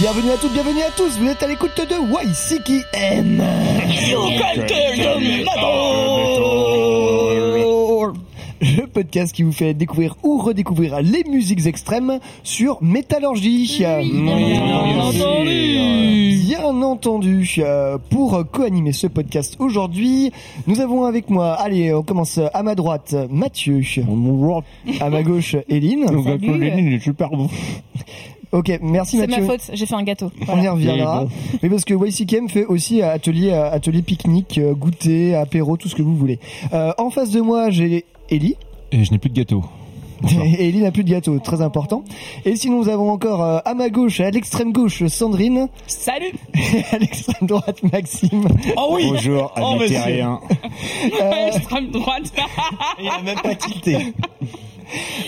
Bienvenue à toutes, bienvenue à tous, vous êtes à l'écoute de YCKM. Le podcast qui vous fait découvrir ou redécouvrir les musiques extrêmes sur Métallurgie. Bien entendu. Bien entendu. Pour co-animer ce podcast aujourd'hui, nous avons avec moi, allez, on commence à ma droite, Mathieu. À ma gauche, Eline. Salut. est super bon. Ok, merci C'est Mathieu. ma faute, j'ai fait un gâteau. On Voilà. y reviendra. Mais parce que YCKM fait aussi atelier, atelier pique-nique, euh, goûter, apéro, tout ce que vous voulez. Euh, en face de moi, j'ai Ellie. Et je n'ai plus de gâteau. Et Ellie n'a plus de gâteau, très important. Et sinon, nous avons encore euh, à ma gauche, à l'extrême gauche, Sandrine. Salut Et à l'extrême droite, Maxime. Oh oui Bonjour, Oh, amis monsieur. terriens. Extrême droite Il a même pas tilté.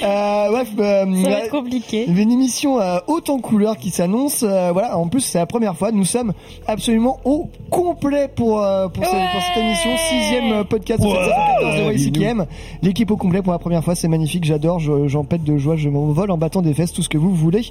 Euh, bref, euh, Ça va euh, être compliqué. Une émission euh, haute en couleurs qui s'annonce. euh, voilà, en plus c'est la première fois. Nous sommes absolument au complet pour euh, pour, cette, pour cette émission sixième euh, podcast de cette saison 14 de YCKM. L'équipe au complet pour la première fois, c'est magnifique. J'adore. je- J'en pète de joie. Je m'envole en battant des fesses, tout ce que vous voulez.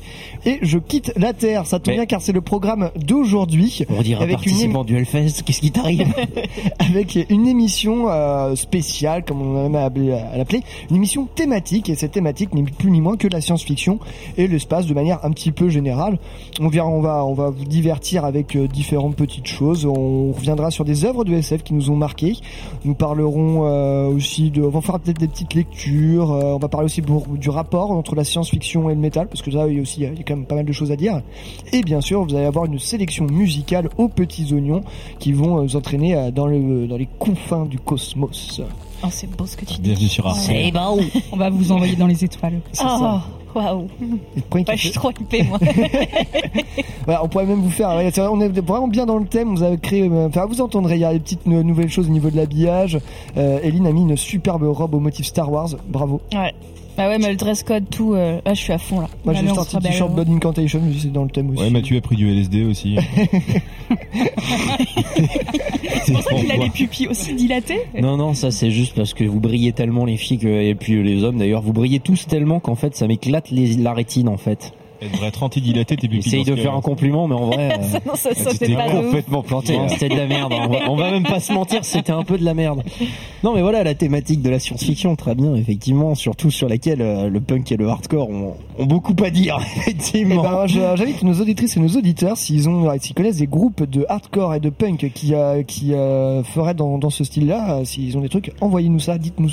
Et je quitte la terre. Ça tombe Mais- bien car c'est le programme d'aujourd'hui On dirait un Avec une participant du Hellfest, qu'est-ce qui t'arrive? Avec une émission euh, spéciale, comme on aime à l'appeler, une émission thématique, et cette thématique n'est plus ni moins que la science-fiction et l'espace de manière un petit peu générale. On on va, on va vous divertir avec euh, différentes petites choses. On reviendra sur des œuvres de SF qui nous ont marqués. Nous parlerons euh, aussi de, on va faire peut-être des petites lectures. euh, on va parler aussi du rapport entre la science-fiction et le métal, parce que là, il y a aussi, il y a quand même pas mal de choses à dire. Et bien sûr, vous allez avoir une sélection musicale aux petits oignons qui vont vous entraîner dans, le, dans les confins du cosmos. Oh, c'est beau ce que tu dis. Bienvenue sur Arte. C'est beau On va vous envoyer dans les étoiles. C'est Oh, ça. waouh. Qui je suis trop hypée, moi. Voilà, on pourrait même vous faire. on est vraiment bien dans le thème. Vous avez créé. euh, Enfin, vous entendrez. Il y a des petites nou- nouvelles choses au niveau de l'habillage. Euh, Eline a mis une superbe robe au motif Star Wars. Bravo. Ouais. Bah ouais, mais le dress code, tout, euh, ah, je suis à fond là. Moi, j'ai le belle, t-shirt. Blood Incantation. C'est dans le thème aussi. Ouais, Mathieu a pris du LSD aussi. C'est pour ça qu'il a les pupilles aussi dilatées. Non, non, ça c'est juste parce que vous brillez tellement les filles que, et puis les hommes d'ailleurs, vous brillez tous tellement qu'en fait ça m'éclate les, la rétine en fait. Elle devrait être antidilatée, tes pupilles. J'essaye dans de faire un compliment, mais en vrai, euh, non, ça, ça t'étais fait pas de ouf. complètement planté. Non, C'était de la merde. On va, on va même pas se mentir, c'était un peu de la merde. Non, mais voilà la thématique de la science-fiction, très bien, effectivement, surtout sur laquelle euh, le punk et le hardcore ont, ont beaucoup à dire, Eh effectivement. ben, j'invite nos auditrices et nos auditeurs, s'ils ont, s'ils connaissent des groupes de hardcore et de punk qui, euh, qui euh, feraient dans, dans ce style-là, euh, s'ils ont des trucs, envoyez-nous ça, dites-nous,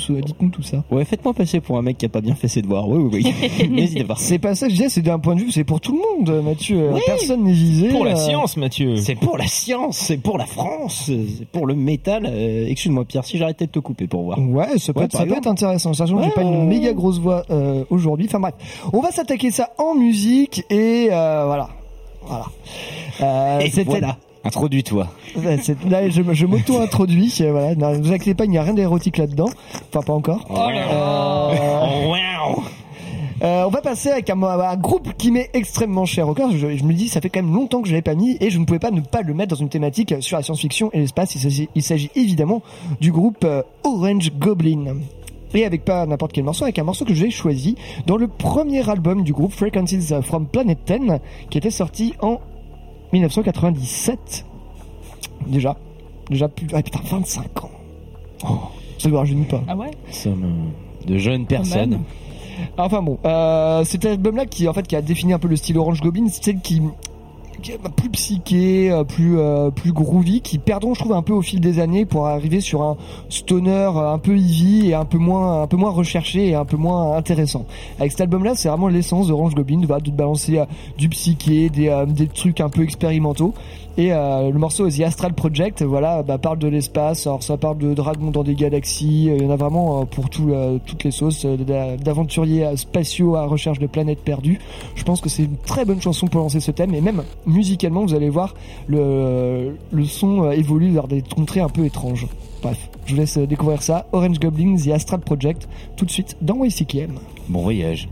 tout ça. Ouais, faites-moi passer pour un mec qui a pas bien fait ses devoirs. Oui, oui, oui. N'hésitez pas. C'est pas ça que je disais, c'est d'un point de c'est pour tout le monde, Mathieu. Oui. Personne n'est visé. Pour la euh, science, Mathieu. C'est pour la science, c'est pour la France, c'est pour le métal. Euh, Excuse-moi Pierre, si j'arrêtais de te couper pour voir. Ouais, ça peut, Ouais, être, par ça peut exemple. être intéressant. Sachant que j'ai Ouais, pas une ouais, ouais. méga grosse voix euh, aujourd'hui. Enfin bref, on va s'attaquer ça en musique et euh, voilà, voilà. Et c'était- voilà, introduis-toi. Ouais, Là, je, je m'auto-introduis. Voilà, ne vous inquiétez pas, il n'y a rien d'érotique là-dedans. Enfin, pas encore. Euh, Wow. Euh, on va passer avec un, un groupe qui m'est extrêmement cher au cœur. Je, je me dis, ça fait quand même longtemps que je l'avais pas mis et je ne pouvais pas ne pas le mettre dans une thématique sur la science-fiction et l'espace. Il s'agit- évidemment du groupe euh, Orange Goblin. Et avec pas n'importe quel morceau, avec un morceau que j'ai choisi dans le premier album du groupe Frequencies from Planet 10 qui était sorti en 1997. Déjà. Déjà plus. Ah putain, 25 ans. Oh, ça ne me rajeunit pas. Ah ouais? Nous sommes euh, de jeunes personnes. Enfin bon, euh, cet album-là qui en fait qui a défini un peu le style Orange Goblin, c'est celle qui, plus psyché, euh, plus euh, plus groovy, qui perdront je trouve un peu au fil des années pour arriver sur un stoner un peu heavy et un peu moins recherché et un peu moins intéressant. Avec cet album-là, c'est vraiment l'essence d'Orange Goblin, va de balancer du psyché, des des trucs un peu expérimentaux. Et euh, le morceau The Astral Project, voilà, bah, parle de l'espace. Ça parle de dragons dans des galaxies. Il y en a vraiment euh, pour tout, euh, toutes les sauces, euh, d'a- d'aventuriers euh, spatiaux à recherche de planètes perdues. Je pense que c'est une très bonne chanson pour lancer ce thème. Et même musicalement, vous allez voir, le, son euh, évolue vers des contrées un peu étranges. Bref, je vous laisse euh, découvrir ça. Orange Goblin, The Astral Project, tout de suite dans YCKM. Bon voyage.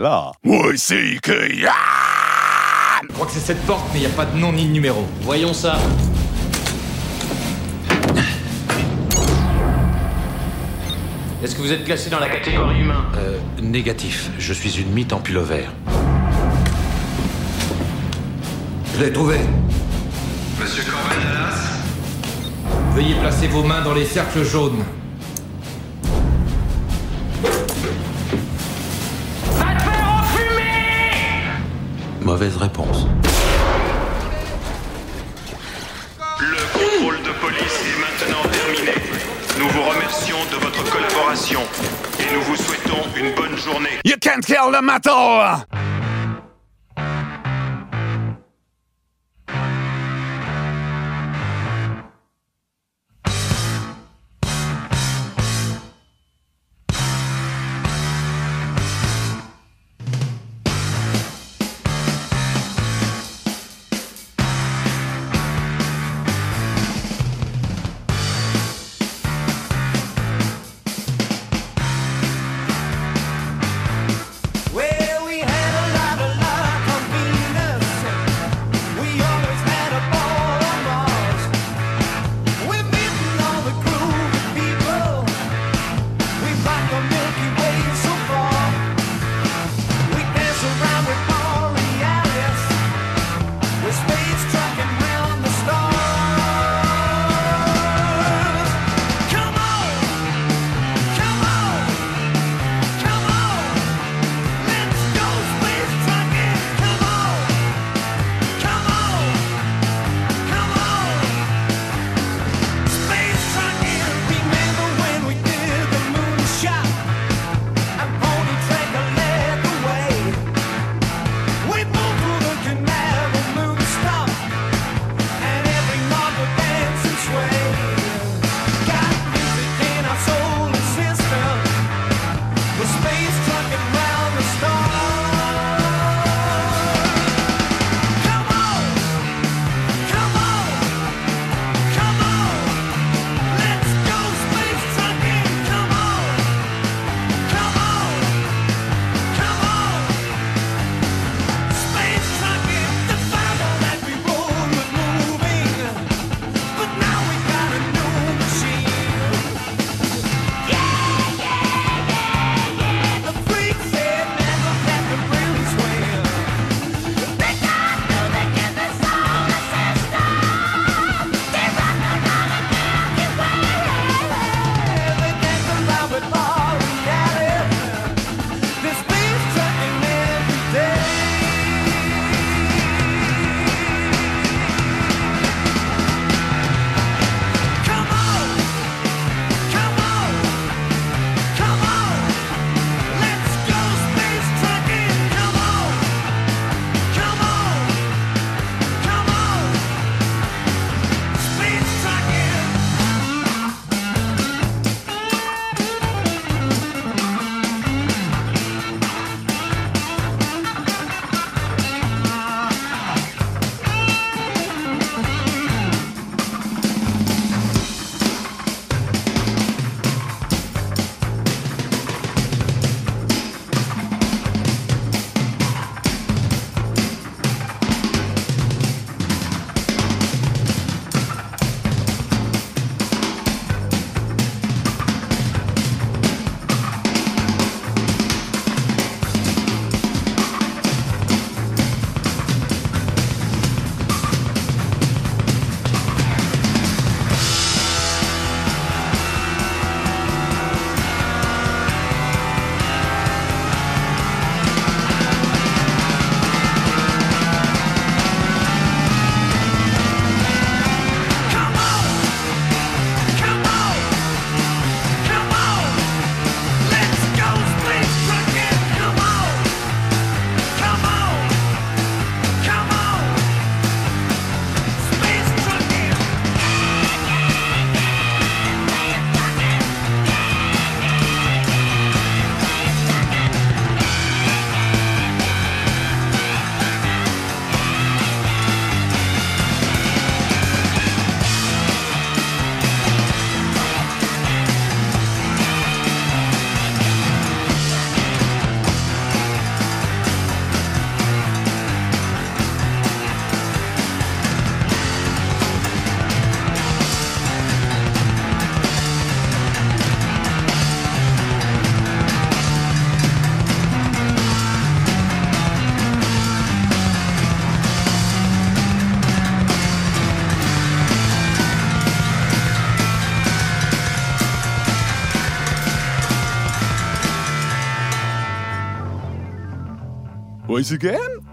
Et voilà. Voici que Je crois que c'est cette porte, mais il n'y a pas de nom ni de numéro. Voyons ça. Est-ce que vous êtes classé dans la catégorie humain? Euh, négatif. Je suis une mythe en pullover. Je l'ai trouvé. Monsieur Dallas Veuillez placer vos mains dans les cercles jaunes. Mauvaise réponse. Le contrôle de police est maintenant terminé. Nous vous remercions de votre collaboration et nous vous souhaitons une bonne journée. You can't kill the metal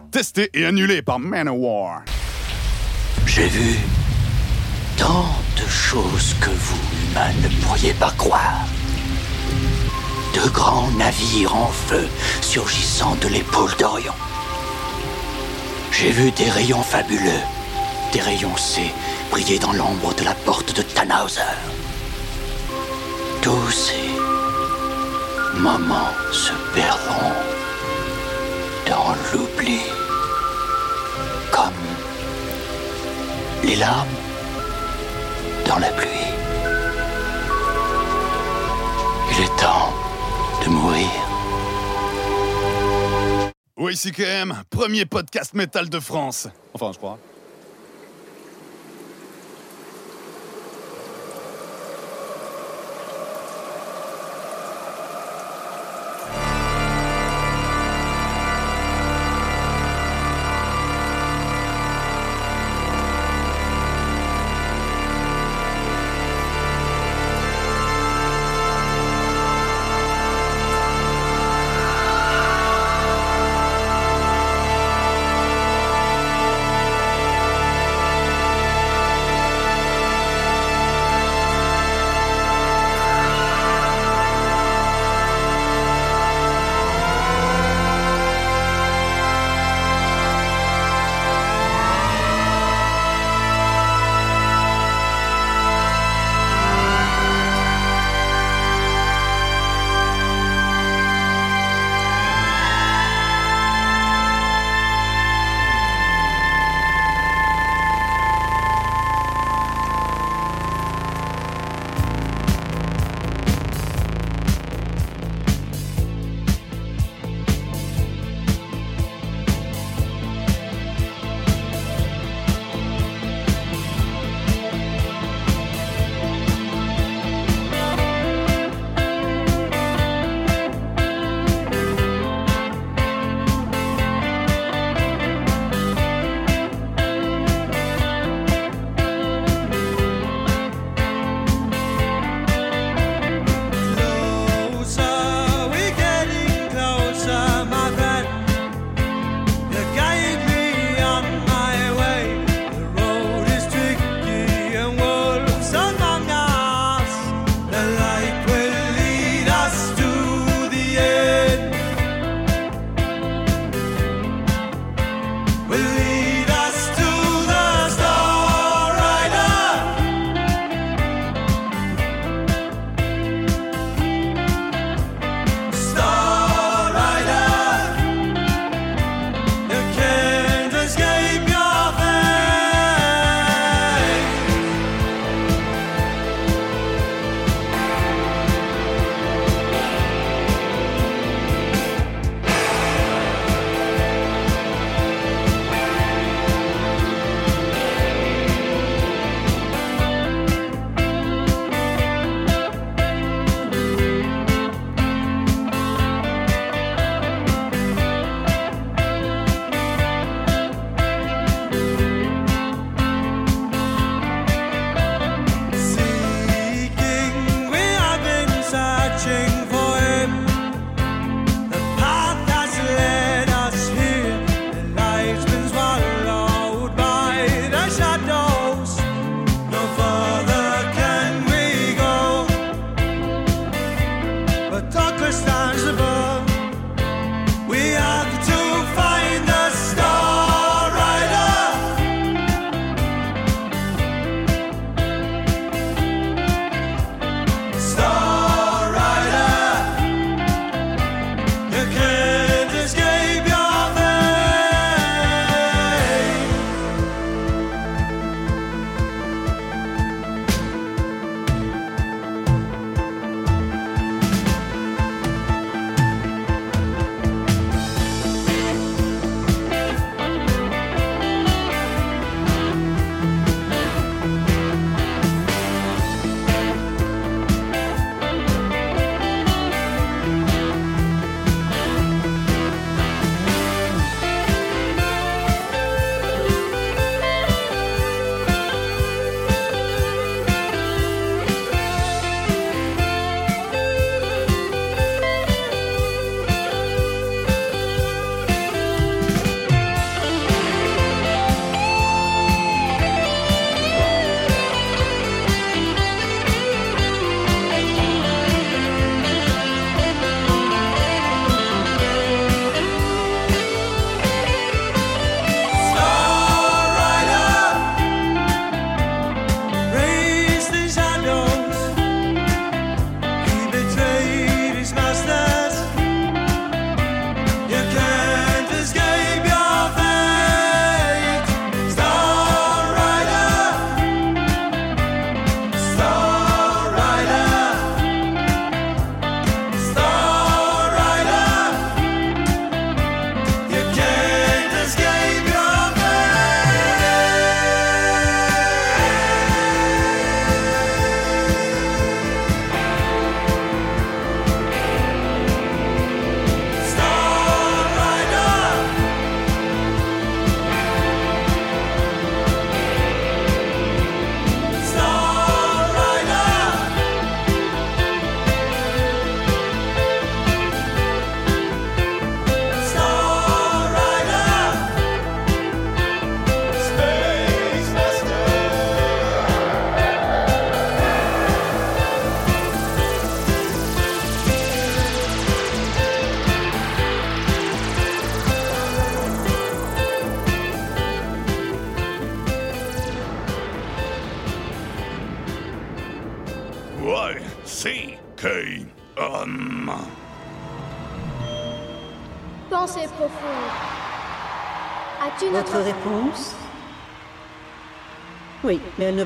Testé et annulé par Manowar. J'ai vu tant de choses que vous, humains, ne pourriez pas croire. De grands navires en feu surgissant de l'épaule d'Orion. J'ai vu des rayons fabuleux, des rayons C briller dans l'ombre de la porte de Tannhauser. Tous ces moments se perdront l'oubli, comme les larmes dans la pluie. Il est temps de mourir. YCKM, premier podcast métal de France. Enfin, je crois.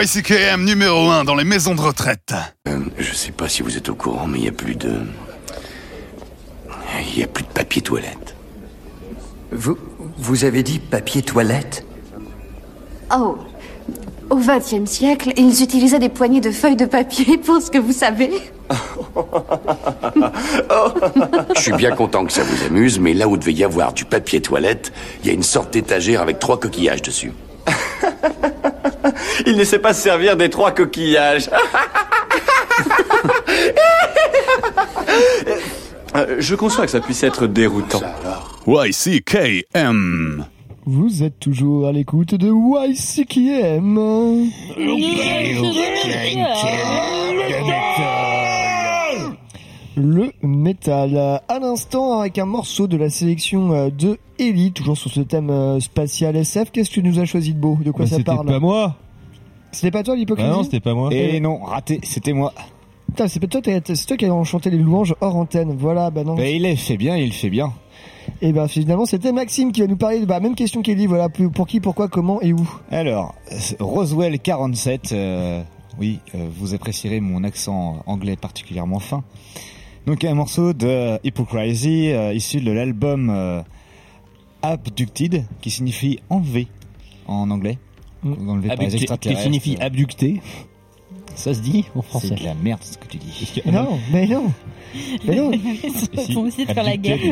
YCKM numéro 1 dans les maisons de retraite. Euh, je sais pas si vous êtes au courant, mais il y a plus de. Il y a plus de papier toilette. Vous, vous avez dit papier toilette? Oh, au XXe siècle, ils utilisaient des poignées de feuilles de papier pour ce que vous savez. Je suis bien content que ça vous amuse, mais là où devait y avoir du papier toilette, il y a une sorte d'étagère avec trois coquillages dessus. Il ne sait pas se servir des trois coquillages. Euh, je conçois que ça puisse être déroutant. YCKM. Vous êtes toujours à l'écoute de YCKM. Le métal. À l'instant, avec un morceau de la sélection euh, de Ellie, toujours sur ce thème euh, spatial SF. Qu'est-ce que tu nous as choisi de beau? De quoi Bah, ça c'était parle? pas moi. C'était pas toi l'hypocrisie? Ah non, c'était pas moi. Et non, raté, c'était moi. Putain, c'est pas toi, c'est toi qui as enchanté les louanges hors antenne. Voilà, bah non. Bah, il le fait bien, il le fait bien. Et ben finalement, c'était Maxime qui va nous parler de la même question qu'Ellie. Voilà, pour qui, pourquoi, comment et où. Alors, Roswell 47, euh, oui, euh, vous apprécierez mon accent anglais particulièrement fin. Donc un morceau de Hypocrisy euh, issu de l'album euh, Abducted, qui signifie enlevé en anglais. Enlevé par les qui signifie abducté. Ça se dit en français. C'est de la merde ce que tu dis. Non, mais non. Mais non. Essayer de faire la guerre.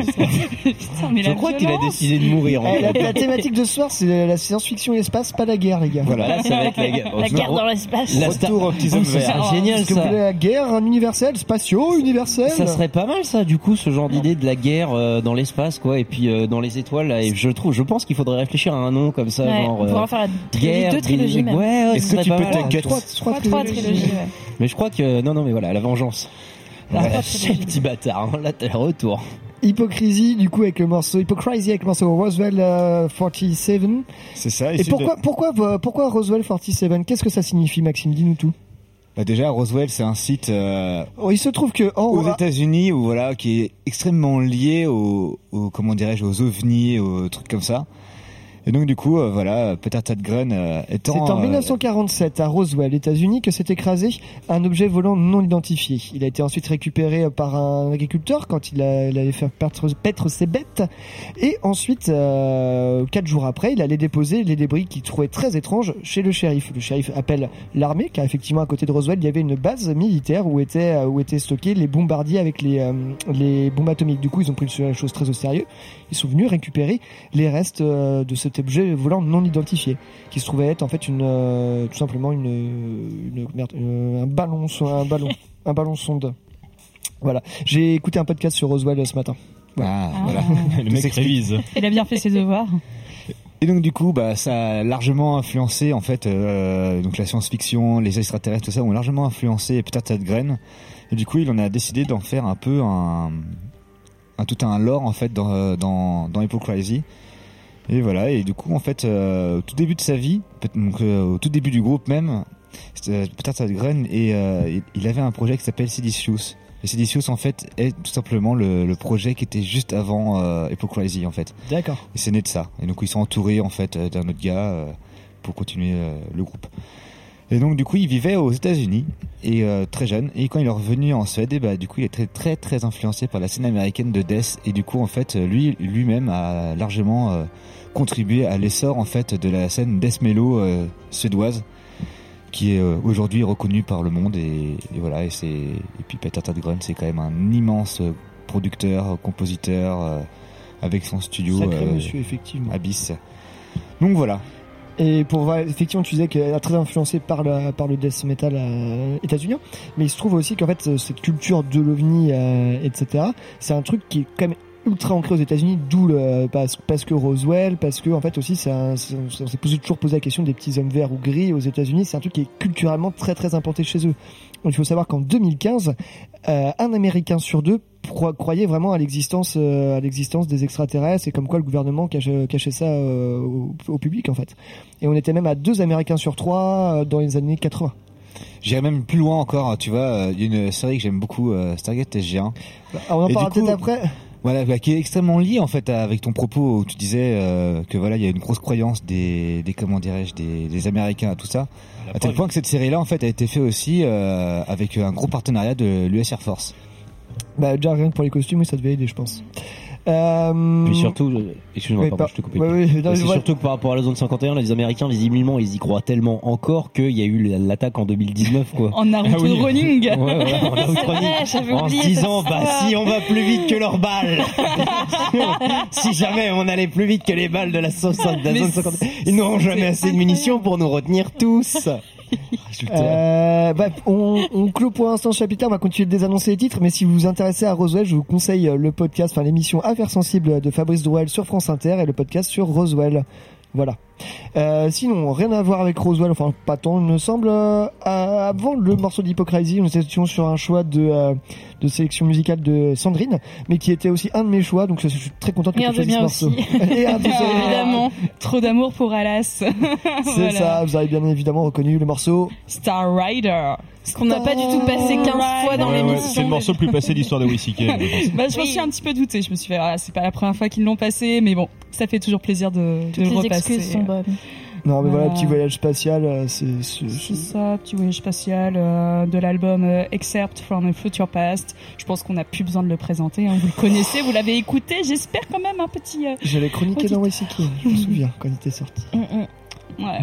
Putain, mais Je la crois qu'il a décidé de mourir. en la, fait. la thématique de ce soir, c'est la science-fiction et l'espace, pas la guerre, les gars. Voilà, là, ça va être la guerre. La guerre dans l'espace. La star- Retour aux petits hommes ça verts. serait génial Est-ce que vous ça. voulez la guerre, un universel, spatio, universel Ça serait pas mal ça, du coup, ce genre d'idée de la guerre euh, dans l'espace, quoi, et puis euh, dans les étoiles. Là, et je trouve, je pense qu'il faudrait réfléchir à un nom comme ça, Ouais, genre. on euh, pourra faire la trilogie, guerre, deux trilogies même. Ouais, ouais, Est-ce ce que tu pas peux t'inquiéter Trois, trilogies. trilogies, ouais. Mais je crois que non, non, mais voilà, la vengeance. Trois ce trilogies. petit bâtard, hein, là t'as le retour. Hypocrisie, du coup, avec le morceau, Hypocrisy avec le morceau Roswell euh, 47. C'est ça. Et pourquoi, de- pourquoi, pourquoi Roswell 47 Qu'est-ce que ça signifie, Maxime? Dis-nous tout. Bah, déjà, Roswell, c'est un site euh, Oh, il se trouve que, oh, aux États-Unis où voilà qui est extrêmement lié aux, aux comment dirais-je aux ovnis aux trucs comme ça et donc du coup euh, voilà Peter Tadgren euh, C'est étant en euh, 1947 à Roswell, États-Unis, que s'est écrasé un objet volant non identifié. Il a été ensuite récupéré par un agriculteur quand il, a- il allait faire paître, ses bêtes. Et ensuite, euh, quatre jours après, il allait déposer les débris qu'il trouvait très étranges chez le shérif. Le shérif appelle l'armée, car effectivement à côté de Roswell, il y avait une base militaire où étaient, euh, où étaient stockés les bombardiers avec les, euh, les bombes atomiques. Du coup, ils ont pris la chose très au sérieux. Ils sont venus récupérer les restes euh, de cet objet volant non identifié, qui se trouvait être en fait une, euh, tout simplement une, une- merde, euh, un ballon, un ballon, un ballon sonde. Voilà. J'ai écouté un podcast sur Roswell ce matin. ah, Ah. voilà Le Tout mec révise. Il a bien fait ses devoirs. et donc du coup bah ça a largement influencé en fait euh, donc la science-fiction les extraterrestres tout ça ont largement influencé Peter Tadgren et du coup il en a décidé d'en faire un peu un, un tout un lore en fait dans dans dans Hypocrisy et voilà et du coup en fait euh, au tout début de sa vie donc euh, au tout début du groupe même c'était Peter Tadgren et euh, il- avait un projet qui s'appelle Sidicious et Sidicious en fait est tout simplement le, le projet qui était juste avant euh, Hypocrisy en fait D'accord. et c'est né de ça. Et donc ils sont entourés en fait euh, d'un autre gars euh, pour continuer euh, le groupe. Et donc du coup il vivait aux États-Unis et euh, très jeune. Et quand il est revenu en Suède, et bah du coup il est très très très influencé par la scène américaine de death. Et du coup en fait lui lui-même a largement euh, contribué à l'essor en fait de la scène death mellow euh, suédoise qui est euh, aujourd'hui reconnue par le monde et, et voilà et c'est et puis Peter Tadgren c'est quand même un immense euh, producteur, compositeur euh, avec son studio Sacré monsieur, effectivement. Abyss. Donc voilà. Et pour voir, effectivement, tu disais qu'elle est très influencé par le, par le death metal euh, états-unien, mais il se trouve aussi qu'en fait, cette culture de l'ovni, euh, etc., c'est un truc qui est quand même ultra ancré aux États-Unis, d'où le parce, parce que Roswell, parce que en fait aussi, c'est- on s'est toujours posé la question des petits hommes verts ou gris aux États-Unis. C'est un truc qui est culturellement très très implanté chez eux. Donc il faut savoir qu'en 2015, euh, un Américain sur deux cro- croyait vraiment à l'existence euh, à l'existence des extraterrestres et comme quoi le gouvernement cachait, cachait ça euh, au, au public en fait. Et on était même à deux Américains sur trois dans les années 80. J'irai même plus loin encore, tu vois, il y a une série que j'aime beaucoup, Stargate SG1. Ah, on en parlera peut-être après. Voilà, bah, qui est extrêmement lié en fait avec ton propos où tu disais euh, que voilà, il y a une grosse croyance des, des comment dirais-je, des, des Américains à tout ça. À tel point que cette série-là en fait a été faite aussi euh, avec un gros partenariat de l'US Air Force. Bah déjà rien que pour les costumes, oui, ça devait aider, je pense. Euh... Puis surtout, euh, excuse-moi, pardon, pas- je te coupe. ouais, oui, c'est vois- surtout que par rapport à la zone 51, les Américains, visiblement, ils y croient tellement encore qu'il y a eu l'attaque en 2019, quoi. En Naruto Ah oui. running. Ouais, voilà, en Naruto running. En se disant, bah, si on va plus vite que leurs balles. si jamais on allait plus vite que les balles de la, zone- de la zone 51, ils n'auront jamais assez de munitions pour nous retenir tous. Euh, bref, on, on clôt pour l'instant ce chapitre. On va continuer de désannoncer les titres, mais si vous vous intéressez à Roswell, je vous conseille le podcast, enfin l'émission Affaires sensibles de Fabrice Drouel sur France Inter et le podcast sur Roswell. Voilà. Euh, sinon, rien à voir avec Roswell, enfin pas tant, il me semble. Euh, avant le morceau d'Hypocrisy, nous étions sur un choix de, euh, de sélection musicale de Sandrine, mais qui était aussi un de mes choix, donc je suis très contente que tu de choisisses ce morceau. aussi. Et un de tes- évidemment. Trop d'amour pour Alas. C'est Voilà. ça, vous avez bien évidemment reconnu le morceau. Star Rider. Ce qu'on n'a pas du tout passé 15 fois dans Ouais, ouais, l'émission. c'est le morceau le plus passé de l'histoire de pense. Bah, je m'en suis un petit peu douté. Je me suis fait, ah, c'est pas la première fois qu'ils l'ont passé, mais bon, ça fait toujours plaisir de, Toutes de le les repasser. excuses sont Non, mais voilà, Voilà. petit voyage spatial, euh, c'est. c'est- ça, petit voyage spatial euh, de l'album euh, Excerpt from a Future Past. Je pense qu'on n'a plus besoin de le présenter. hein. Vous le connaissez, vous l'avez écouté. J'espère quand même un petit. euh, J'avais chroniqué dans WCK, je me souviens, quand il était sorti. Ouais,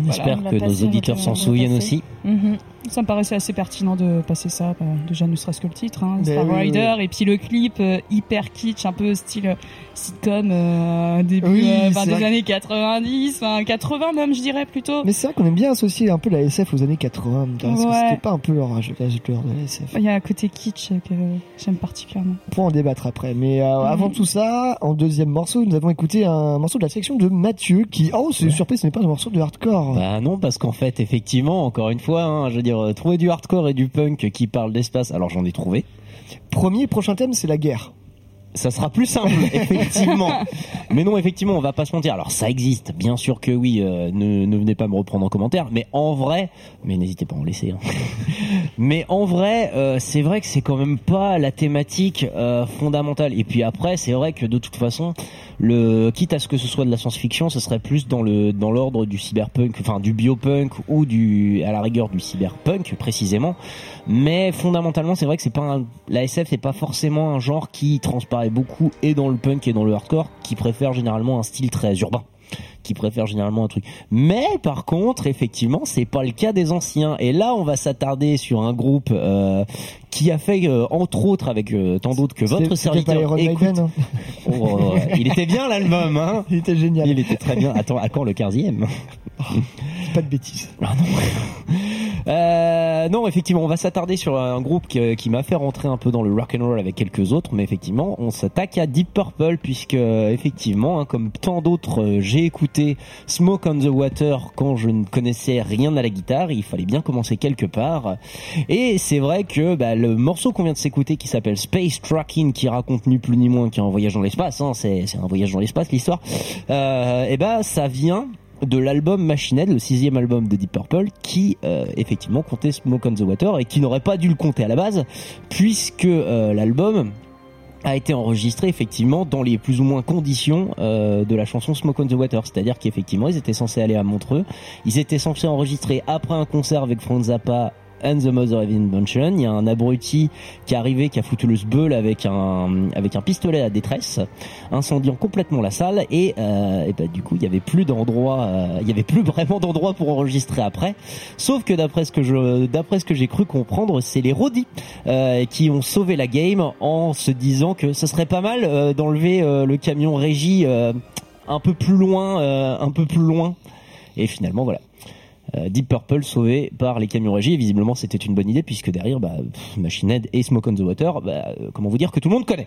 J'espère voilà. que nos auditeurs s'en souviennent aussi. Mhm. Ça me paraissait assez pertinent de passer ça, bah, déjà ne serait-ce que le titre, hein, Ben Star oui, Rider, et puis le clip euh, hyper kitsch, un peu style euh, sitcom, euh, début Oui, euh, des vrai. années 90, enfin 80 même je dirais plutôt. Mais c'est vrai qu'on aime bien associer un peu la SF aux années 80. parce que Ouais. C'était pas un peu leur âge, de la SF. Il y a un côté kitsch que j'aime particulièrement. On pourra en débattre après. Mais euh, avant tout ça, en deuxième morceau, nous avons écouté un morceau de la section de Mathieu qui, oh, c'est une surprise, ce n'est pas un morceau de hardcore. Bah non, parce qu'en fait, effectivement, encore une fois, hein, je veux dire, euh, trouver du hardcore et du punk qui parle d'espace, alors j'en ai trouvé. Premier prochain thème, c'est la guerre. Ça sera plus simple, effectivement. Mais non, effectivement, on va pas se mentir. Alors ça existe, bien sûr que oui. euh, ne, ne venez pas me reprendre en commentaire. Mais en vrai, mais n'hésitez pas à en laisser. hein. Mais en vrai, euh, c'est vrai que c'est quand même pas la thématique euh, fondamentale. Et puis après, c'est vrai que de toute façon, le quitte à ce que ce soit de la science-fiction, ce serait plus dans le dans l'ordre du cyberpunk, enfin du biopunk ou du à la rigueur du cyberpunk précisément. Mais fondamentalement, c'est vrai que c'est pas un, la SF, c'est pas forcément un genre qui transparaît beaucoup et dans le punk et dans le hardcore, qui préfère généralement un style très urbain qui préfère généralement un truc. Mais par contre, effectivement, c'est pas le cas des anciens. Et là, on va s'attarder sur un groupe euh, qui a fait, euh, entre autres, avec euh, tant d'autres que votre pas serviteur. Iron écoute- Maiden, hein. Oh, ouais. il était bien l'album, hein Il était génial. Il était très bien. Attends, à quand le 15e Pas de bêtises. Ah non. Euh, non, effectivement, on va s'attarder sur un groupe qui, qui m'a fait rentrer un peu dans le rock and roll avec quelques autres, mais effectivement, on s'attaque à Deep Purple puisque effectivement, hein, comme tant d'autres, j'ai écouté Smoke on the Water quand je ne connaissais rien à la guitare. Il fallait bien commencer quelque part, et c'est vrai que bah, le morceau qu'on vient de s'écouter, qui s'appelle Space Tracking, qui raconte ni plus ni moins qu'un voyage dans l'espace, hein, c'est un voyage dans l'espace l'histoire. Euh, et ben, ça vient de l'album Machine le sixième album de Deep Purple, qui euh, effectivement comptait Smoke on the Water et qui n'aurait pas dû le compter à la base, puisque euh, l'album a été enregistré effectivement dans les plus ou moins conditions euh, de la chanson Smoke on the Water, c'est-à-dire qu'effectivement ils étaient censés aller à Montreux, ils étaient censés enregistrer après un concert avec Frank Zappa and the Mother of Invention. Il y a un abruti qui est arrivé, qui a foutu le sbeul avec un avec un pistolet à détresse, incendiant complètement la salle et, euh, et bah, du coup il y avait plus d'endroit, euh, il y avait plus vraiment d'endroit pour enregistrer après. Sauf que d'après ce que je d'après ce que j'ai cru comprendre, c'est les Rodis euh, qui ont sauvé la game en se disant que ce serait pas mal euh, d'enlever euh, le camion régie euh, un peu plus loin, un peu plus loin. Et finalement voilà. Euh, Deep Purple sauvé par les camions régis et visiblement c'était une bonne idée puisque derrière bah, pff, Machine Head et Smoke on the Water bah, euh, comment vous dire que tout le monde connaît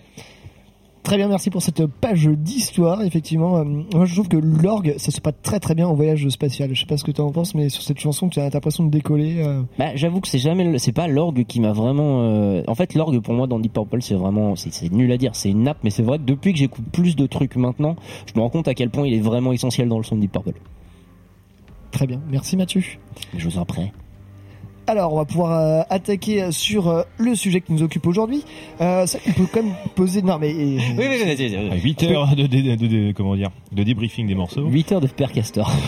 Très bien, merci pour cette page d'histoire. Effectivement, euh, moi je trouve que l'orgue, ça se passe très très bien en voyage spatial. Je sais pas ce que tu en penses, mais sur cette chanson, tu as l'impression de décoller. euh. Bah, j'avoue que c'est jamais, c'est pas l'orgue qui m'a vraiment. euh, En fait, l'orgue pour moi dans Deep Purple, c'est vraiment, c'est, c'est nul à dire, c'est une nappe. Mais c'est vrai que depuis que j'écoute plus de trucs maintenant, je me rends compte à quel point il est vraiment essentiel dans le son de Deep Purple. Très bien, merci Mathieu. Je vous en prie. Alors, on va pouvoir euh, attaquer sur euh, le sujet qui nous occupe aujourd'hui. Euh, ça, on peut quand même poser. Non, mais. euh, Oui, oui, oui, oui, oui. 8 heures de, de, de- de- comment dire, de débriefing des morceaux. 8 heures de Père Castor.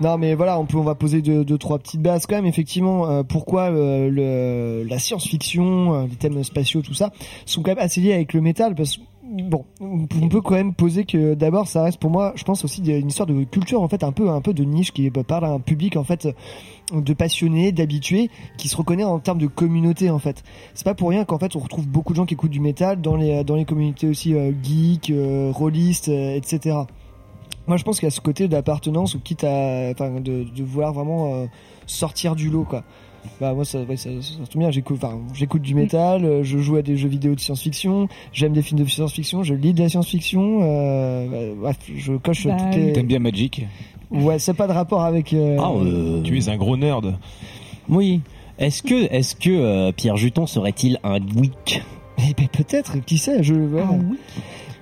Non, mais voilà, on peut, on va poser deux, deux trois petites bases quand même. Effectivement, euh, pourquoi euh, le, la science-fiction, euh, les thèmes spatiaux, tout ça, sont quand même assez liés avec le métal, parce que bon, on peut quand même poser que d'abord, ça reste pour moi, je pense aussi une histoire de culture en fait un peu, un peu de niche qui parle à un public en fait de passionnés, d'habitués, qui se reconnaît en termes de communauté en fait. C'est pas pour rien qu'en fait on retrouve beaucoup de gens qui écoutent du métal dans les dans les communautés aussi euh, geeks, euh, rôlistes, euh, etc. moi je pense qu'il y a ce côté d'appartenance ou quitte à enfin de, de vouloir vraiment euh, sortir du lot quoi bah moi ça, ouais, ça, ça, ça tombe bien j'écoute enfin, j'écoute du métal euh, je joue à des jeux vidéo de science-fiction j'aime des films de science-fiction je lis de la science-fiction euh, bah, bref je coche Bah, toutes les T'aimes bien Magic? Ouais c'est pas de rapport avec euh, Ah, euh, Tu es un gros nerd. Oui. Est-ce que, est-ce que euh, Pierre Juton serait-il un geek? Eh ben, peut-être, qui sait, je voilà.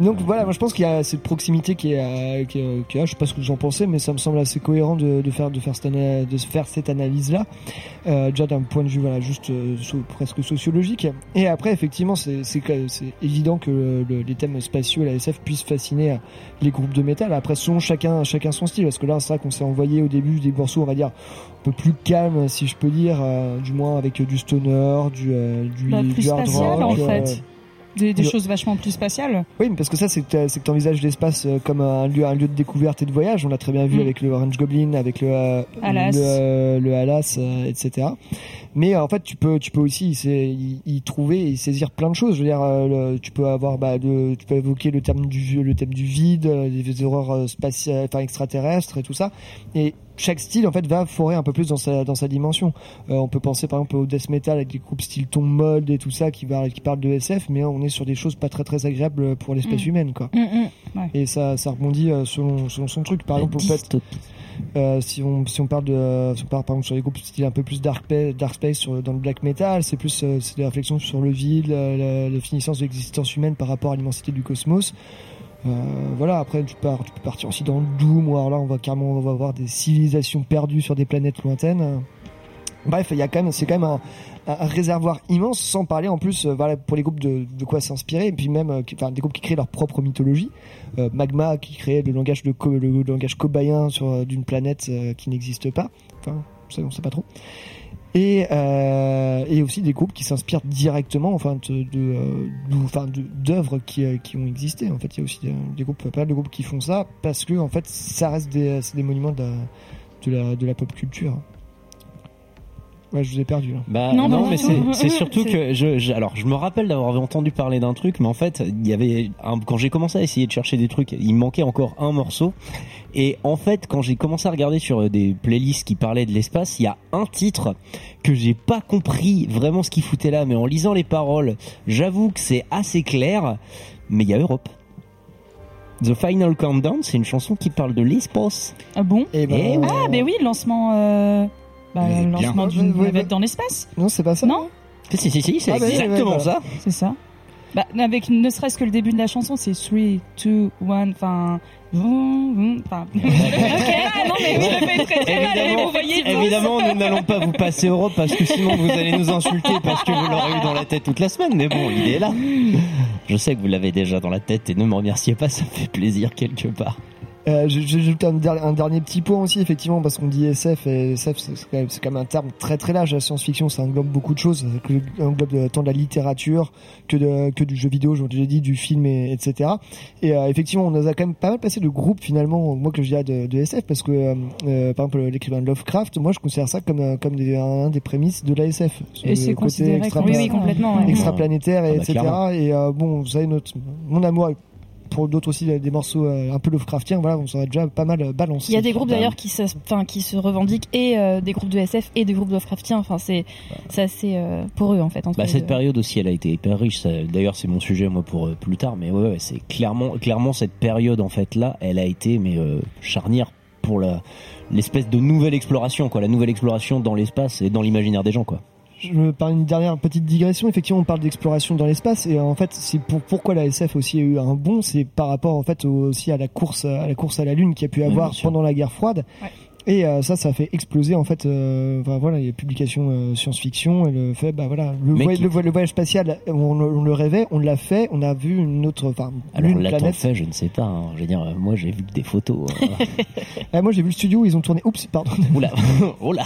Donc voilà, moi je pense qu'il y a cette proximité qui est, euh, qui est, qui est je sais pas ce que vous en pensez, mais ça me semble assez cohérent de, de faire de faire cette de faire cette analyse là, euh, déjà d'un point de vue voilà juste euh, so- presque sociologique. Et après effectivement c'est c'est évident que le- le- les thèmes spatiaux et la SF puissent fasciner euh, les groupes de métal. Après selon chacun chacun son style, parce que là c'est vrai qu'on s'est envoyé au début des morceaux on va dire un peu plus calmes si je peux dire, euh, du moins avec du stoner, du euh, du, Bah, du plus hard spatial en fait. Des, choses vachement plus spatiales. oui, mais parce que ça, c'est que tu envisages l'espace euh, comme un lieu, un lieu de découverte et de voyage. On l'a très bien vu Mm. avec le Orange Goblin, avec le euh, Alas. le, euh, le Alas, euh, etc. Mais en fait, tu peux, tu peux aussi y, y trouver et saisir plein de choses. Je veux dire, le- tu peux avoir, bah, tu peux évoquer le thème du, le thème du vide, des horreurs spatiales, enfin extraterrestres et tout ça. Et chaque style en fait va forer un peu plus dans sa dans sa dimension. Euh, on peut penser par exemple au death metal avec des groupes style Tomb Mold et tout ça qui va qui parlent de SF, mais on est sur des choses pas très très agréables pour l'espèce Mm. humaine quoi. Mm, mm, ouais. Et ça ça rebondit euh, selon selon son truc. Par exemple, fait, euh, si on si on parle de si on parle par exemple sur les groupes style un peu plus dark pa- dark space sur, dans le black metal, c'est plus euh, c'est des réflexions sur le vide, la, la, la finissance de l'existence humaine par rapport à l'immensité du cosmos. Euh, voilà, après tu, pars, peux partir aussi dans le Doom, ou alors là on va carrément on va voir des civilisations perdues sur des planètes lointaines. Bref, il y a quand même, c'est quand même un, réservoir immense, sans parler en plus, euh, voilà, pour les groupes de, de quoi s'inspirer, et puis même, euh, enfin, des groupes qui créent leur propre mythologie. Magma qui crée le langage de le, langage cobayen sur d'une planète qui n'existe pas. Enfin, ça on sait pas trop. Et, euh, et aussi des groupes qui s'inspirent directement, enfin, de, de, euh, d'ou- enfin, de- d'œuvres qui, euh, qui ont existé. En fait, il y a aussi des, des groupes, pas mal de groupes qui font ça parce que, en fait, ça reste des, c'est des monuments de la, de la, de la pop culture. Ouais, je vous ai perdu là. Bah, Non, mais c'est c'est surtout C'est- que je, je- alors je me rappelle d'avoir entendu parler d'un truc, mais en fait il y avait un- quand j'ai commencé à essayer de chercher des trucs, il me manquait encore un morceau. Et en fait, quand j'ai commencé à regarder sur euh, des playlists qui parlaient de l'espace, il y a un titre que j'ai pas compris vraiment ce qu'il foutait là, mais en lisant les paroles, j'avoue que c'est assez clair. Mais il y a Europe. The Final Countdown, c'est une chanson qui parle de l'espace. Ah bon? Et ben, Eh oui. Ah, mais oui, le lancement, euh, bah, le lancement Ouais, d'une ouais, ouais. navette dans l'espace. Non, c'est pas ça. Non? Si, si, si, c'est Ah oui, exactement ouais, ça. C'est ça. Bah, avec ne serait-ce que le début de la chanson, c'est 3, 2, 1, enfin. Vroom, vroom, Enfin. ok, ah, non, mais oui, je le fais très très mal, Évidemment, vous voyez tous. évidemment, nous n'allons pas vous passer Europe parce que sinon vous allez nous insulter parce que vous l'aurez eu dans la tête toute la semaine. Mais bon, il est là. Je sais que vous l'avez déjà dans la tête et ne me remerciez pas, ça me fait plaisir quelque part. Euh, je- je- J'ajoute un, un dernier petit point aussi, effectivement, parce qu'on dit SF, et SF, c'est quand, même- c'est quand même un terme très très large. La science-fiction, ça englobe beaucoup de choses. Ça englobe euh, tant de la littérature que, de, que du jeu vidéo, j'ai déjà dit, du film, et, etc. Et euh, effectivement, on nous a quand même pas mal passé de groupes, finalement, moi que je dirais de, de SF, parce que, euh, euh, par exemple, l'écrivain Lovecraft, moi je considère ça comme, euh, comme des, un, des prémices de la SF. Et c'est considéré comme- oui, oui, complètement, ouais. extraplanétaire, et Ah bah, etc. clairement. Et euh, bon, vous savez, notre, mon amour pour d'autres aussi des morceaux euh, un peu Lovecraftiens, voilà, on s'en a déjà pas mal euh, balancé. Il y a des groupes d'ailleurs qui se, enfin, qui se revendiquent et euh, des groupes de SF et des groupes Lovecraftiens. Enfin, c'est, c'est assez euh, pour eux en fait. Entre Bah, cette deux. période aussi, elle a été hyper riche. Ça- D'ailleurs, c'est mon sujet moi pour euh, plus tard. Mais ouais, ouais, c'est clairement, clairement cette période en fait là, elle a été mais euh, charnière pour la l'espèce de nouvelle exploration, quoi, la nouvelle exploration dans l'espace et dans l'imaginaire des gens, quoi. Je parle une dernière petite digression. Effectivement, on parle d'exploration dans l'espace et en fait, c'est pour pourquoi la SF aussi a eu un bon, c'est par rapport en fait au- aussi à la course à la course à la lune qu'il y a pu avoir pendant la guerre froide. Et euh, ça, ça a fait exploser en fait. Euh, enfin, voilà, les publications euh, science-fiction et le fait, bah voilà, le, Mais voy- qui- le, voy- le voyage spatial, on, le- on le rêvait, on l'a fait, on a vu une autre, enfin, Alors t'en planète. fait, je ne sais pas. hein. Je veux dire, euh, moi, j'ai vu des photos. euh. Ah, moi, j'ai vu le studio, où ils ont tourné. Oups, pardon. Oula, oula.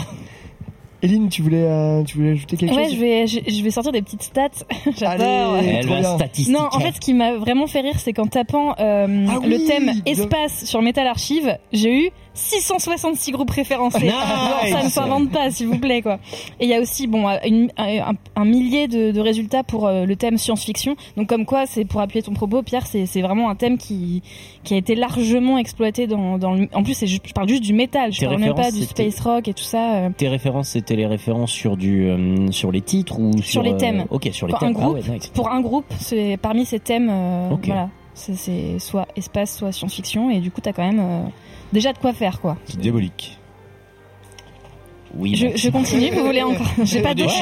Eline, tu voulais, euh, tu voulais ajouter quelque Ouais, chose je vais, je, je vais sortir des petites stats. J'adore. Allez, Elle va statistique. Non, en fait, ce qui m'a vraiment fait rire, c'est qu'en tapant euh, Ah le oui, thème espace sur Metal Archive, j'ai eu 666 groupes référencés. Nice. Ça ne s'invente pas, s'il vous plaît, quoi. Et il y a aussi, bon, euh, une- un, un millier de, de résultats pour euh, le thème science-fiction. Donc, comme quoi, c'est pour appuyer ton propos, Pierre, c'est vraiment un thème qui qui a été largement exploité dans, dans le. En plus, je parle juste du métal. Je Tes parle même pas du space rock et tout ça. euh. Tes références, c'était les références sur du euh, sur les titres ou sur, sur les euh, thèmes. Ok, sur les Pour thèmes. Un groupe, ah ouais, nice. Pour un groupe, c'est parmi ces thèmes, euh, Ok. voilà, c'est soit espace, soit science-fiction, et du coup, t'as quand même euh, déjà de quoi faire, quoi. C'est diabolique. Oui. Je, je continue, vous voulez encore J'ai pas d'autres.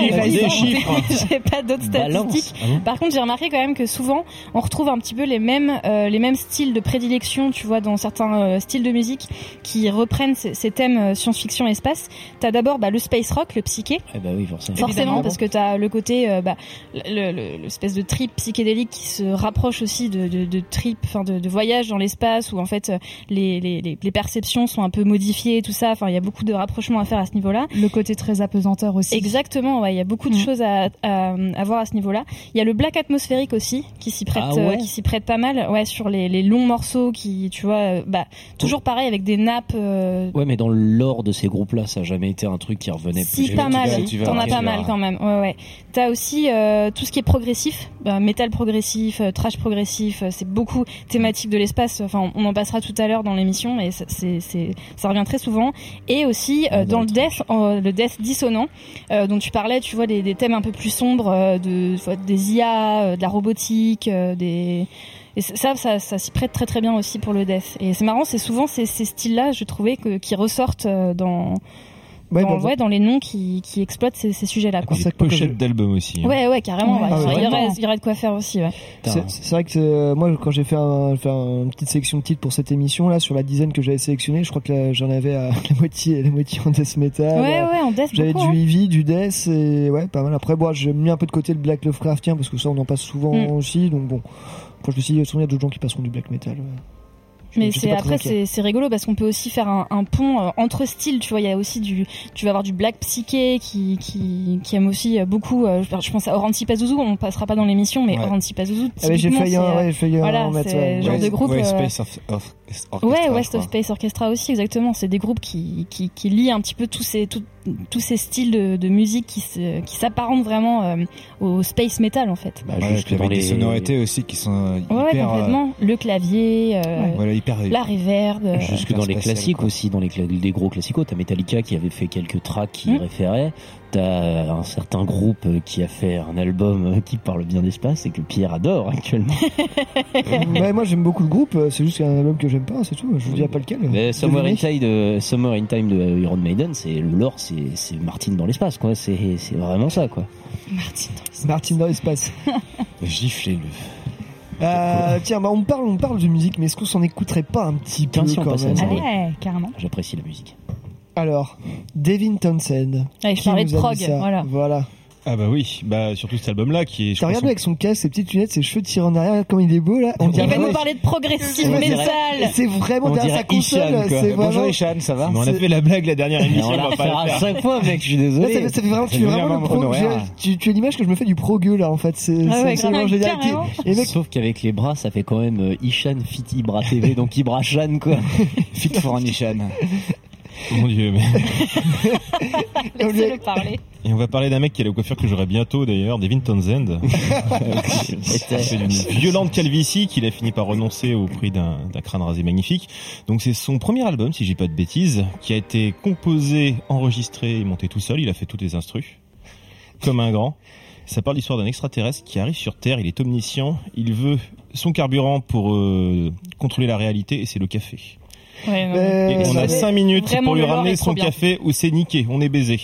J'ai pas d'autres Balance. statistiques. Ah bon Par contre, j'ai remarqué quand même que souvent, on retrouve un petit peu les mêmes euh, les mêmes styles de prédilection, tu vois, dans certains euh, styles de musique qui reprennent ces, ces thèmes euh, science-fiction espace. T'as d'abord bah, le space rock, le psyché. Eh bah oui, forcément. Forcément, parce que tu as le côté, euh, bah, le- le- l'espèce de trip psychédélique qui se rapproche aussi de, de, de trip, enfin de, de voyage dans l'espace où en fait les, les, les, les perceptions sont un peu modifiées et tout ça. Enfin, il y a beaucoup de rapprochements à faire à ce niveau-là. Le côté très apesanteur aussi. Exactement, ouais, il y a beaucoup de choses à, à, à voir à ce niveau-là. Il y a le black atmosphérique aussi qui s'y prête, Ah ouais euh, qui s'y prête pas mal, ouais, sur les, les longs morceaux qui, tu vois, euh, bah toujours pareil avec des nappes. euh, Ouais, mais dans l'or de ces groupes-là, ça a jamais été un truc qui revenait Si, plus. pas mal. T'en as pas mal quand même. Ouais, ouais. T'as aussi euh, tout ce qui est progressif, bah, métal progressif, euh, trash progressif. euh, c'est beaucoup thématique de l'espace. Enfin, on en passera tout à l'heure dans l'émission, mais ça- c'est, ça revient très souvent. Et aussi euh, dans le death, le death dissonant, euh, dont tu parlais, tu vois, des, thèmes un peu plus sombres, euh, de, des IA, euh, de la robotique, ça, ça, s'y prête très très bien aussi pour le death. Et c'est marrant, c'est souvent ces, styles-là, je trouvais, qui ressortent dans, Ouais, dans, bah, ouais, dans les noms qui, qui exploitent ces, ces sujets-là. quoi. Des pochettes d'albums aussi. hein. Ouais, ouais, carrément. Ouais, ouais. ah ouais, il, y aurait, il y aurait de quoi faire aussi. Ouais. C'est c'est vrai que euh, moi, quand j'ai fait, un, fait un- une petite sélection de titres pour cette émission là, sur la dizaine que j'avais sélectionné, je crois que là, j'en avais à la moitié, la moitié en death metal. Ouais, Euh, ouais, en death, J'avais beaucoup, du hein. heavy, du death et ouais, pas mal. Après, bon, j'ai mis un peu de côté le black Lovecraftien parce que ça, on en passe souvent Mm. aussi. Donc bon, après, je me suis dit, il y a d'autres gens qui passeront du black metal. Mais c'est après c'est c'est rigolo parce qu'on peut aussi faire un, un pont euh, entre styles. Tu vois, il y a aussi du, tu vas avoir du black psyché qui qui qui aime aussi euh, beaucoup. euh, je pense à Oranzi Pazuzu. On passera pas dans l'émission, mais Ouais. Oranzi Pazuzu. Ah, j'ai failli en- c'est, euh, ouais, j'ai failli en voilà, mettre, c'est ouais. le genre Ouais, de groupe. Ouais, euh, Space of, of- Orchestra, Ouais, West of Space Orchestra aussi, exactement. C'est des groupes qui, qui, qui lient un petit peu tous ces, tout- tous ces styles de, de musique qui se, qui s'apparentent vraiment euh, au space metal, en fait. Bah, Ouais, puis avec les des sonorités aussi qui sont euh, Ouais, ouais, hyper. euh, complètement. Le clavier, euh, Voilà, hyper. la reverb. euh, Jusque hyper dans les classiques quoi. aussi, dans les cla- des gros classicos. T'as Metallica qui avait fait quelques tracks qui Mm. référaient. T'as un certain groupe qui a fait un album qui parle bien d'espace et que Pierre adore actuellement. ouais, moi, j'aime beaucoup le groupe. C'est juste qu'il y a un album que j'aime pas, c'est tout. Je vous dis pas lequel. Mais Summer in. Time de, Summer in Time de Iron Maiden, c'est le lore, c'est c'est Martin dans l'espace, quoi. C'est c'est vraiment ça, quoi. Martin dans l'espace. Giflez-le. Euh, tiens, bah, on parle, on parle de musique, mais est-ce qu'on s'en écouterait pas un petit Tiens, peu si on quand passe à même ça. Allez, carrément. J'apprécie la musique. Alors, Devin Townsend. Ouais, je parlais de prog, ça voilà. Voilà. Ah bah oui, bah surtout cet album-là qui est. T'as regardé avec son casque, ses petites lunettes, ses cheveux tirés en arrière, comme il est beau là. On Il dirait va nous vraiment- parler de progressive metal. C'est vraiment On derrière sa console. C'est Bonjour vraiment. Ishan, ça va on a fait la blague la dernière émission, on va pas à chaque fois, mec, je suis Là, désolé. ça, fait, ça fait vraiment, C'est tu es vraiment le pro. Tu, tu as l'image que je me fais du pro gueux là en fait. C'est Ah ouais, absolument grave, génial. carrément. Et mec, Sauf qu'avec les bras, ça fait quand même euh, Ishan fit Ibra TV, donc Ibra Shan, quoi. Fit for an Ishan. Mon dieu, mais. Laissez-le parler. Et on va parler d'un mec qui a la coiffure que j'aurai bientôt d'ailleurs, Devin Townsend. C'est une violente calvitie qu'il a fini par renoncer au prix d'un crâne rasé magnifique. Donc c'est son premier album, si j'ai pas de bêtises, qui a été composé, enregistré et monté tout seul. Il a fait toutes les instrus, comme un grand. Ça parle l'histoire d'un extraterrestre qui arrive sur Terre. Il est omniscient. Il veut son carburant pour euh, contrôler la réalité et c'est le café. Ouais, non, Euh, Et on a 5 minutes pour lui ramener son bien. café ou c'est niqué, on est baisé.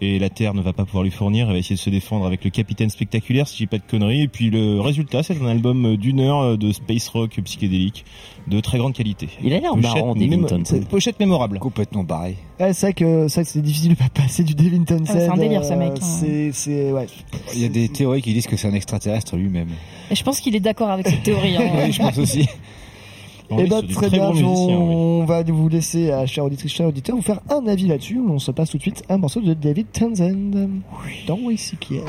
Et la Terre ne va pas pouvoir lui fournir, elle va essayer de se défendre avec le Capitaine Spectaculaire, si j'ai pas de conneries. Et puis le résultat, c'est un album d'une heure de space rock psychédélique de très grande qualité. Il a l'air Pochette marrant, Devin mémo- Townsend. Pochette mémorable. Complètement pareil. ouais, c'est vrai que c'est vrai que c'est difficile de pas passer du Devin Townsend. Ah, c'est un délire, ce euh, mec, hein. C'est c'est ouais. Il y a des théories qui disent que c'est un extraterrestre lui-même. Et je pense qu'il est d'accord avec cette théorie. hein. Oui, je pense aussi. Et est bah sur du très bien, bon musicien, oui. on va vous laisser, à chers auditrices, chers auditeurs, vous faire un avis là-dessus. On se passe tout de suite un morceau de David Townsend dans WCKL.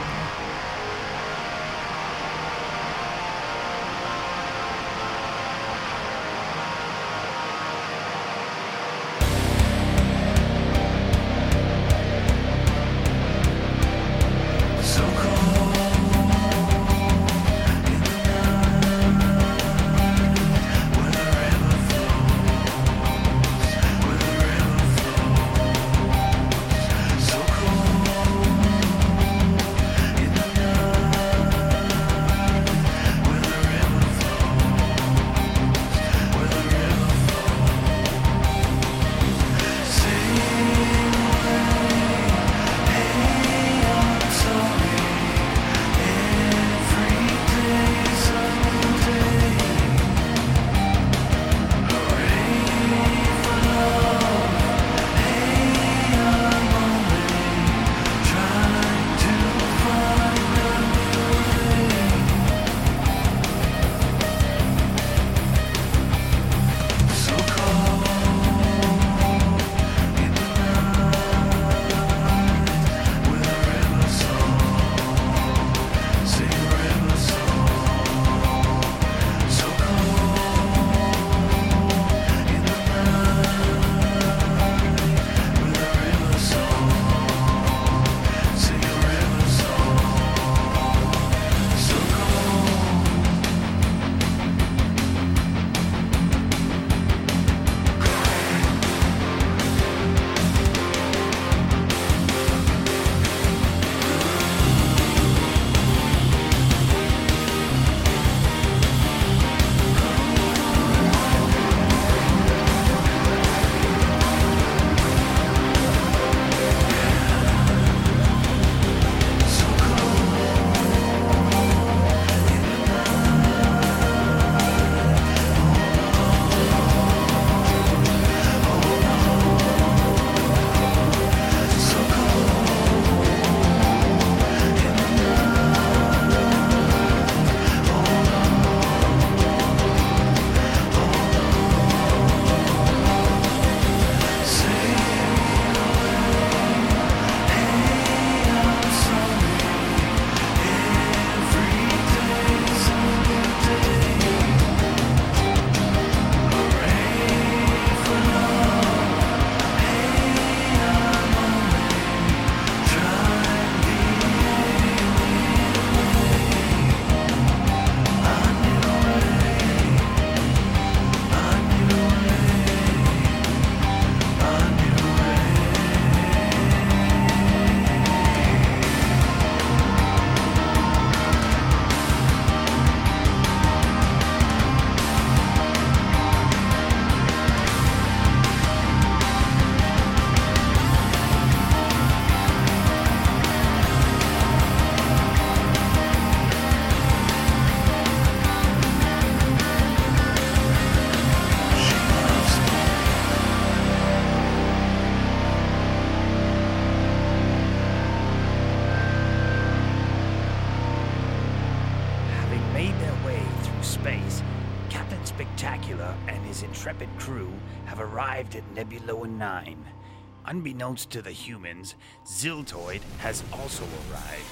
Unbeknownst to the humans, Ziltoid has also arrived.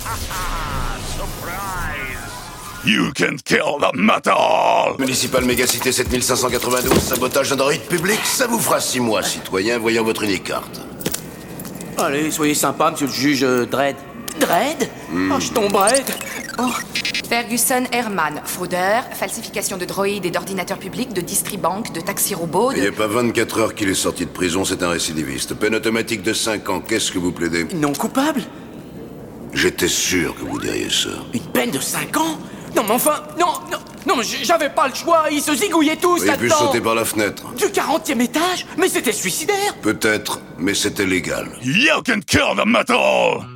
Ha ha! Surprise! You can kill the metal! Municipal Mégacité 7592, sabotage d'un droïde public, ça vous fera six mois, citoyen, voyant votre unique carte. Allez, soyez sympa, monsieur le juge euh, Dredd. Dredd? Oh, je tomberai Ferguson Herman, fraudeur, falsification de droïdes et d'ordinateurs publics, de distribank, de taxi robot, Il n'y a pas 24 heures qu'il est sorti de prison, c'est un récidiviste. Peine automatique de 5 ans, qu'est-ce que vous plaidez? Non coupable? J'étais sûr que vous diriez ça. Une peine de 5 ans? Non mais enfin, non, non, non, mais j'avais pas le choix, ils se zigouillaient tous Il a pu là-dedans sauter par la fenêtre. Du 40e étage? Mais c'était suicidaire Peut-être, mais c'était légal. You can kill the metal!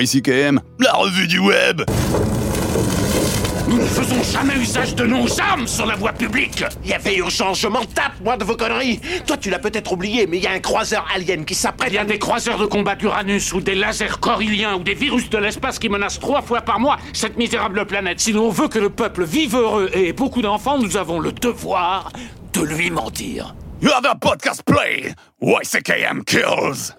YCKM, la revue du web. Nous ne faisons jamais usage de nos armes sur la voie publique. Il y avait urgence, je m'en tape, moi, de vos conneries. Toi, tu l'as peut-être oublié, mais il y a un croiseur alien qui s'apprête Il y a des croiseurs de combat d'Uranus ou des lasers corylliens ou des virus de l'espace qui menacent trois fois par mois cette misérable planète. Si l'on veut que le peuple vive heureux et ait beaucoup d'enfants, nous avons le devoir de lui mentir. You have a podcast play. YCKM kills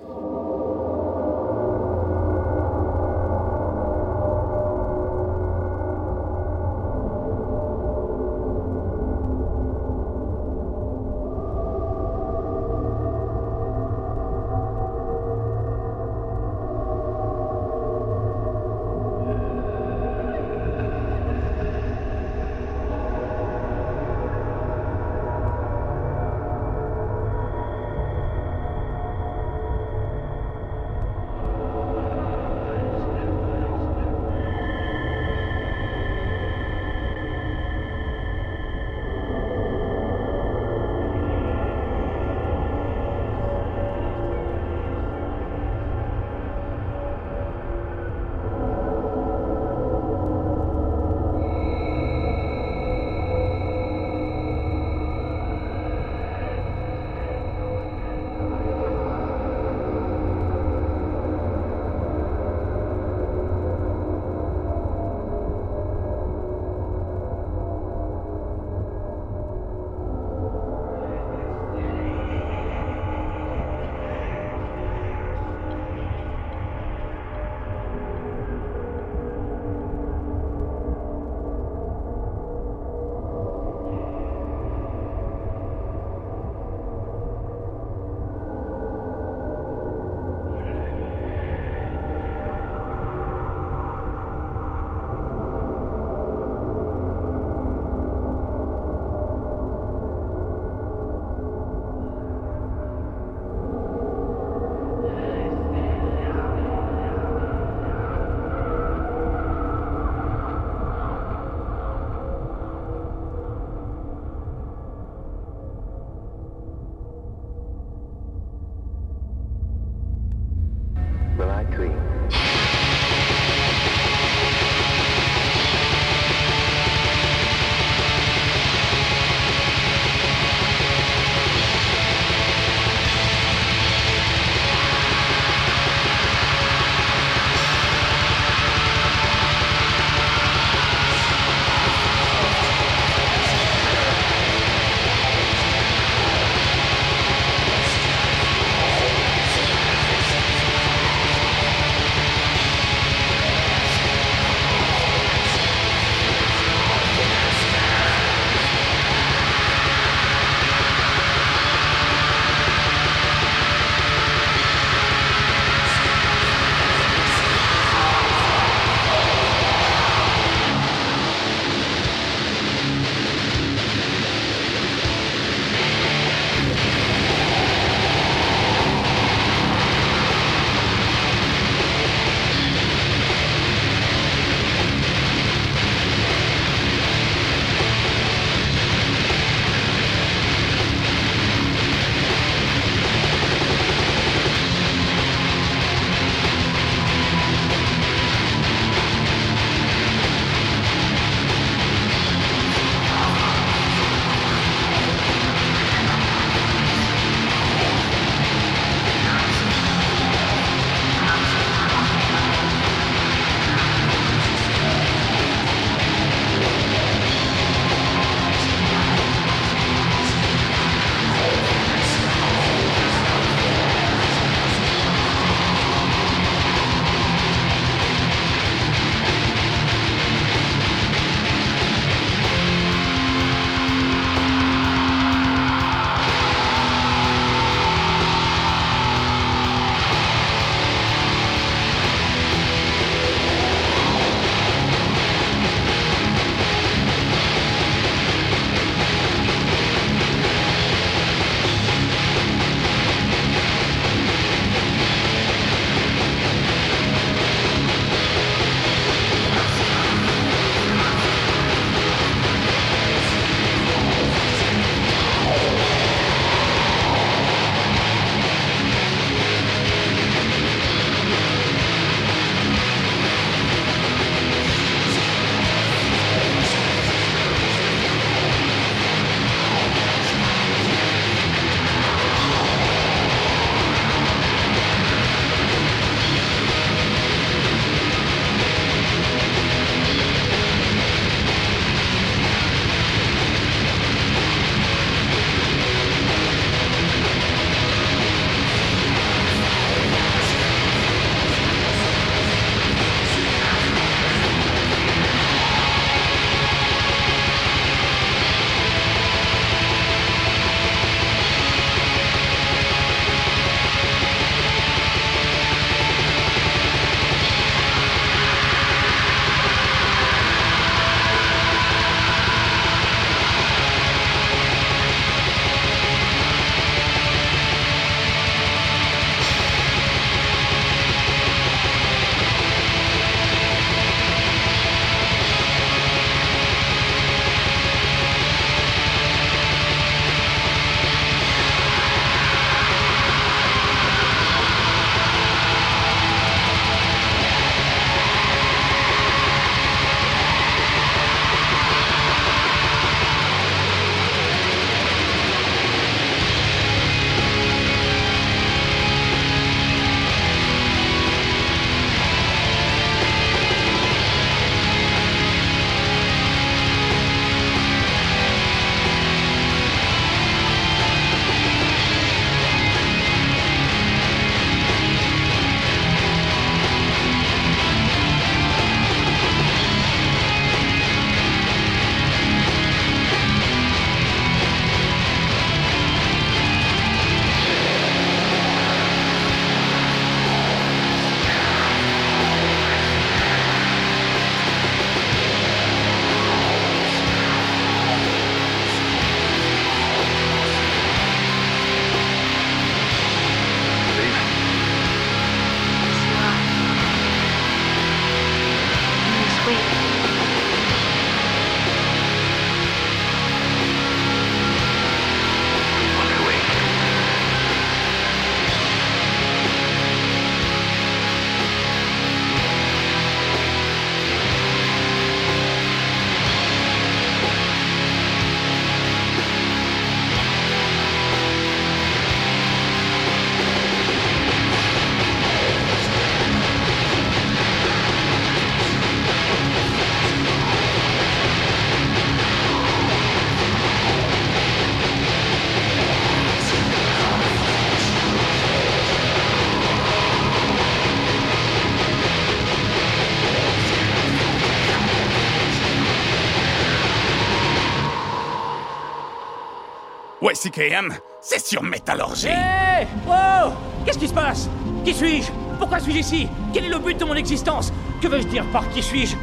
C'est sur Métallurgie. Hé Oh Qu'est-ce qui se passe? Qui suis-je? Pourquoi suis-je ici? Quel est le but de mon existence? Que veux-je dire par qui suis-je?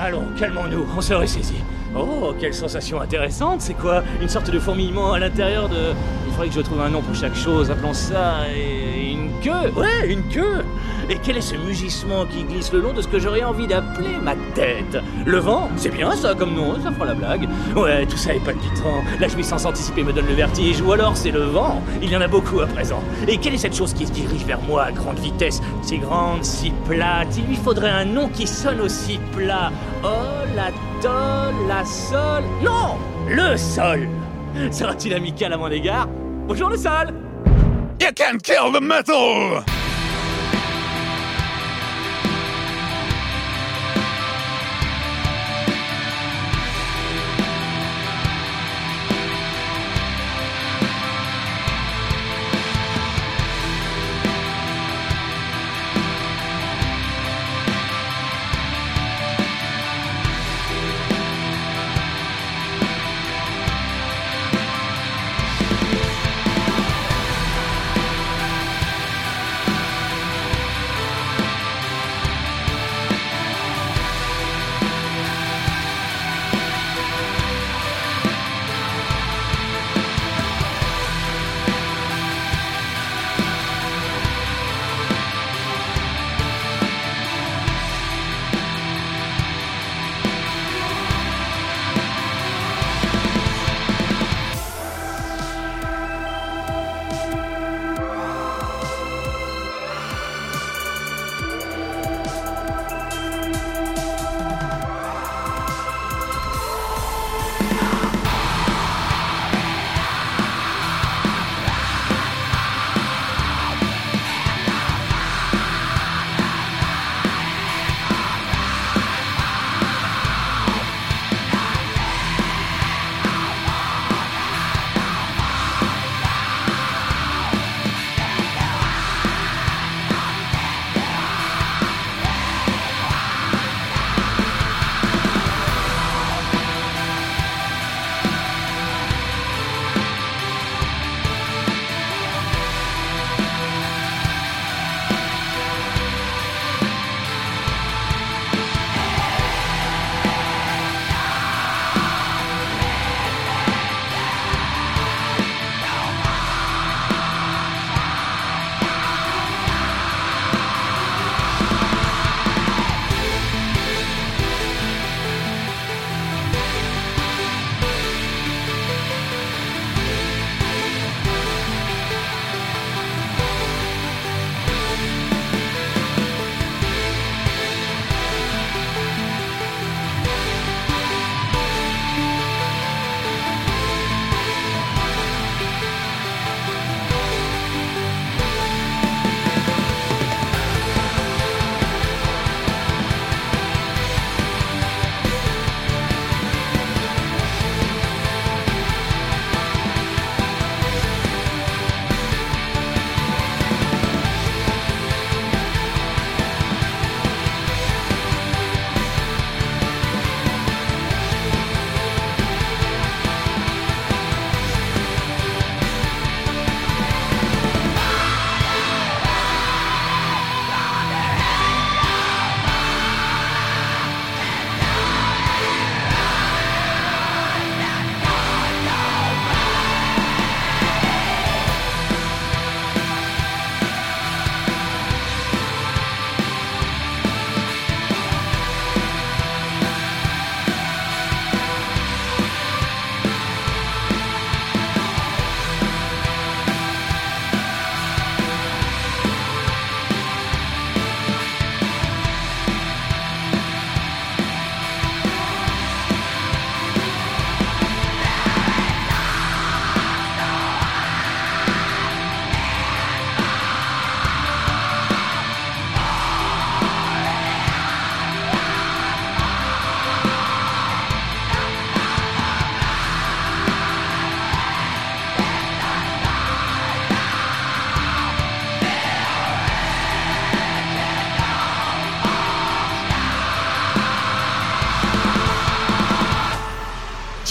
Allons, calmons-nous, on se ressaisit. Oh, quelle sensation intéressante, c'est quoi? Une sorte de fourmillement à l'intérieur de... Il faudrait que je trouve un nom pour chaque chose, appelons ça... et- une queue. Ouais, une queue. Et quel est ce mugissement qui glisse le long de ce que j'aurais envie d'appeler ma tête? Le vent C'est bien ça comme nom, ça fera la blague. Ouais, tout ça est palpitant, la jouissance anticipée me donne le vertige, ou alors c'est le vent, il y en a beaucoup à présent. Et quelle est cette chose qui se dirige vers moi à grande vitesse? Si grande, si plate, il lui faudrait un nom qui sonne aussi plat. Oh, la tol, la sol... Non Le sol. Sera-t-il amical à mon égard? Bonjour le sol. You can kill the metal!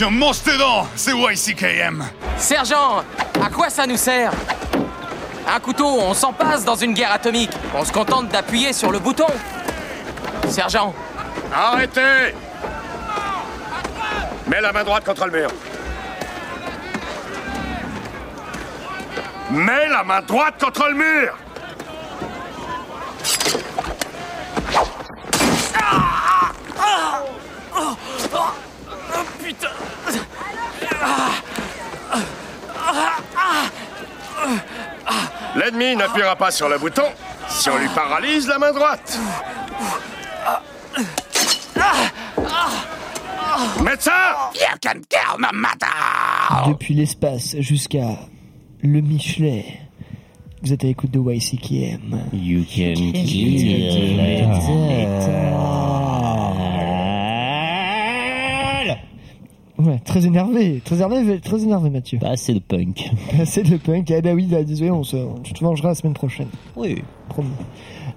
Tiens, mange tes dents, c'est YCKM. Sergent, à quoi ça nous sert? Un couteau, on s'en passe dans une guerre atomique. On se contente d'appuyer sur le bouton. Sergent. Arrêtez Mets la main droite contre le mur. Mets la main droite contre le mur putain N'appuiera pas sur le bouton si on lui paralyse la main droite. Médecin Depuis l'espace jusqu'à le Michelet. Vous êtes à l'écoute de YCKM. You can Ouais, très énervé, très énervé, très énervé Mathieu. Bah, c'est le punk. c'est le punk. Eh ben oui, bah, désolé, on se, on te mangera la semaine prochaine. Oui. Promis.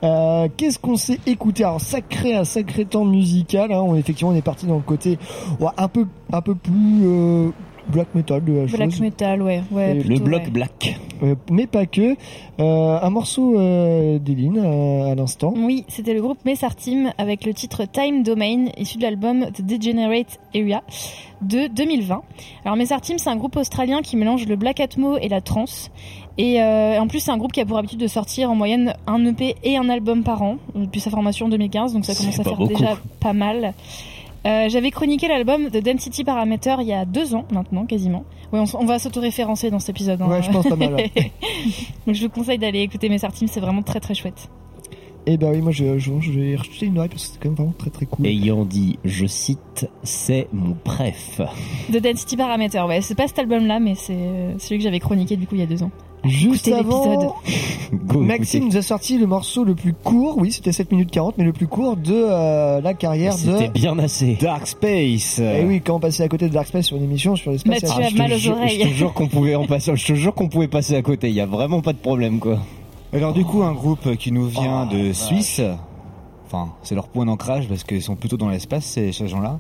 Euh, Qu'est-ce qu'on s'est écouté? Alors sacré, un sacré temps musical. Hein. On, effectivement, on est parti dans le côté ouais, un peu, un peu plus euh, black metal de la Black chose. metal, ouais. ouais plutôt, ouais. black. Euh, mais pas que. Euh, un morceau euh, d'Eline euh, à l'instant. Oui, c'était le groupe Messartim avec le titre Time Domain, issu de l'album The Degenerate Area de 2020. Alors Messartim, c'est un groupe australien qui mélange le black atmo et la trance. Et euh, en plus, c'est un groupe qui a pour habitude de sortir en moyenne un EP et un album par an depuis sa formation en 2015, donc ça commence à faire beaucoup. déjà pas mal. Euh, J'avais chroniqué l'album The Density Parameter il y a deux ans maintenant, quasiment. Ouais, on, on va s'auto-référencer dans cet épisode. hein. Ouais, je pense pas mal, ouais. Donc je vous conseille d'aller écouter Messartim, c'est vraiment très très chouette. Et bah oui, moi je, je, je vais rejeter une oreille parce que c'est quand même vraiment très très cool. Ayant dit, je cite, c'est mon préf. The Density Parameter, ouais, c'est pas cet album-là, mais c'est euh, celui que j'avais chroniqué du coup il y a deux ans. Juste avant, Go, Maxime nous a sorti le morceau le plus court, oui c'était 7 minutes 40, mais le plus court de euh, la carrière de... C'était bien assez. Dark Space. Et oui, quand on passait à côté de Dark Space sur une émission sur l'espace... Mathieu c'est- a mal aux Je- oreilles. Je te jure qu'on pouvait en passer, je te jure qu'on pouvait passer à côté. Il y a vraiment pas de problème, quoi. Alors du coup, un groupe qui nous vient Oh, de. Suisse. Enfin, c'est leur point d'ancrage parce qu'ils sont plutôt dans l'espace, ces, ces gens-là.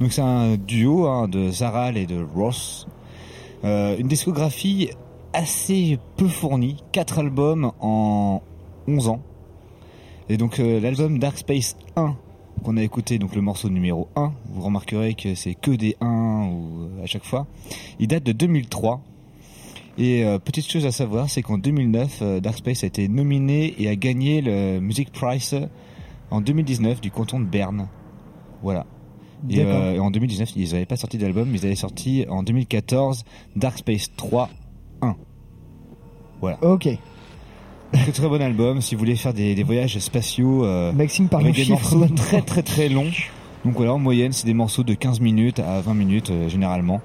Donc c'est un duo hein, de Zaral et de Ross. Euh, une discographie assez peu fournie, quatre albums en 11 ans. Et donc euh, l'album Dark Space 1 qu'on a écouté, donc le morceau numéro 1, vous remarquerez que c'est que des 1 ou à chaque fois. Il date de 2003. Et euh, petite chose à savoir, c'est qu'en 2009, euh, Dark Space a été nominé et a gagné le Music Prize en 2019 du canton de Berne. Voilà. Et, euh, en 2019, ils n'avaient pas sorti d'album, ils avaient sorti en 2014 Dark Space 3 1. Voilà. Ok. Très très bon album. Si vous voulez faire des, des voyages spatiaux euh, Maxime parle avec en des chiffres morceaux maintenant. très très très longs. Donc voilà, en moyenne, c'est des morceaux de 15 minutes à 20 minutes euh, généralement.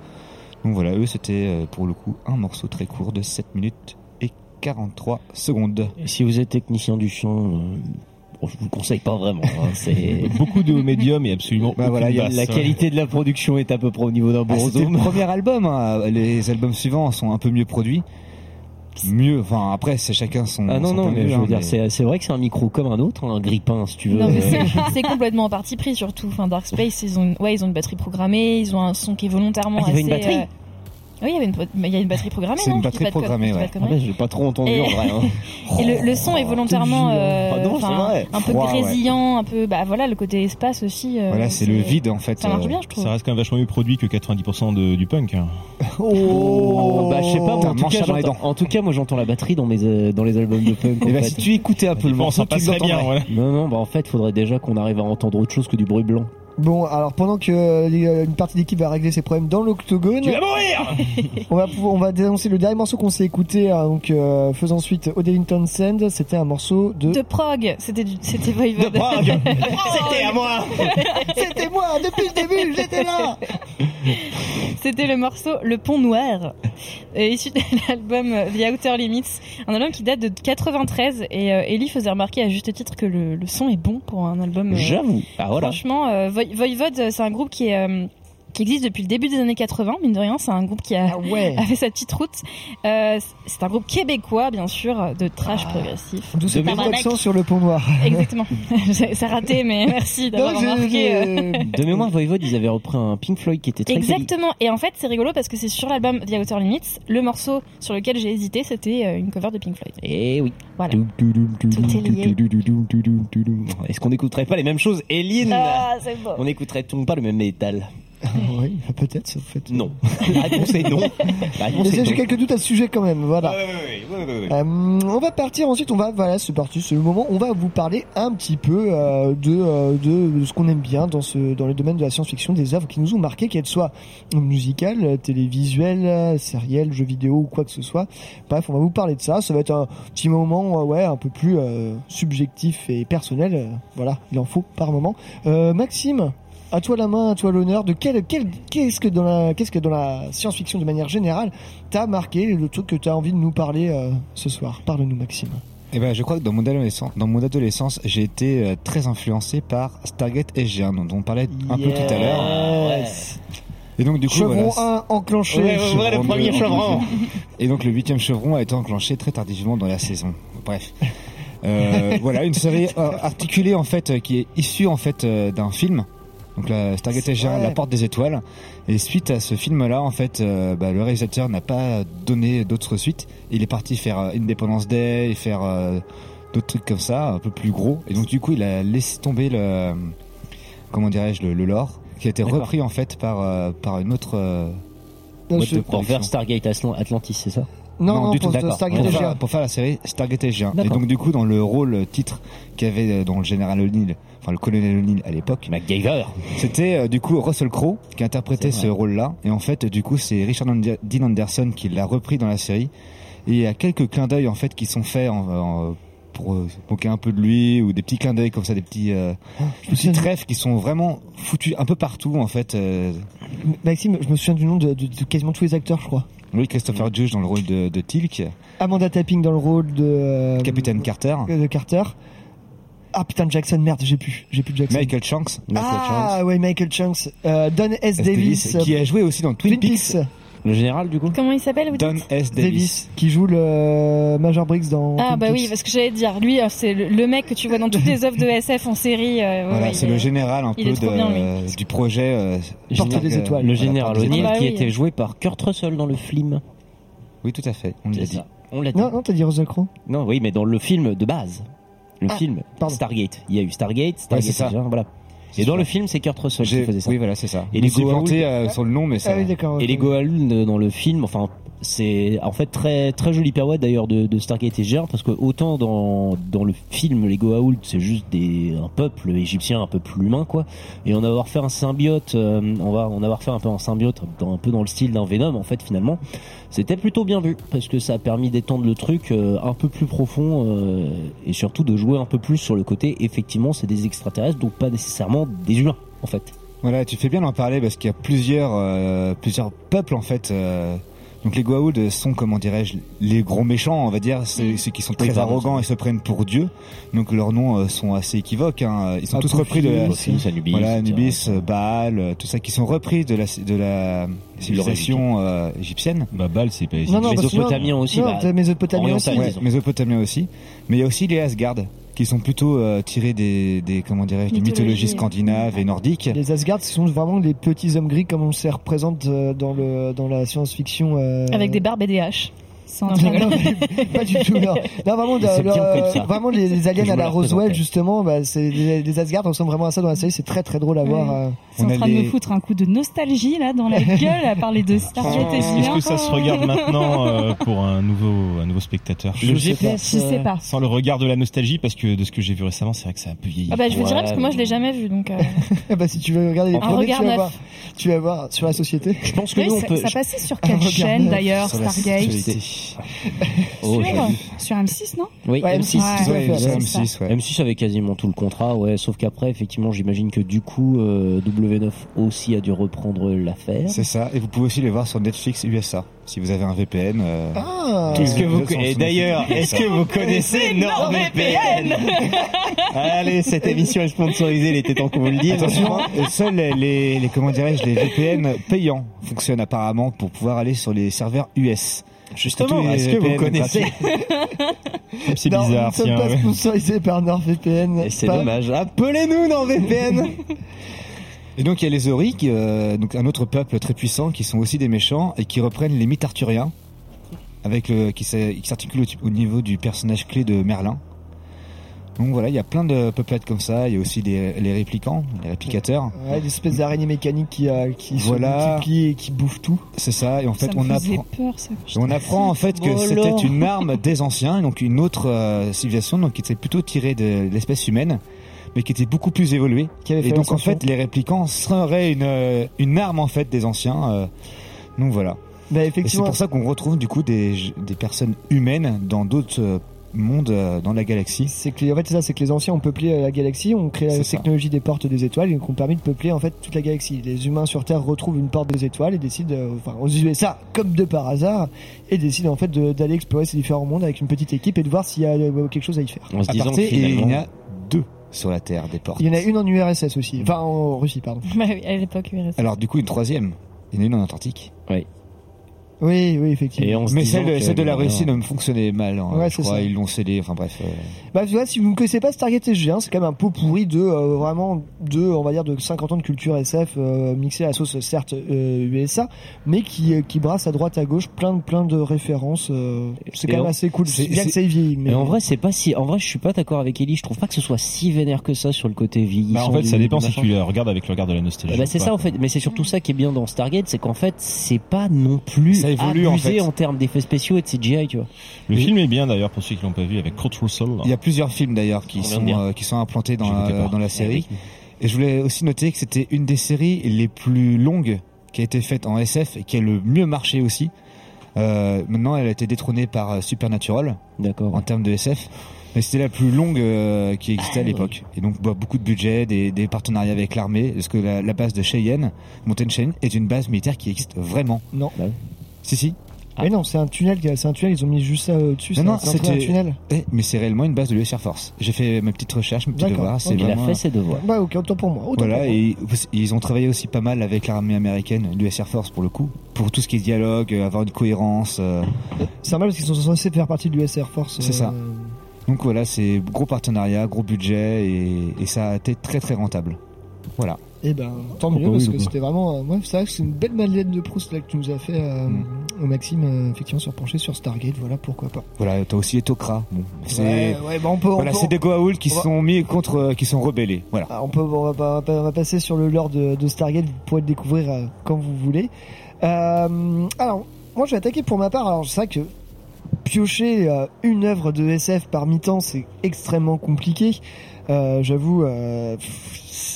Donc voilà, eux, c'était euh, pour le coup un morceau très court de 7 minutes et 43 secondes. Et si vous êtes technicien du son, euh, je vous le conseille pas vraiment. hein, c'est Beaucoup de médium et absolument Bah voilà, basse. la qualité de la production est à peu près au niveau d'un Ah, le premier album. hein. Les albums suivants sont un peu mieux produits. Mieux, enfin après, c'est chacun son. Ah non son non, mais je hein, veux dire, mais- c'est c'est vrai que c'est un micro comme un autre, un grippin si tu veux. Non mais c'est- c'est complètement en parti pris surtout. Enfin Dark Space, ils ont, une- ouais, ils ont une batterie programmée, ils ont un son qui est volontairement Ah, il y avait assez. une batterie euh, Oui, il y avait une, mais il y a une batterie programmée. C'est une batterie programmée, ouais. Ah je l'ai pas trop entendu Et- en vrai. hein. Et le, le son est volontairement euh, Ah non, vrai. un peu Froid, ouais. grésillant, un peu bah voilà le côté espace aussi. euh, Voilà, c'est le vide en fait. Ça marche euh, bien, je trouve. Ça reste quand même vachement mieux produit que 90% de- du punk. hein. Oh, Bah je sais pas, en, tout cas, en tout cas moi j'entends la batterie dans mes euh, dans les albums de punk. en Et bah, fait. si tu écoutais un peu le morceau, ça tu passerait bien, l'entendrais. Non non, bah en fait faudrait déjà qu'on arrive à entendre autre chose que du bruit blanc. Bon, alors pendant que euh, les- euh, une partie de l'équipe va régler ses problèmes dans l'octogone, Tu vas mourir on va pouvoir- on va dénoncer le dernier morceau qu'on s'est écouté. hein, donc euh, faisant suite au Devington Sand, c'était un morceau de. De prog, c'était du- c'était Voivode. De Prague C'était à moi C'était moi depuis le début, j'étais là. C'était le morceau Le Pont Noir, euh, issu de l'album euh, The Outer Limits, un album qui date de 93 et euh, Ellie faisait remarquer à juste titre que le, le son est bon pour un album. euh, J'avoue. Ah voilà. Franchement, euh, Voi- Voivode, c'est un groupe qui est euh, qui existe depuis le début des années 80, mine de rien, c'est un groupe qui a, a fait sa petite route. Euh, c'est un groupe québécois, bien sûr, de trash progressif. D'où ce accent sur le pont noir. Exactement. Ça a raté, mais merci d'avoir remarqué. euh. De mémoire, Voivode, ils avaient repris un Pink Floyd qui était très quali- Exactement. Et en fait, c'est rigolo parce que c'est sur l'album The Outer Limits. Le morceau sur lequel j'ai hésité, c'était euh, une cover de Pink Floyd. Eh oui. Voilà. Tout est lié. Est-ce qu'on n'écouterait pas les mêmes choses, Eline Ah, c'est beau. On n'écouterait-on pas le même métal? Oui, peut-être, en fait. Non. La réponse est non. J'ai quelques doutes à ce sujet quand même, voilà. Euh, on va partir ensuite, on va, voilà, c'est parti, c'est le moment, on va vous parler un petit peu euh, de, euh, de, de ce qu'on aime bien dans, ce, dans le domaine de la science-fiction, des œuvres qui nous ont marqué, qu'elles soient musicales, télévisuelles, sérielles, jeux vidéo ou quoi que ce soit. Bref, on va vous parler de ça, ça va être un petit moment, euh, ouais, un peu plus subjectif et personnel, voilà, il en faut par moment. Maxime à toi la main, à toi l'honneur. De quel, quel, qu'est-ce que dans la, qu'est-ce que dans la science-fiction de manière générale t'as marqué le truc que t'as envie de nous parler euh, ce soir? Parle-nous, Maxime. Eh ben, je crois que dans mon adolescence, dans mon adolescence, j'ai été euh, très influencé par Stargate SG1, dont on parlait un peu tout à l'heure. Et donc du coup, Chevron voilà, 1 enclenché. Ouais, ouais, ouais, le premier 2 chevron. Et donc le huitième chevron a été enclenché très tardivement dans la saison. Bref. Euh, voilà, une série euh, articulée en fait euh, qui est issue en fait euh, d'un film. Donc la Stargate C'est SG1, vrai. La Porte des Étoiles. Et suite à ce film-là, en fait, euh, bah, le réalisateur n'a pas donné d'autres suites. Il est parti faire euh, Independence Day et faire euh, d'autres trucs comme ça, un peu plus gros. Et donc du coup, il a laissé tomber le, comment dirais-je, le, le lore, qui a été D'accord. repris en fait par par une autre. Non, boîte je- de Pour production. faire Stargate Atl- Atlantis, c'est ça? Non, non, du pour tout, d'accord. Stargate pour, SG1. faire, pour faire la série Stargate SG1. Et D'accord. donc du coup, dans le rôle euh, titre qu'il y avait euh, dans le général O'Neill, enfin le colonel O'Neill à l'époque, MacGyver, c'était euh, du coup Russell Crowe qui interprétait ce rôle-là. Et en fait, du coup, c'est Richard Ander- Dean Anderson qui l'a repris dans la série. Et il y a quelques clins d'œil en fait qui sont faits en, en- pour euh, se moquer un peu de lui ou des petits clins d'œil comme ça, des petits euh, petits trèfles qui sont vraiment foutus un peu partout en fait. euh. Maxime, je me souviens du nom de, de- de quasiment tous les acteurs, je crois. Oui, Christopher Judge dans le rôle de, de Tilk, Amanda Tapping dans le rôle de euh, Capitaine Carter, de Carter. Ah putain, Jackson, merde, j'ai plus, j'ai plus Jackson. Michael Shanks, ah ouais, Michael Chunks, euh, Don S. S. Davis, Davis, qui a joué aussi dans Twin, Twin Peaks. Peaks. Le général, du coup Comment il s'appelle Don S. Davis. Davis. qui joue le euh, Major Briggs dans. Ah Twin bah Peaks. oui, parce que j'allais dire, lui, euh, c'est le, mec que tu vois dans toutes les œuvres de SF en série. euh, ouais, Voilà, c'est le général un peu de- bien, du projet euh, Porte des étoiles. Le général O'Neill qui Bah oui. était joué par Kurt Russell dans le film. Oui, tout à fait. On l'a C'est dit. ça. On l'a dit. Non, non, t'as dit Russell Crowe. Non, oui, mais dans le film de base. Le Ah, film pardon. Stargate. Il y a eu Stargate, Stargate, c'est ça. voilà. Et dans le film, c'est Kurt Russell qui faisait ça. Oui, voilà, c'est ça. Et les planté euh, sur le nom, mais ça. Ah oui, d'accord. Et les Goa'uld dans le film, enfin, c'est en fait très très joli pirouette d'ailleurs de, de Stargate et Géant parce que autant dans dans le film les Goa'uld c'est juste des un peuple égyptien un peu plus humain quoi et en avoir fait un symbiote euh, on va en avoir fait un peu un symbiote dans, un peu dans le style d'un Venom en fait finalement c'était plutôt bien vu parce que ça a permis d'étendre le truc euh, un peu plus profond euh, et surtout de jouer un peu plus sur le côté effectivement c'est des extraterrestres donc pas nécessairement des humains en fait Voilà, tu fais bien d'en parler parce qu'il y a plusieurs, euh, plusieurs peuples en fait. Donc les Goa'uld sont, comment dirais-je, les gros méchants, on va dire, ceux qui sont très Oui, arrogants et se prennent pour Dieu. Donc leurs noms euh, sont assez équivoques. Hein. Ils sont Ah, tous repris de la, Anubis, voilà. Anubis, euh, Baal, euh, tout ça qui sont repris de la, de la civilisation euh, égyptienne. Bah, Bâle, c'est pas Mésopotamiens non, aussi, Non, bah, Mésopotamien aussi. Ouais. Mésopotamien aussi. Mais il y a aussi les Asgard qui sont plutôt euh, tirés des, des comment dirais-je, des mythologies scandinaves et nordiques. Les Asgard, ce sont vraiment les petits hommes gris comme on se les représente euh, dans le dans la science-fiction. euh, Avec des barbes et des haches. Sans Non, non, pas du tout, non. Non, vraiment, de- bien le- vraiment les, les aliens Je à la Roswell, justement, bah, c'est, les, les Asgard ressemblent vraiment à ça dans la série, c'est très très drôle à voir. euh. C'est en train de me foutre un coup de nostalgie là dans la gueule à parler de Stargate et Est-ce que ça se regarde maintenant euh, pour un nouveau, un nouveau spectateur Le sais pas. Je sais euh, pas. Sans le regard de la nostalgie, parce que de ce que j'ai vu récemment, c'est vrai que ça a un peu vieilli. Ah bah je vous Ouais, dirais parce que moi je l'ai mais- jamais vu donc. euh, Ah bah, si tu veux regarder les Un premiers, regard tu vas, voir, tu vas voir sur la société. Je pense que Oui, nous on ça, peut. ça passait sur quelle chaîne d'ailleurs Stargate. Oh, sur, j'ai vu. sur M6, non? Oui, Ouais, M6, M6, tout à fait, ouais, c'est M6, ça. ouais. M6 avait quasiment tout le contrat, ouais. Sauf qu'après, effectivement, j'imagine que du coup, euh, W9 aussi a dû reprendre l'affaire. C'est ça. Et vous pouvez aussi les voir sur Netflix USA. Si vous avez un VPN. euh, Ah. que vous, et d'ailleurs, est-ce que vous connaissez NordVPN Allez, cette émission est sponsorisée, il était temps qu'on vous le dise. Attention, hein, seuls les, les, les- comment dirais-je les VPN payants fonctionnent apparemment pour pouvoir aller sur les serveurs US. Justement, est-ce que vous connaissez C'est bizarre, Nous ne sommes pas ouais. sponsorisés par NordVPN. Et c'est Pas- dommage. Appelez-nous NordVPN Et donc il y a les qui, euh, donc un autre peuple très puissant, qui sont aussi des méchants et qui reprennent les mythes arthuriens, avec le, qui s'articule au, au niveau du personnage clé de Merlin. Donc voilà, il y a plein de peuplades comme ça. Il y a aussi des, les réplicants, les réplicateurs. Ouais, des espèces d'araignées mécaniques qui, euh, qui Voilà. se multiplient et qui bouffent tout. C'est ça. Et en fait, ça on apprend. peur, ça. Et On apprend en fait que c'était une arme des anciens, donc une autre euh, civilisation, donc qui était plutôt tirée de l'espèce humaine, mais qui était beaucoup plus évoluée. Qui avait Et donc en fait, les réplicants seraient une euh, une arme en fait des anciens. euh, donc voilà. Bah, Et c'est pour ça qu'on retrouve du coup des des personnes humaines dans d'autres mondes euh, dans la galaxie. C'est que, en fait, c'est ça, c'est que les anciens ont peuplé euh, la galaxie, ont créé la ça. technologie des portes des étoiles et ont permis de peupler en fait toute la galaxie. Les humains sur Terre retrouvent une porte des étoiles et décident, euh, enfin, aux USA, comme de par hasard, et décident en fait d'aller explorer ces différents mondes avec une petite équipe et de voir s'il y a euh, quelque chose à y faire. En se disant il y en a deux sur la Terre des portes. Il y en a une en URSS aussi, enfin en Russie, pardon. À l'époque URSS. Alors du coup une troisième. Il y en a une en Antarctique. Oui, oui, effectivement. Et on se Mais celle, de la Russie ne fonctionnait mal. hein, Ouais, je crois ça. ils l'ont scellé. Enfin bref. euh, Bah, tu vois, si vous ne connaissez pas Stargate SG1, c'est quand même un pot pourri de euh, vraiment de, on va dire, de 50 ans de culture SF euh, mixée à la sauce certes euh, USA, mais qui euh, qui brasse à droite à gauche plein de plein de références. euh, c'est quand même en- assez cool. c'est- bien que c'est- ça vieillit, mais Mais en vrai, c'est pas si. En vrai, je suis pas d'accord avec Ellie. Je trouve pas que ce soit si vénère que ça sur le côté vieillissant. Bah, en fait, ça dépend si tu le regardes avec le regard de la nostalgie. Eh ben, c'est ça en fait, mais c'est surtout ça qui est bien dans Stargate, c'est qu'en fait c'est pas non plus Ça évolue, en fait. en, termes d'effets spéciaux et de CGI, tu vois. Le film est bien d'ailleurs pour ceux qui l'ont pas vu avec Kurt Russell. Il y a plusieurs films d'ailleurs qui On sont euh, qui sont implantés dans la, pas. dans la série. Et je voulais aussi noter que c'était une des séries les plus longues qui a été faite en SF et qui a le mieux marché aussi. Euh, maintenant, elle a été détrônée par euh, Supernatural D'accord. en termes de SF. Mais c'était la plus longue euh, qui existait à l'époque. Et donc bah, beaucoup de budget, des, des partenariats avec l'armée. Parce que la, la base de Cheyenne, Mountain Cheyenne, est une base militaire qui existe vraiment. non. Si si. Mais non, c'est un tunnel, qui- c'est un tunnel. Ils ont mis juste ça euh, dessus. Non, non, c'est un- c'était- tunnel. Eh, mais c'est réellement une base de l'US Air Force. J'ai fait ma petite recherche, mes petits D'accord. devoirs. C'est. Il a fait ses devoirs. Bah ok, autant pour moi. Autant pour Voilà, moi. et ils ont travaillé aussi pas mal avec l'armée américaine, l'US Air Force pour le coup, pour tout ce qui est dialogue, euh, avoir une cohérence. euh, C'est normal parce qu'ils sont censés faire partie de l'US Air Force. C'est ça. euh, Donc voilà, c'est gros partenariat, gros budget, et, et ça a été très très rentable. Voilà. Et ben, tant Oh, mieux, oui, parce que c'était vraiment. euh, ouais, c'est vrai que c'est une belle Madeleine de Proust là, que tu nous as fait, euh, Mm. au Maxime, euh, effectivement, sur pencher sur Stargate. Voilà, pourquoi pas. Voilà, t'as aussi Etokra. Bon, c'est Ouais, ouais, bah on peut. on voilà, peut- c'est des Goa'uld qui on va- sont mis contre, euh, qui sont rebellés. Voilà. Ah, on peut, on va, on va pas- on va passer sur le lore de, de Stargate. Vous pourrez le découvrir euh, quand vous voulez. Euh, alors, moi, je vais attaquer pour ma part. Alors, c'est vrai que piocher euh, une œuvre de SF par mi-temps, c'est extrêmement compliqué. Euh, J'avoue, euh,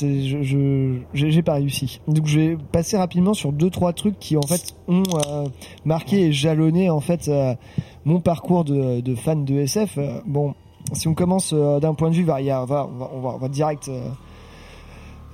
je, j'ai pas réussi. Donc, je vais passer rapidement sur deux trois trucs qui en fait ont euh, marqué et jalonné en fait mon parcours de, fan de SF. Bon, si on commence d'un point de vue varié, on va, on on va direct.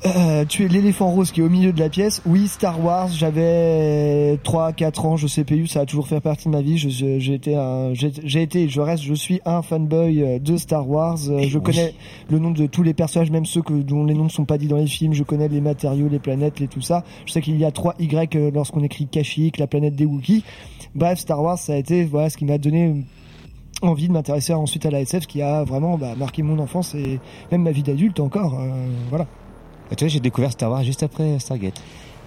Euh, tuer l'éléphant rose qui est au milieu de la pièce. Oui, Star Wars, j'avais 3 4 ans, je sais PU, ça a toujours fait partie de ma vie. J'ai été un j'ai j'ai été je reste je suis un fanboy euh, de Star Wars. Euh, Et Je oui. connais le nom de tous les personnages, même ceux que dont les noms ne sont pas dits dans les films, je connais les matériaux, les planètes, les tout ça. Je sais qu'il y a 3 Y euh, lorsqu'on écrit Kashyyyk, la planète des Wookiees. Bref, Star Wars, ça a été voilà ce qui m'a donné envie de m'intéresser ensuite à la SF qui a vraiment bah, marqué mon enfance et même ma vie d'adulte encore euh, voilà Et tu vois, j'ai découvert Star Wars juste après Stargate.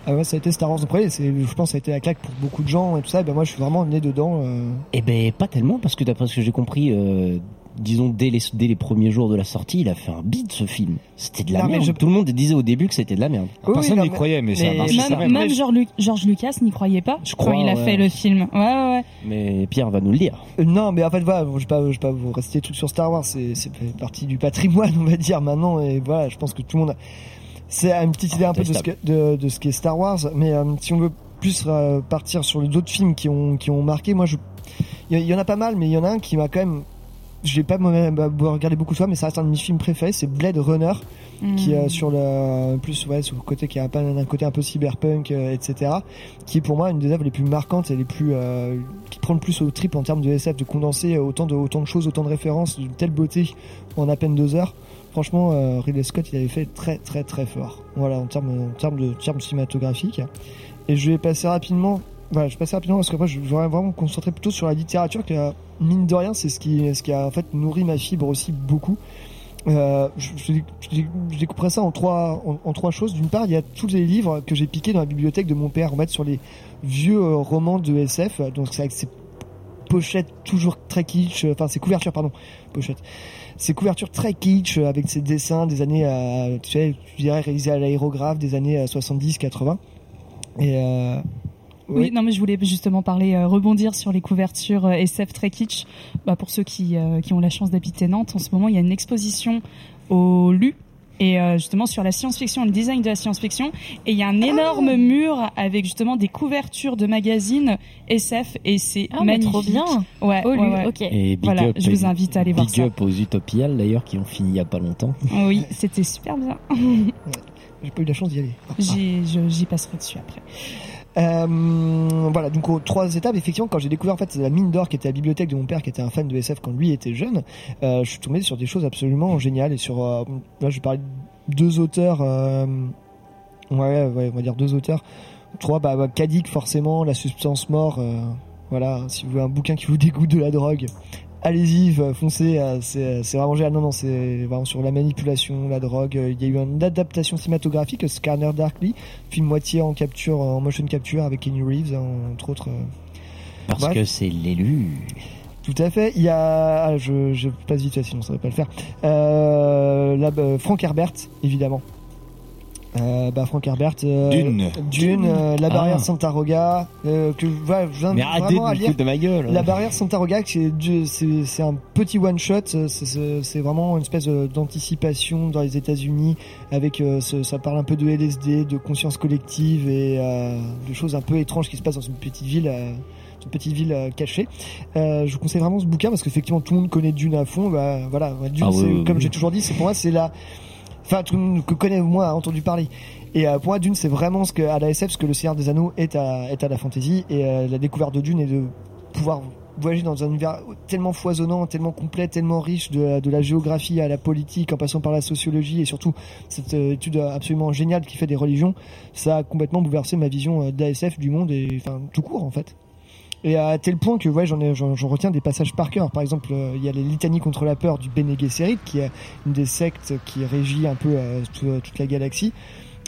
ah ouais, ça a été Star Wars en premier. C'est, je pense, que ça a été la claque pour beaucoup de gens et tout ça. Et ben moi, je suis vraiment né dedans. euh. Eh ben pas tellement parce que d'après ce que j'ai compris, euh, disons dès les dès les premiers jours de la sortie, il a fait un beat ce film. C'était de la Non, mais merde. je- Tout le monde disait au début que c'était de la merde. Oui, Personne n'y croyait, mais, ça a mais- marché. Même- quand Même, même. même George, Lu- George Lucas n'y croyait pas Je quand crois, il a ouais. fait le film. Ouais, ouais, ouais. Mais Pierre va nous le dire. Euh, non, mais en fait, voilà, je vais pas, je vais pas vous rester trucs sur Star Wars. C'est, partie du patrimoine, on va dire maintenant. Et voilà, je pense que tout le monde. A... C'est une petite idée un peu de ce, que, de, de ce qu'est Star Wars. Mais euh, si on veut plus euh, partir sur d'autres films qui ont qui ont marqué, moi, je il y, en a pas mal, mais il y en a un qui m'a quand même. Je l'ai pas moi-même bah, regardé beaucoup de fois, mais ça reste un de mes films préférés. C'est Blade Runner, qui est Mm. sur le plus ouais sur le côté qui a un, peu- un côté un peu cyberpunk, euh, etc. Qui est pour moi une des œuvres les plus marquantes et les plus euh, qui prend le plus au trip en termes de SF, de condenser autant de autant de choses, autant de références, d'une telle beauté en à peine deux heures. Franchement, euh, Ridley Scott, il avait fait très très très fort. Voilà, en termes en termes de termes cinématographiques. Et je vais passer rapidement. Voilà, je vais rapidement parce que moi, je voudrais vraiment me concentrer plutôt sur la littérature. Que mine de rien, c'est ce qui ce qui a en fait nourri ma fibre aussi beaucoup. Euh, je, je, je- découperai ça en trois en, trois choses. D'une part, il y a tous les livres que j'ai piqués dans la bibliothèque de mon père, en sur les vieux euh, romans de SF. Donc c'est avec ces pochettes toujours très kitsch, enfin ces couvertures, pardon, pochettes. Ces couvertures très kitsch euh, avec ces dessins des années, euh, tu sais, je dirais réalisés à l'aérographe des années euh, 70-80. Et euh, Oui, non, mais je voulais justement parler, euh, rebondir sur les couvertures euh, SF très kitsch. Bah, pour ceux qui, euh, qui ont la chance d'habiter Nantes, en ce moment, il y a une exposition au LU. Et euh, justement sur la science-fiction, le design de la science-fiction, et il y a un énorme mur avec justement des couvertures de magazines SF et c'est Ah, mais magnifique. trop bien. Ouais, Au ouais, ouais. ok. Et big voilà, up, je vous invite à aller voir big ça. up aux Utopiales d'ailleurs qui ont fini il y a pas longtemps. Oui, c'était super bien. j'ai pas eu la chance d'y aller. J'y passerai dessus après. Euh, voilà, donc aux trois étapes, effectivement, quand j'ai découvert en la mine d'or qui était la bibliothèque de mon père, qui était un fan de SF quand lui était jeune, euh, je suis tombé sur des choses absolument géniales et sur euh, là je parler de deux auteurs, ouais, ouais, on va dire deux auteurs, trois, bah, bah forcément, la substance mort, voilà, si vous voulez un bouquin qui vous dégoûte de la drogue. Allez-y, euh, foncez, euh, c'est c'est vraiment génial. Non, non, c'est vraiment sur la manipulation, la drogue. Euh, Il y a eu une adaptation cinématographique, Scanner Darkly, film moitié en capture, en motion capture avec Kenny Reeves, hein, entre autres. euh. Parce Bref. que c'est l'élu. Tout à fait. Il y a, ah, je, je passe vite sinon ça va pas le faire. Euh, là, bah, Frank Herbert, évidemment. Euh, bah, Frank Herbert. euh, Dune. Dune, euh, la Ah. barrière Santaroga, euh, que voilà, je viens Mais vraiment à de lire. ma gueule. La barrière Santaroga, c'est du- c'est c'est un petit one shot. C'est- C'est vraiment une espèce d'anticipation dans les États-Unis avec euh, ce- ça parle un peu de LSD, de conscience collective et euh, de choses un peu étranges qui se passent dans une petite ville. euh, une petite ville euh, cachée. Euh, je vous conseille vraiment ce bouquin parce qu'effectivement tout le monde connaît Dune à fond. Bah, voilà, Dune, Ah oui, c'est- oui, comme j'ai toujours dit, c'est pour moi c'est la, enfin tout le monde que connaît moins a entendu parler. Et euh, pour moi, Dune, c'est vraiment ce que à la SF, ce que le Seigneur des Anneaux est à, est à la fantasy. Et euh, la découverte de Dune est de pouvoir voyager dans un univers tellement foisonnant, tellement complet, tellement riche de, de la géographie à la politique, en passant par la sociologie et surtout cette euh, étude absolument géniale qui fait des religions. Ça a complètement bouleversé ma vision d'ASF, du monde et enfin tout court en fait. Et à tel point que ouais, j'en ai, j'en, j'en retiens des passages par cœur. Par exemple, euh, il y a les litanies contre la peur du Bene Gesserit, qui est une des sectes qui régit un peu euh, euh, toute la galaxie.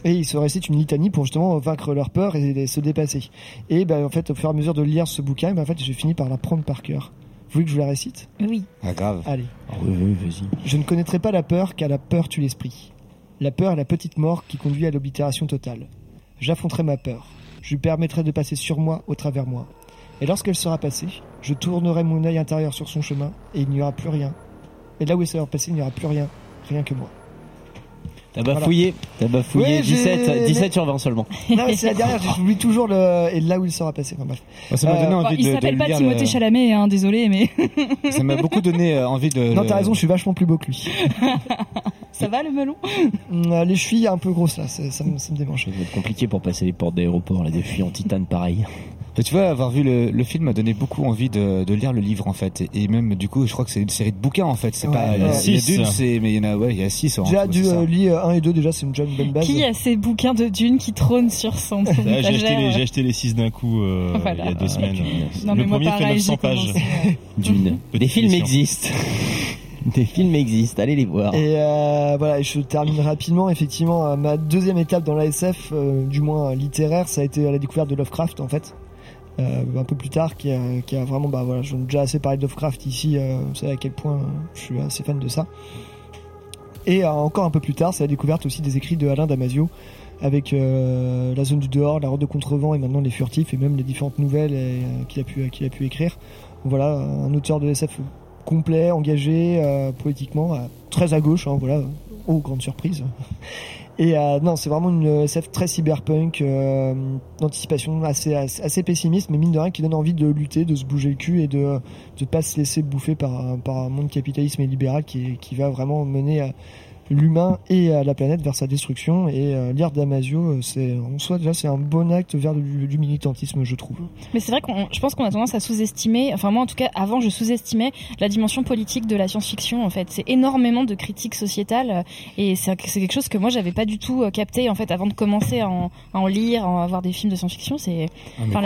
Et ils se récitent une litanie pour justement vaincre leur peur et, se dépasser. Et ben en fait, au fur et à mesure de lire ce bouquin, ben, en fait, j'ai fini par l'apprendre par cœur. Vous voulez que je vous la récite? Oui. Ah, grave. Allez. oui, oui, vas-y. Je ne connaîtrai pas la peur car la peur tue l'esprit. La peur est la petite mort qui conduit à l'oblitération totale. J'affronterai ma peur. Je lui permettrai de passer sur moi au travers moi. Et lorsqu'elle sera passée, je tournerai mon œil intérieur sur son chemin et il n'y aura plus rien. Et là où elle sera passée, il n'y aura plus rien, rien que moi. T'as bafouillé, t'as bafouillé. J'ai- 17, 17 mais- sur 20 seulement. Non, mais c'est la dernière, j'oublie toujours le. Et là où il sera passé. Enfin, bref. Ça m'a donné Euh, envie il de, de s'appelle pas Timothée le- Chalamet, hein, désolé, mais Ça m'a beaucoup donné euh, envie de. Non, t'as raison, je suis vachement plus beau que lui. ça va le melon Hum, euh, Les chevilles un peu grosses là, ça, ça me, ça me démange. Ça va être compliqué pour passer les portes d'aéroport, là, des filles en titane pareil. Tu vois, avoir vu le, le film m'a donné beaucoup envie de, de lire le livre en fait. Et, et même du coup, je crois que c'est une série de bouquins en fait. C'est Ouais, pas. ouais. Il y a Six. Dune, c'est mais il y en a ouais, il y a six. en J'ai tout, dû c'est ça. euh, lire 1 et 2 déjà, c'est une déjà une bonne base. Qui a ces bouquins de Dune qui trônent sur son Là, j'ai acheté, étagère les, j'ai acheté les 6 d'un coup euh, Voilà. il y a deux semaines. Non, le premier fait pareil, 900 j'ai pages. D'une. Des Petite films existent. des films existent, allez les voir. Et euh, voilà, je termine rapidement. Effectivement, euh, ma deuxième étape dans l'ASF, euh, du moins littéraire, ça a été la découverte de Lovecraft en fait. Euh, un peu plus tard, qui a, vraiment, bah voilà, j'en ai déjà assez parlé de Lovecraft ici. euh, vous savez à quel point euh, je suis assez fan de ça. Et encore un peu plus tard, c'est la découverte aussi des écrits de Alain Damasio, avec la zone du dehors, la route de contrevent et maintenant les furtifs et même les différentes nouvelles qu'il a pu qu'il a pu écrire. Voilà, un auteur de SF complet, engagé euh, politiquement, euh, très à gauche, hein, voilà, oh grande surprise. Et euh, non, c'est vraiment une SF très cyberpunk, euh, d'anticipation assez, assez pessimiste, mais mine de rien qui donne envie de lutter, de se bouger le cul et de de pas se laisser bouffer par par un monde capitalisme et libéral qui qui va vraiment mener à l'humain et à la planète vers sa destruction. Et euh, lire Damasio, euh, c'est en soi déjà c'est un bon acte vers du, du militantisme, je trouve. Mais c'est vrai qu'on, je pense qu'on a tendance à sous-estimer, enfin moi en tout cas avant je sous-estimais la dimension politique de la science-fiction en fait. C'est énormément de critiques sociétales euh, et c'est c'est quelque chose que moi j'avais pas du tout capté en fait avant de commencer à en, à en lire, à voir des films de science-fiction. C'est, Ah, enfin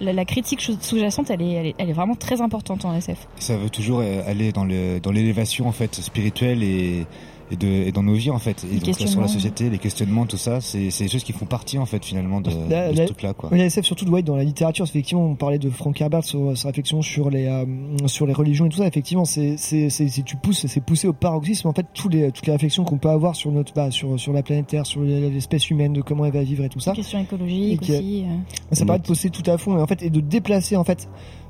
la, critique sous- sous-jacente elle est, elle est, elle est vraiment très importante en SF. Ça veut toujours aller dans le dans l'élévation en fait spirituelle et et, de, et dans nos vies en fait et donc, sur questionnements. la société les questionnements tout ça c'est c'est des choses qui font partie en fait finalement de, La, de la- ce truc là quoi oui, la SF surtout doit être dans la littérature. Effectivement, on parlait de Frank Herbert sur sa réflexion sur les euh, sur les religions et tout ça. Effectivement, c'est si tu pousses, c'est poussé au paroxysme. En fait, tous les toutes les réflexions qu'on peut avoir sur notre bah, sur sur la planète Terre, sur l'espèce humaine, de comment elle va vivre et tout ça. Question écologique Et qui- aussi. euh. Ça permet de pousser tout à fond et en fait et de déplacer en fait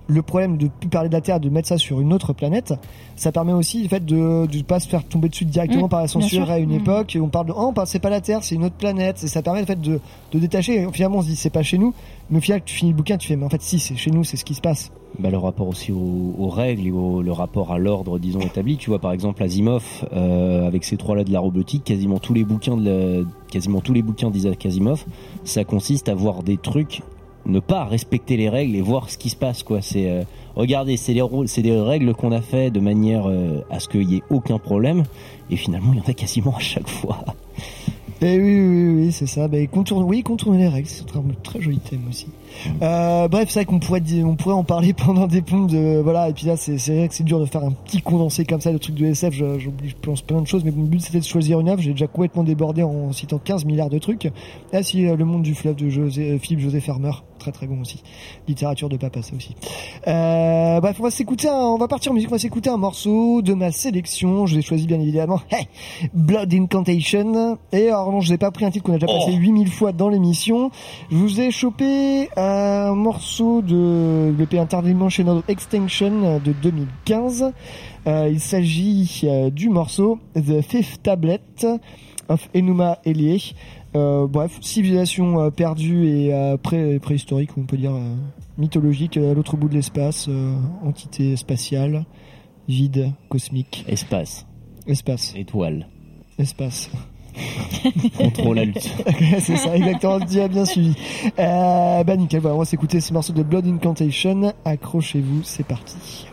le problème de plus parler de la Terre, de mettre ça sur une autre planète, ça permet aussi le fait de ne pas se faire tomber dessus directement Mmh, par la censure à une Mmh. époque. Et on parle de oh, c'est pas la Terre, c'est une autre planète. Et ça permet le fait de, de détacher. Et finalement, on se dit c'est pas chez nous. Mais au final, tu finis le bouquin, tu fais mais en fait si, c'est chez nous, c'est ce qui se passe. bah, le rapport aussi aux, aux règles et au, le rapport à l'ordre, disons, établi. Tu vois, par exemple, Asimov, euh, avec ces trois-là de la robotique, quasiment tous les bouquins de la- quasiment tous les bouquins d'Isaac Asimov, ça consiste à voir des trucs, ne pas respecter les règles et voir ce qui se passe, quoi. C'est, euh, regardez, c'est des, règles qu'on a fait de manière euh, à ce qu'il y ait aucun problème, et finalement, il y en a quasiment à chaque fois. Et oui, oui, oui, c'est ça. Bah, contourne, oui, contourner les règles, c'est un très joli thème aussi. Euh, bref, c'est vrai qu'on pourrait, on pourrait en parler pendant des plombs de, voilà. Et puis là, c'est, vrai que c'est dur de faire un petit condensé comme ça de trucs de SF. Je- J'oublie, je pense plein de choses, mais mon but c'était de choisir une œuvre. J'ai déjà complètement débordé en citant 15 milliards de trucs. Ah si, Le Monde du fleuve de José, Philippe José Farmer, très très bon aussi. Littérature de papa, ça aussi. Euh, bref, on va s'écouter, on va partir en musique, on va s'écouter un morceau de ma sélection. Je l'ai choisi bien évidemment. Hey, Blood Incantation. Et alors non, je vous ai pas pris un titre qu'on a déjà passé 8000 fois dans l'émission. Je vous ai chopé un morceau de l'EP Interdimensional Extinction de 2015. Euh, il s'agit euh, du morceau The Fifth Tablet of Enuma Elie. Euh, bref, civilisation euh, perdue et euh, pré préhistorique, on peut dire euh, mythologique, à l'autre bout de l'espace, entité spatiale, vide, cosmique. Espace. Espace. Étoile. Espace. Contrôle alt. c'est ça, exactement, tu as bien suivi. Bah nickel, on va s'écouter ce morceau de Blood Incantation. Accrochez-vous, c'est parti.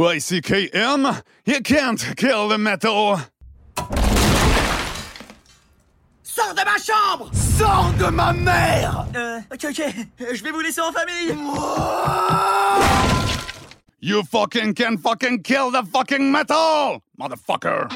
YCKM, you can't kill the metal! Sors de ma chambre Sors de ma mère Euh, ok, ok, euh, je vais vous laisser en famille You fucking can fucking kill the fucking metal! Motherfucker!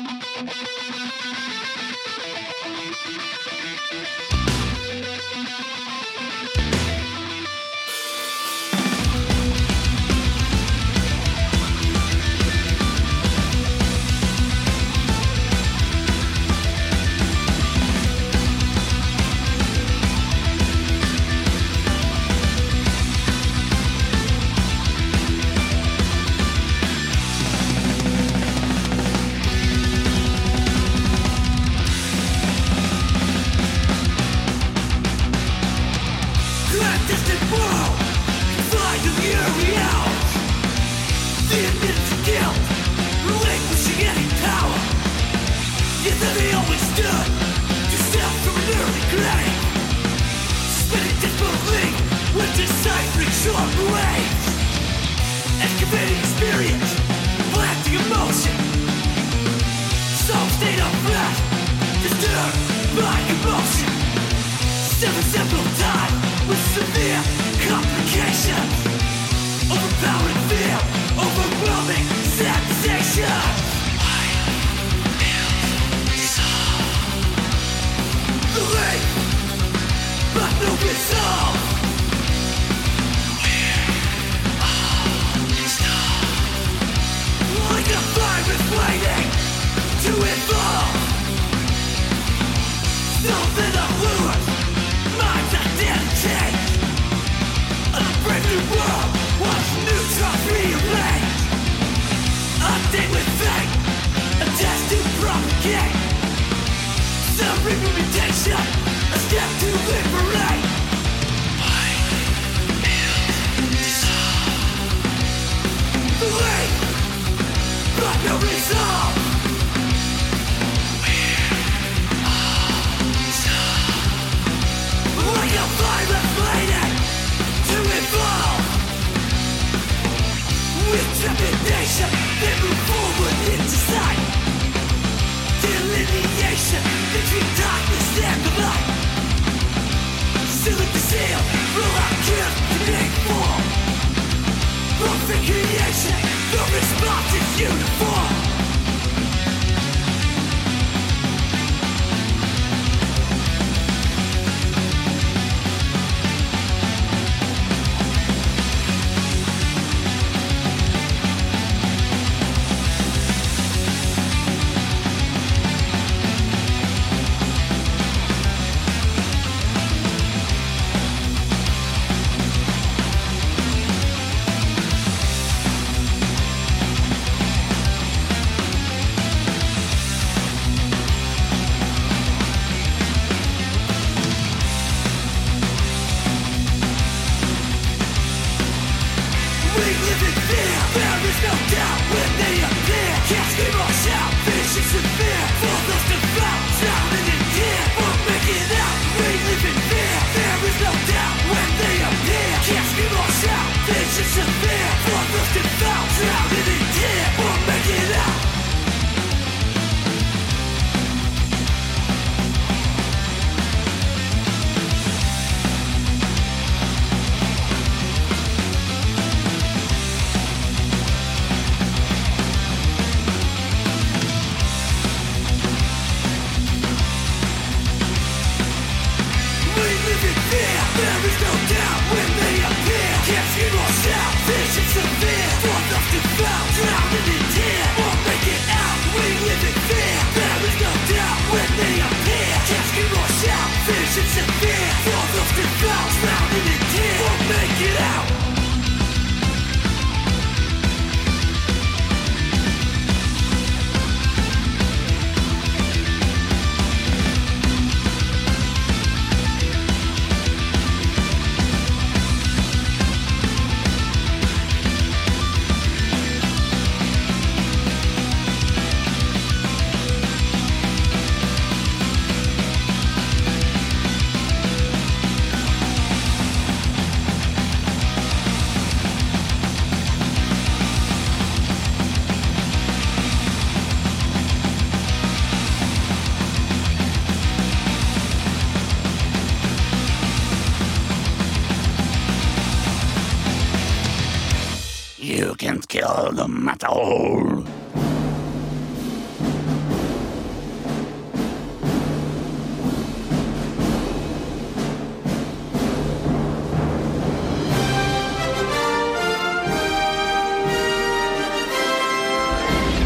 Matterhorn.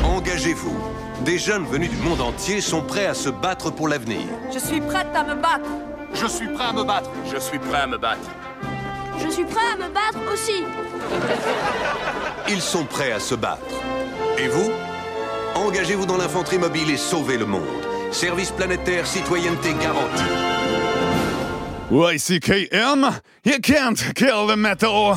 Engagez-vous. Des jeunes venus du monde entier sont prêts à se battre pour l'avenir. Je suis prête à me battre. Je suis prêt à me battre. Je suis prêt à me battre. Je suis prêt à me battre aussi. Ils sont prêts à se battre. Et vous? Engagez-vous dans l'infanterie mobile et sauvez le monde. Service planétaire, citoyenneté garantie. YCKM, you can't kill the metal.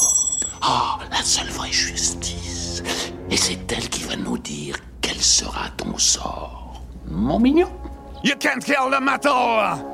Vraie justice. Et c'est elle qui va nous dire quel sera ton sort. Mon mignon? You can't kill the metal!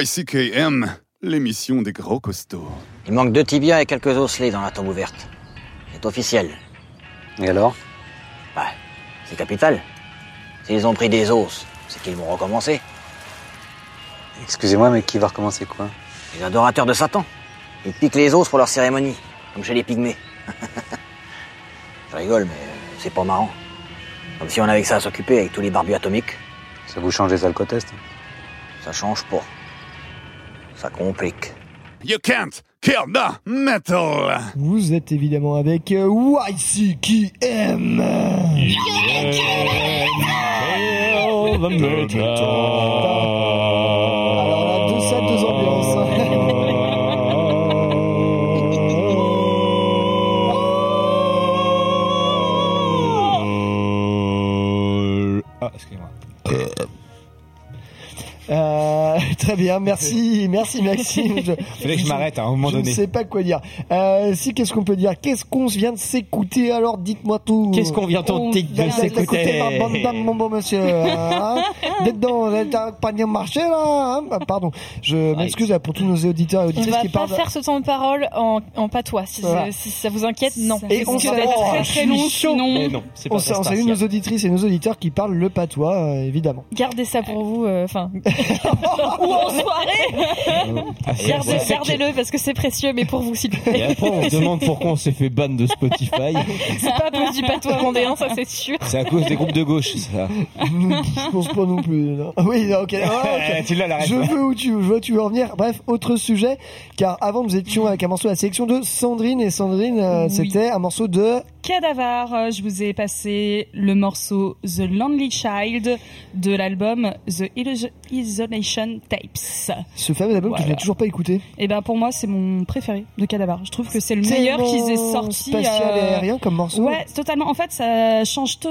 YCKM, l'émission des gros costauds. Il manque deux tibias et quelques osselets dans la tombe ouverte. C'est officiel. Et alors? Bah, c'est capital. S'ils ont pris des os, c'est qu'ils vont recommencer. Excusez-moi, mais qui va recommencer quoi? Les adorateurs de Satan. Ils piquent les os pour leur cérémonie, comme chez les pygmées. Je rigole, mais c'est pas marrant. Comme si on avait que ça à s'occuper avec tous les barbus atomiques. Ça vous change les alcotests Ça change pas. Ça complique. You can't kill the metal. Vous êtes évidemment avec euh, YCKM. Alors là, très bien, merci, merci Maxime. Je, Fallait que je m'arrête à un moment je donné. ne sais pas quoi dire. Euh, si, qu'est-ce qu'on peut dire? Qu'est-ce qu'on vient de s'écouter? Alors, dites-moi tout. Qu'est-ce qu'on vient de On s'écouter vient s'écouter, ma bonne dame, mon bon monsieur. Hein D'être dans le panier marché là. hein Ah, Pardon. Je m'excuse là, pour tous nos auditeurs et On auditrices va qui pas parlent. faire ce temps de parole en, en patois. Si, Voilà. si ça vous inquiète, non. Et on va oh, très je très long, chaud. sinon. Mais non, pas on, on salue nos auditrices et nos auditeurs qui parlent le patois, euh, évidemment. Gardez ça pour vous, euh, enfin. Ou en soirée Ah, Gardez- Gardez-le parce que c'est précieux, mais pour vous, s'il vous Et plaît. après, on se demande pourquoi on s'est fait ban de Spotify. C'est pas à cause du patois vendéen, ça c'est sûr. C'est à cause des groupes de gauche, ça. Je pense pas non plus. non. Oui, non, ok. Ah, ok. Tu l'as, la Je veux où tu, je vois où tu veux en venir. Bref, autre sujet, car avant nous étions avec un morceau de la sélection de Sandrine et Sandrine, euh, Oui. c'était un morceau de Cadavar, euh, je vous ai passé le morceau The Lonely Child de l'album The Isolation Ce fameux album que je n'ai toujours pas écouté. Et ben pour moi c'est mon préféré de Cadavar. Je trouve que c'est le meilleur qu'ils aient sorti. spatial et euh, aérien comme morceau. Ouais, totalement. En fait, ça change tout-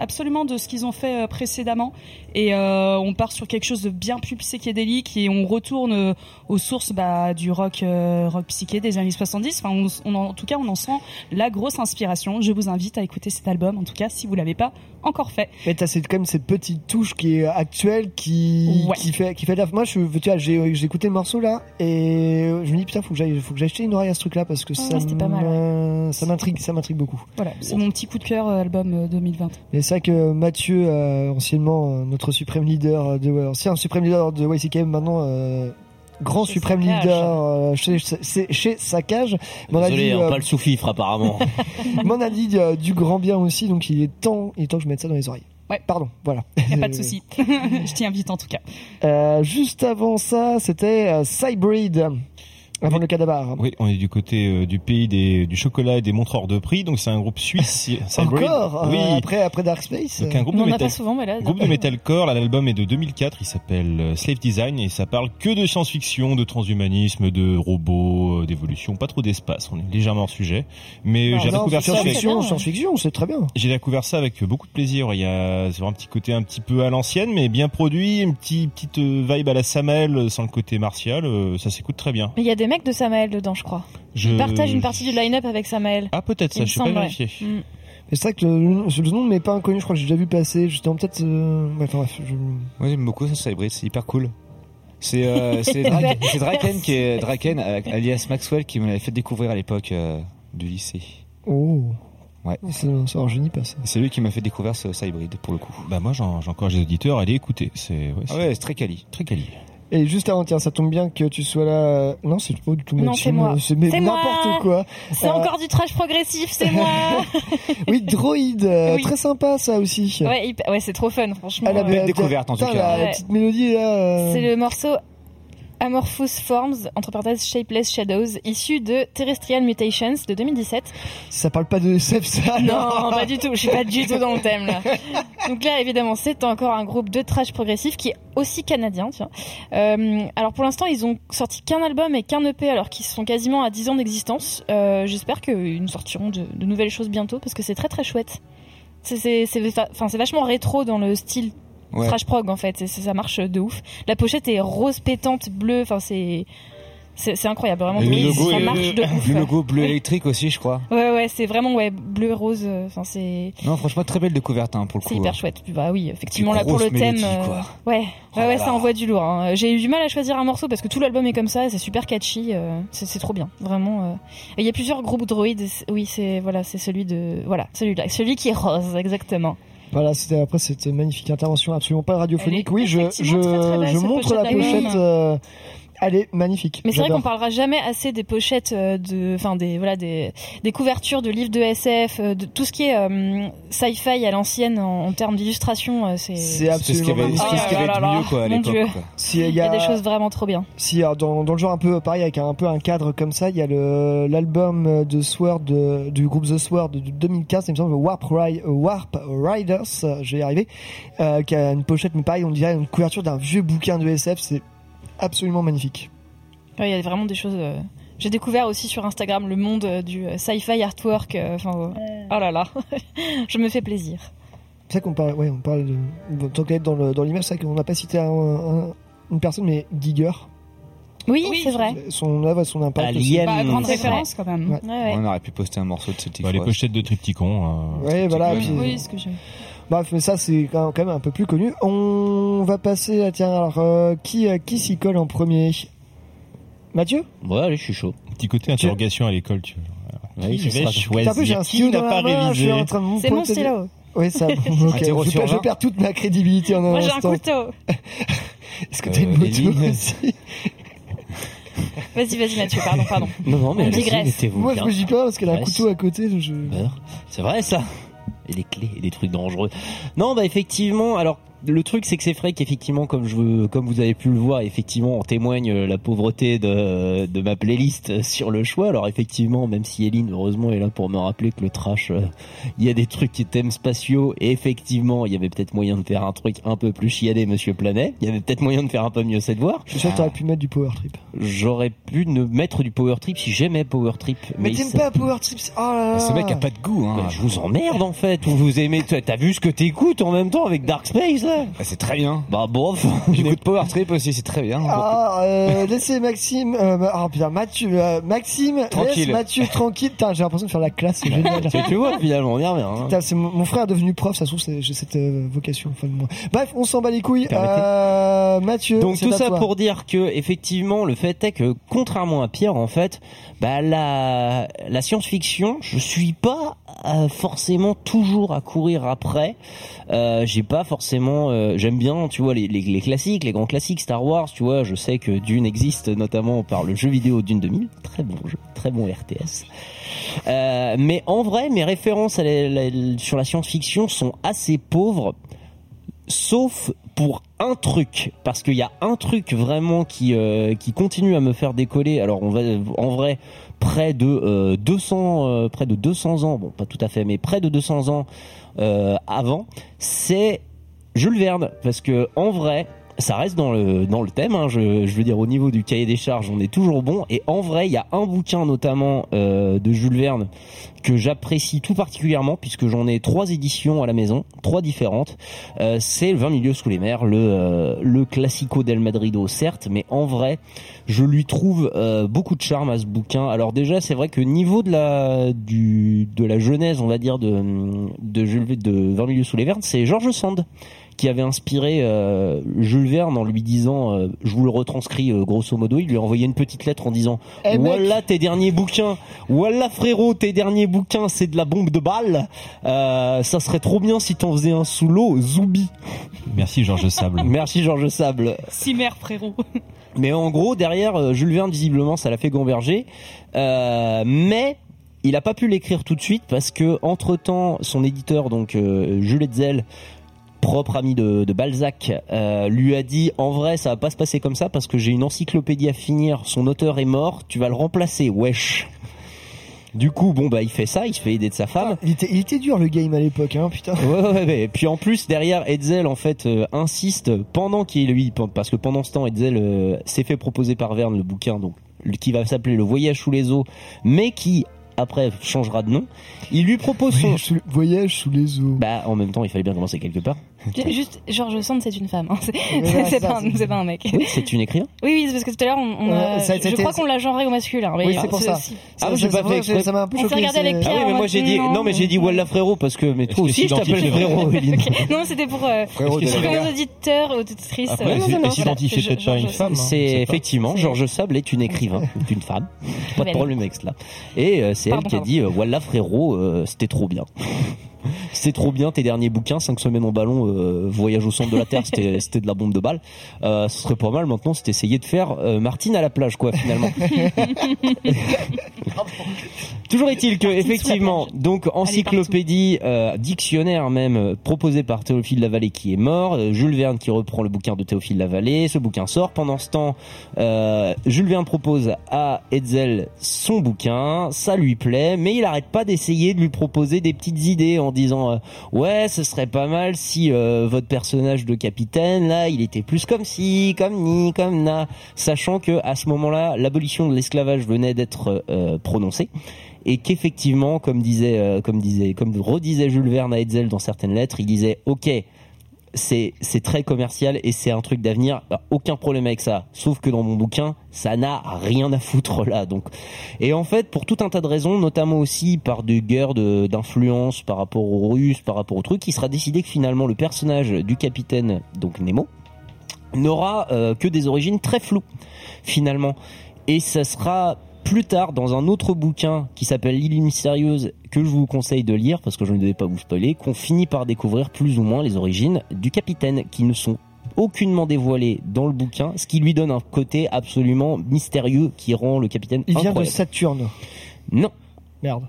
absolument de ce qu'ils ont fait euh, précédemment. Et euh, on part sur quelque chose de bien plus psychédélique et on retourne aux sources bah, du rock, euh, rock psyché des années 70. Enfin, on, on en, en tout cas, on en sent la grosse inspiration. Je vous invite à écouter cet album, en tout cas, si vous l'avez pas encore fait. Mais t'as quand même cette petite touche qui est actuelle, qui, Ouais. qui fait, qui fait la- Moi, je, tu vois, j'ai, j'ai écouté le morceau là, et je me dis putain, faut que j'aille, faut que j'aille acheter une oreille à ce truc là parce que ça, pas mal, ça m'intrigue, ça m'intrigue beaucoup. Voilà, c'est mon petit coup de cœur euh, album euh, 2020. Et c'est vrai que Mathieu, euh, anciennement euh, notre suprême leader de, ancien suprême leader de YCKM, maintenant euh, grand suprême leader euh, chez, chez, chez Saccage, m'en a Désolé, dit, hein, euh, pas le sous-fifre apparemment. m'en a dit euh, du grand bien aussi, donc il est temps, il est temps que je mette ça dans les oreilles. Ouais. Pardon, voilà. Y a pas de souci. Je t'y invite en tout cas. Euh, juste avant ça, c'était euh, Avant le cadavre. Oui, on est du côté euh, du pays des, du chocolat et des montres hors de prix, donc c'est un groupe suisse. Encore Oui. euh, après, après Dark Space Donc un groupe On de souvent, mais là. Groupe de metalcore, l'album est de 2004, il s'appelle euh, Slave Design et ça parle que de science-fiction, de transhumanisme, de robots, d'évolution, pas trop d'espace, on est légèrement hors sujet. Mais Non, j'ai non, découvert ça avec, science-fiction, science-fiction, c'est très bien. j'ai découvert ça avec beaucoup de plaisir. Il y a un petit côté un petit peu à l'ancienne, mais bien produit, une petite, petite vibe à la Samel sans le côté martial, ça s'écoute très bien. Mais il y a des mecs de Samael dedans, je crois. Je- Il partage une partie du line-up avec Samael. Ah peut-être ça, je sais pas vérifié. Mm. Mais c'est vrai que le, le nom ne m'est pas inconnu, je crois que j'ai déjà vu passer. Justement, peut-être. Euh... ouais, enfin, bref, je... Moi j'aime beaucoup ça, Cybrid, c'est hyper cool. C'est euh, c'est Dra- c'est Draken qui est Draken euh, alias Maxwell qui me l'avait fait découvrir à l'époque euh, du lycée. Oh. Ouais. Ça, ça rajeunit pas ça. C'est lui qui m'a fait découvrir ce Cybrid pour le coup. Bah moi j'en- j'encourage les auditeurs à aller écouter. C'est ouais, Ah ouais, c'est très quali. Très quali. Et juste avant, tiens, ça tombe bien que tu sois là. Non, c'est pas du tout Non, c'est moi. C'est mais C'est n'importe moi. quoi. C'est Euh, encore du trash progressif, c'est moi. Oui, Droid, euh, Oui. très sympa ça aussi. ouais, ouais, c'est trop fun, franchement. Elle a Euh, belle découverte, en tout cas. La, la Ouais. petite mélodie là. euh, C'est le morceau Amorphous Forms, entre parenthèses Shapeless Shadows, issu de Terrestrial Mutations de 2017. Ça parle pas de SF ça Non, pas du tout, je suis pas du tout dans le thème là. Donc là, évidemment, c'est encore un groupe de trash progressif qui est aussi canadien. Euh, alors pour l'instant, ils ont sorti qu'un album et qu'un EP alors qu'ils sont quasiment à 10 ans d'existence. Euh, J'espère qu'ils nous sortiront de, de nouvelles choses bientôt parce que c'est très très chouette. Enfin, c'est vachement rétro dans le style Ouais. trash prog en fait, ça marche de ouf. La pochette est rose pétante bleue, enfin c'est C'est incroyable, vraiment. Et le logo, ça marche de ouf. le logo bleu électrique aussi, je crois. Ouais, ouais, c'est vraiment ouais, bleu rose. euh, Enfin, c'est Non, franchement, très belle découverte hein, pour le coup. c'est hyper hein. chouette. Bah oui, effectivement là pour le thème. euh, quoi. Ouais, ouais, Oh ouais, là ça là. envoie du lourd. hein. J'ai eu du mal à choisir un morceau parce que tout l'album est comme ça, c'est super catchy. euh, c'est trop bien, vraiment. euh. Il y a plusieurs groupes droïdes. Oui, c'est voilà, c'est celui de voilà, celui-là, celui qui est rose, exactement. Voilà, c'était après cette magnifique intervention absolument pas radiophonique. Oui, je, je, très, très montre la pochette. euh, elle est magnifique. Mais c'est vrai qu'on parlera jamais assez des pochettes euh, de, enfin des voilà des, des couvertures de livres de SF, euh, de tout ce qui est euh, sci-fi à l'ancienne en, en termes d'illustration. C'est C'est absolument ce qu'il y avait- là, mieux, quoi, à mon l'époque. Si, il y a des choses vraiment trop bien. Si alors, dans, dans le genre un peu pareil avec un, un peu un cadre comme ça, il y a le l'album de Sword de- du groupe The Sword de 2015, il me semble Warp, Ri- Warp Riders, arriver, euh, qui a une pochette mais pareil, on dirait une couverture d'un vieux bouquin de SF, c'est absolument magnifique. Ouais, Il y a vraiment des choses. euh, J'ai découvert aussi sur Instagram le monde euh, du euh, sci-fi artwork. Enfin, euh, oh là là, je me fais plaisir. C'est vrai qu'on parle, ouais, on parle de, tant qu'à être dans le- dans l'image, c'est vrai qu'on n'a pas cité un- un- une personne, mais Giger. Oui, c'est vrai. Son œuvre, son impact. Alien. aussi. Bah, grande référence quand même. Ouais. Ouais, ouais. On aurait pu poster un morceau de Celtic Bah, les pochettes de Triptychon. euh, Ouais, voilà. Oui, ce que j'ai. Bref, mais ça c'est quand même un peu plus connu. On va passer à tiens alors euh, qui euh, qui s'y colle en premier? Mathieu? Ouais, allez, je suis chaud. Petit côté interrogation à l'école, tu vois. Oui, ce vais choisir vu, j'ai un stylo n'a dans pas la main, je suis révisé en train de C'est mon stylo. Oui, ça. Je, perds, je toute ma crédibilité en un Moi j'ai un couteau. Est-ce que t'as une Euh, moto aussi? Vas-y, vas-y Mathieu, pardon, pardon. Non, non, mais On digresse. Moi, je me dis pas parce qu'elle a un couteau à côté. donc Je... Peur. C'est vrai ça? Et des clés et des trucs dangereux. Non, bah effectivement, alors le truc c'est que c'est vrai qu'effectivement comme je veux, comme vous avez pu le voir, effectivement en témoigne euh, la pauvreté de, de ma playlist sur le choix. Alors effectivement, même si Eline heureusement est là pour me rappeler que le trash, euh, il y a des trucs qui thèmes spatiaux et effectivement il y avait peut-être moyen de faire un truc un peu plus chiadé Monsieur Planet. Il y avait peut-être moyen de faire un peu mieux cette voix. Je suis sûr que t'aurais pu mettre du power trip. J'aurais pu ne mettre du power trip si j'aimais power trip. Mais, il t'aimes pas power trip c'est- Oh là là. Ce mec a pas de goût. Hein. Bah, je vous emmerde en fait. Ou vous aimez. T'as t'as vu ce que t'écoutes en même temps avec Dark Space là? Ah, c'est très bien. Bah bof. J'écoute Power Trip aussi, c'est très bien. Ah, euh, laissez Maxime, euh, ah putain, Mathieu, euh, Maxime, Tranquille. laisse Mathieu tranquille. Putain, j'ai l'impression de faire la classe, c'est génial. tu, tu vois finalement on y revient. hein. Putain, c'est mon, mon frère est devenu prof, ça se trouve, j'ai cette euh, vocation de moi. Bref, on s'en bat les couilles. Euh, Mathieu, Donc tout ça toi. pour dire que effectivement le fait est que contrairement à Pierre en fait, bah la la science-fiction, je suis pas forcément toujours à courir après. Euh, j'ai pas forcément, euh, j'aime bien, tu vois les, classiques, les grands classiques Star Wars, tu vois, je sais que Dune existe notamment par le jeu vidéo Dune 2000, très bon jeu, très bon RTS. Euh, mais en vrai, mes références sur la science-fiction sont assez pauvres sauf pour un truc parce qu'il y a un truc vraiment qui euh, qui continue à me faire décoller. Alors on va en vrai près de euh, 200 euh, près de 200 ans bon pas tout à fait mais près de 200 ans euh, avant c'est Jules Verne. Parce que en vrai ça reste dans le dans le thème hein, je, je veux dire au niveau du cahier des charges on est toujours bon. Et en vrai il y a un bouquin notamment euh, de Jules Verne que j'apprécie tout particulièrement puisque j'en ai trois éditions à la maison trois différentes. Euh, c'est le 20 milieux sous les mers le euh, le classico del Madrido certes mais en vrai je lui trouve euh, beaucoup de charme à ce bouquin. Alors déjà c'est vrai que niveau de la du de la genèse on va dire de de Jules de 20 milieux sous les vernes c'est George Sand qui avait inspiré euh, Jules Verne en lui disant, euh, je vous le retranscris euh, grosso modo, il lui a envoyé une petite lettre en disant, Eh, mec. voilà tes derniers bouquins, voilà frérot tes derniers bouquins, c'est de la bombe de balle, Euh, ça serait trop bien si t'en faisais un sous l'eau, Zoubi. Merci Georges Sable. Merci Georges Sable. Cimer, frérot. Mais en gros, derrière, Jules Verne, visiblement, ça l'a fait gamberger. Euh, mais il a pas pu l'écrire tout de suite parce que, entre temps, son éditeur, donc euh, Jules Hetzel, propre ami de, de Balzac, euh, lui a dit en vrai ça va pas se passer comme ça parce que j'ai une encyclopédie à finir, son auteur est mort, tu vas le remplacer, wesh. Du coup, bon bah il fait ça, il se fait aider de sa femme. Il était, il était dur le game à l'époque, hein, putain. Ouais, ouais, ouais. Et puis en plus derrière Hetzel en fait euh, insiste pendant qu'il lui parce que pendant ce temps Hetzel euh, s'est fait proposer par Verne le bouquin donc qui va s'appeler Le Voyage sous les eaux, mais qui après changera de nom. Il lui propose son Voyage sous, voyage sous les eaux. bah en même temps il fallait bien commencer quelque part. Juste, George Sand, c'est une femme. hein. C'est Ouais, ça, pas, un- pas mec. Oui, c'est une écrivain. Oui, oui, parce que tout à l'heure, on, on ça, je crois qu'on l'a genré au masculin. mais, Oui, c'est euh, pour ça. si- Ah, j'ai ça, pas ça, fait exprès. ça m'a un peu choqué. regardé avec Pierre. Ah oui, mais moi j'ai dit non. mais j'ai dit Walla frérot parce que mais toi aussi je t'appelle frérot. Non, c'était pour, euh, nos auditeurs, auditrices. Après, euh, peut-être pas à une George femme. Sand. C'est effectivement Georges Sable est une écrivain, une femme. Pas de problème avec cela. Et euh, c'est elle qui a dit euh, voilà frérot, euh, c'était trop bien. C'était trop bien tes derniers bouquins, 5 semaines en ballon, euh, voyage au centre de la Terre, c'était c'était de la bombe de balle. Euh, ce serait pas mal maintenant, c'est essayer de faire euh, Martine à la plage quoi finalement. Toujours est-il que effectivement, donc encyclopédie, euh, dictionnaire même proposé par Théophile Lavallée qui est mort, euh, Jules Verne qui reprend le bouquin de Théophile Lavallée, ce bouquin sort. Pendant ce temps, euh, Jules Verne propose à Hetzel son bouquin, ça lui plaît, mais il arrête pas d'essayer de lui proposer des petites idées en disant euh, ouais, ce serait pas mal si euh, votre personnage de capitaine là, il était plus comme ci, comme ni, comme na, sachant que à ce moment-là, l'abolition de l'esclavage venait d'être euh, prononcée et qu'effectivement, comme disait, comme disait, comme redisait Jules Verne à Hetzel dans certaines lettres, il disait OK. C'est très commercial et c'est un truc d'avenir, bah, aucun problème avec ça. Sauf que dans mon bouquin, ça n'a rien à foutre là. Donc et en fait, pour tout un tas de raisons, notamment aussi par des guerres d'influence par rapport aux Russes, par rapport au truc, il sera décidé que finalement le personnage du capitaine, donc Nemo, n'aura euh, que des origines très floues finalement. Et ça sera plus tard dans un autre bouquin qui s'appelle L'île mystérieuse que je vous conseille de lire parce que je ne devais pas vous spoiler, qu'on finit par découvrir plus ou moins les origines du capitaine qui ne sont aucunement dévoilées dans le bouquin, ce qui lui donne un côté absolument mystérieux qui rend le capitaine Il vient de. Saturne. Non. Merde.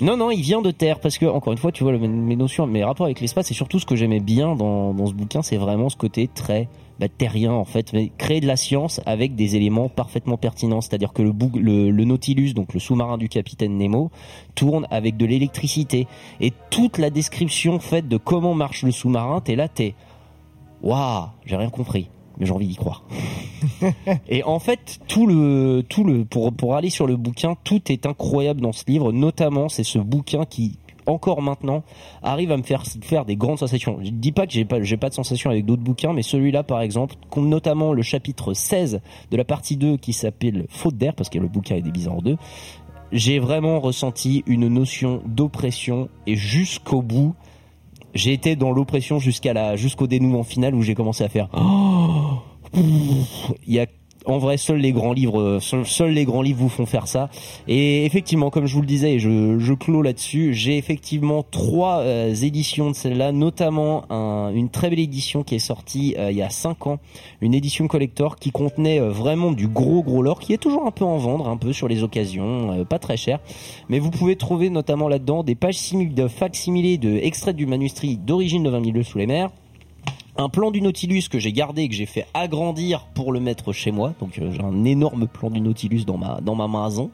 Non, non, il vient de Terre parce que encore une fois, tu vois, mes notions, mes rapports avec l'espace, et surtout ce que j'aimais bien dans, dans ce bouquin, c'est vraiment ce côté très bah, terrien en fait, mais créer de la science avec des éléments parfaitement pertinents. C'est-à-dire que le, bou- le, le Nautilus, donc le sous-marin du capitaine Nemo, tourne avec de l'électricité et toute la description faite de comment marche le sous-marin, t'es là, t'es waouh, j'ai rien compris, mais j'ai envie d'y croire. Et en fait, tout le, tout le, pour, pour aller sur le bouquin, tout est incroyable dans ce livre. Notamment, c'est ce bouquin qui, encore maintenant, arrive à me faire faire des grandes sensations. Je dis pas que j'ai pas, pas de sensations avec d'autres bouquins, mais celui-là, par exemple, notamment le chapitre 16 de la partie 2 qui s'appelle Faute d'air, parce que le bouquin est divisé en deux. J'ai vraiment ressenti une notion d'oppression et jusqu'au bout, j'ai été dans l'oppression jusqu'à la, jusqu'au dénouement final où j'ai commencé à faire, Oh il y a en vrai seuls les grands livres euh, seuls, les grands livres vous font faire ça. Et effectivement comme je vous le disais je, je clôt là-dessus. J'ai effectivement trois euh, éditions de celle-là notamment un- une très belle édition qui est sortie euh, il y a cinq ans une édition collector qui contenait vraiment du gros gros lore qui est toujours un peu en vendre un peu sur les occasions pas très cher. Mais vous pouvez trouver notamment là-dedans des pages de facsimilés de extraits du manuscrit d'origine de 20 000 lieues sous les mers un plan du Nautilus que j'ai gardé et que j'ai fait agrandir pour le mettre chez moi. Donc euh, j'ai un énorme plan du Nautilus dans ma dans ma maison.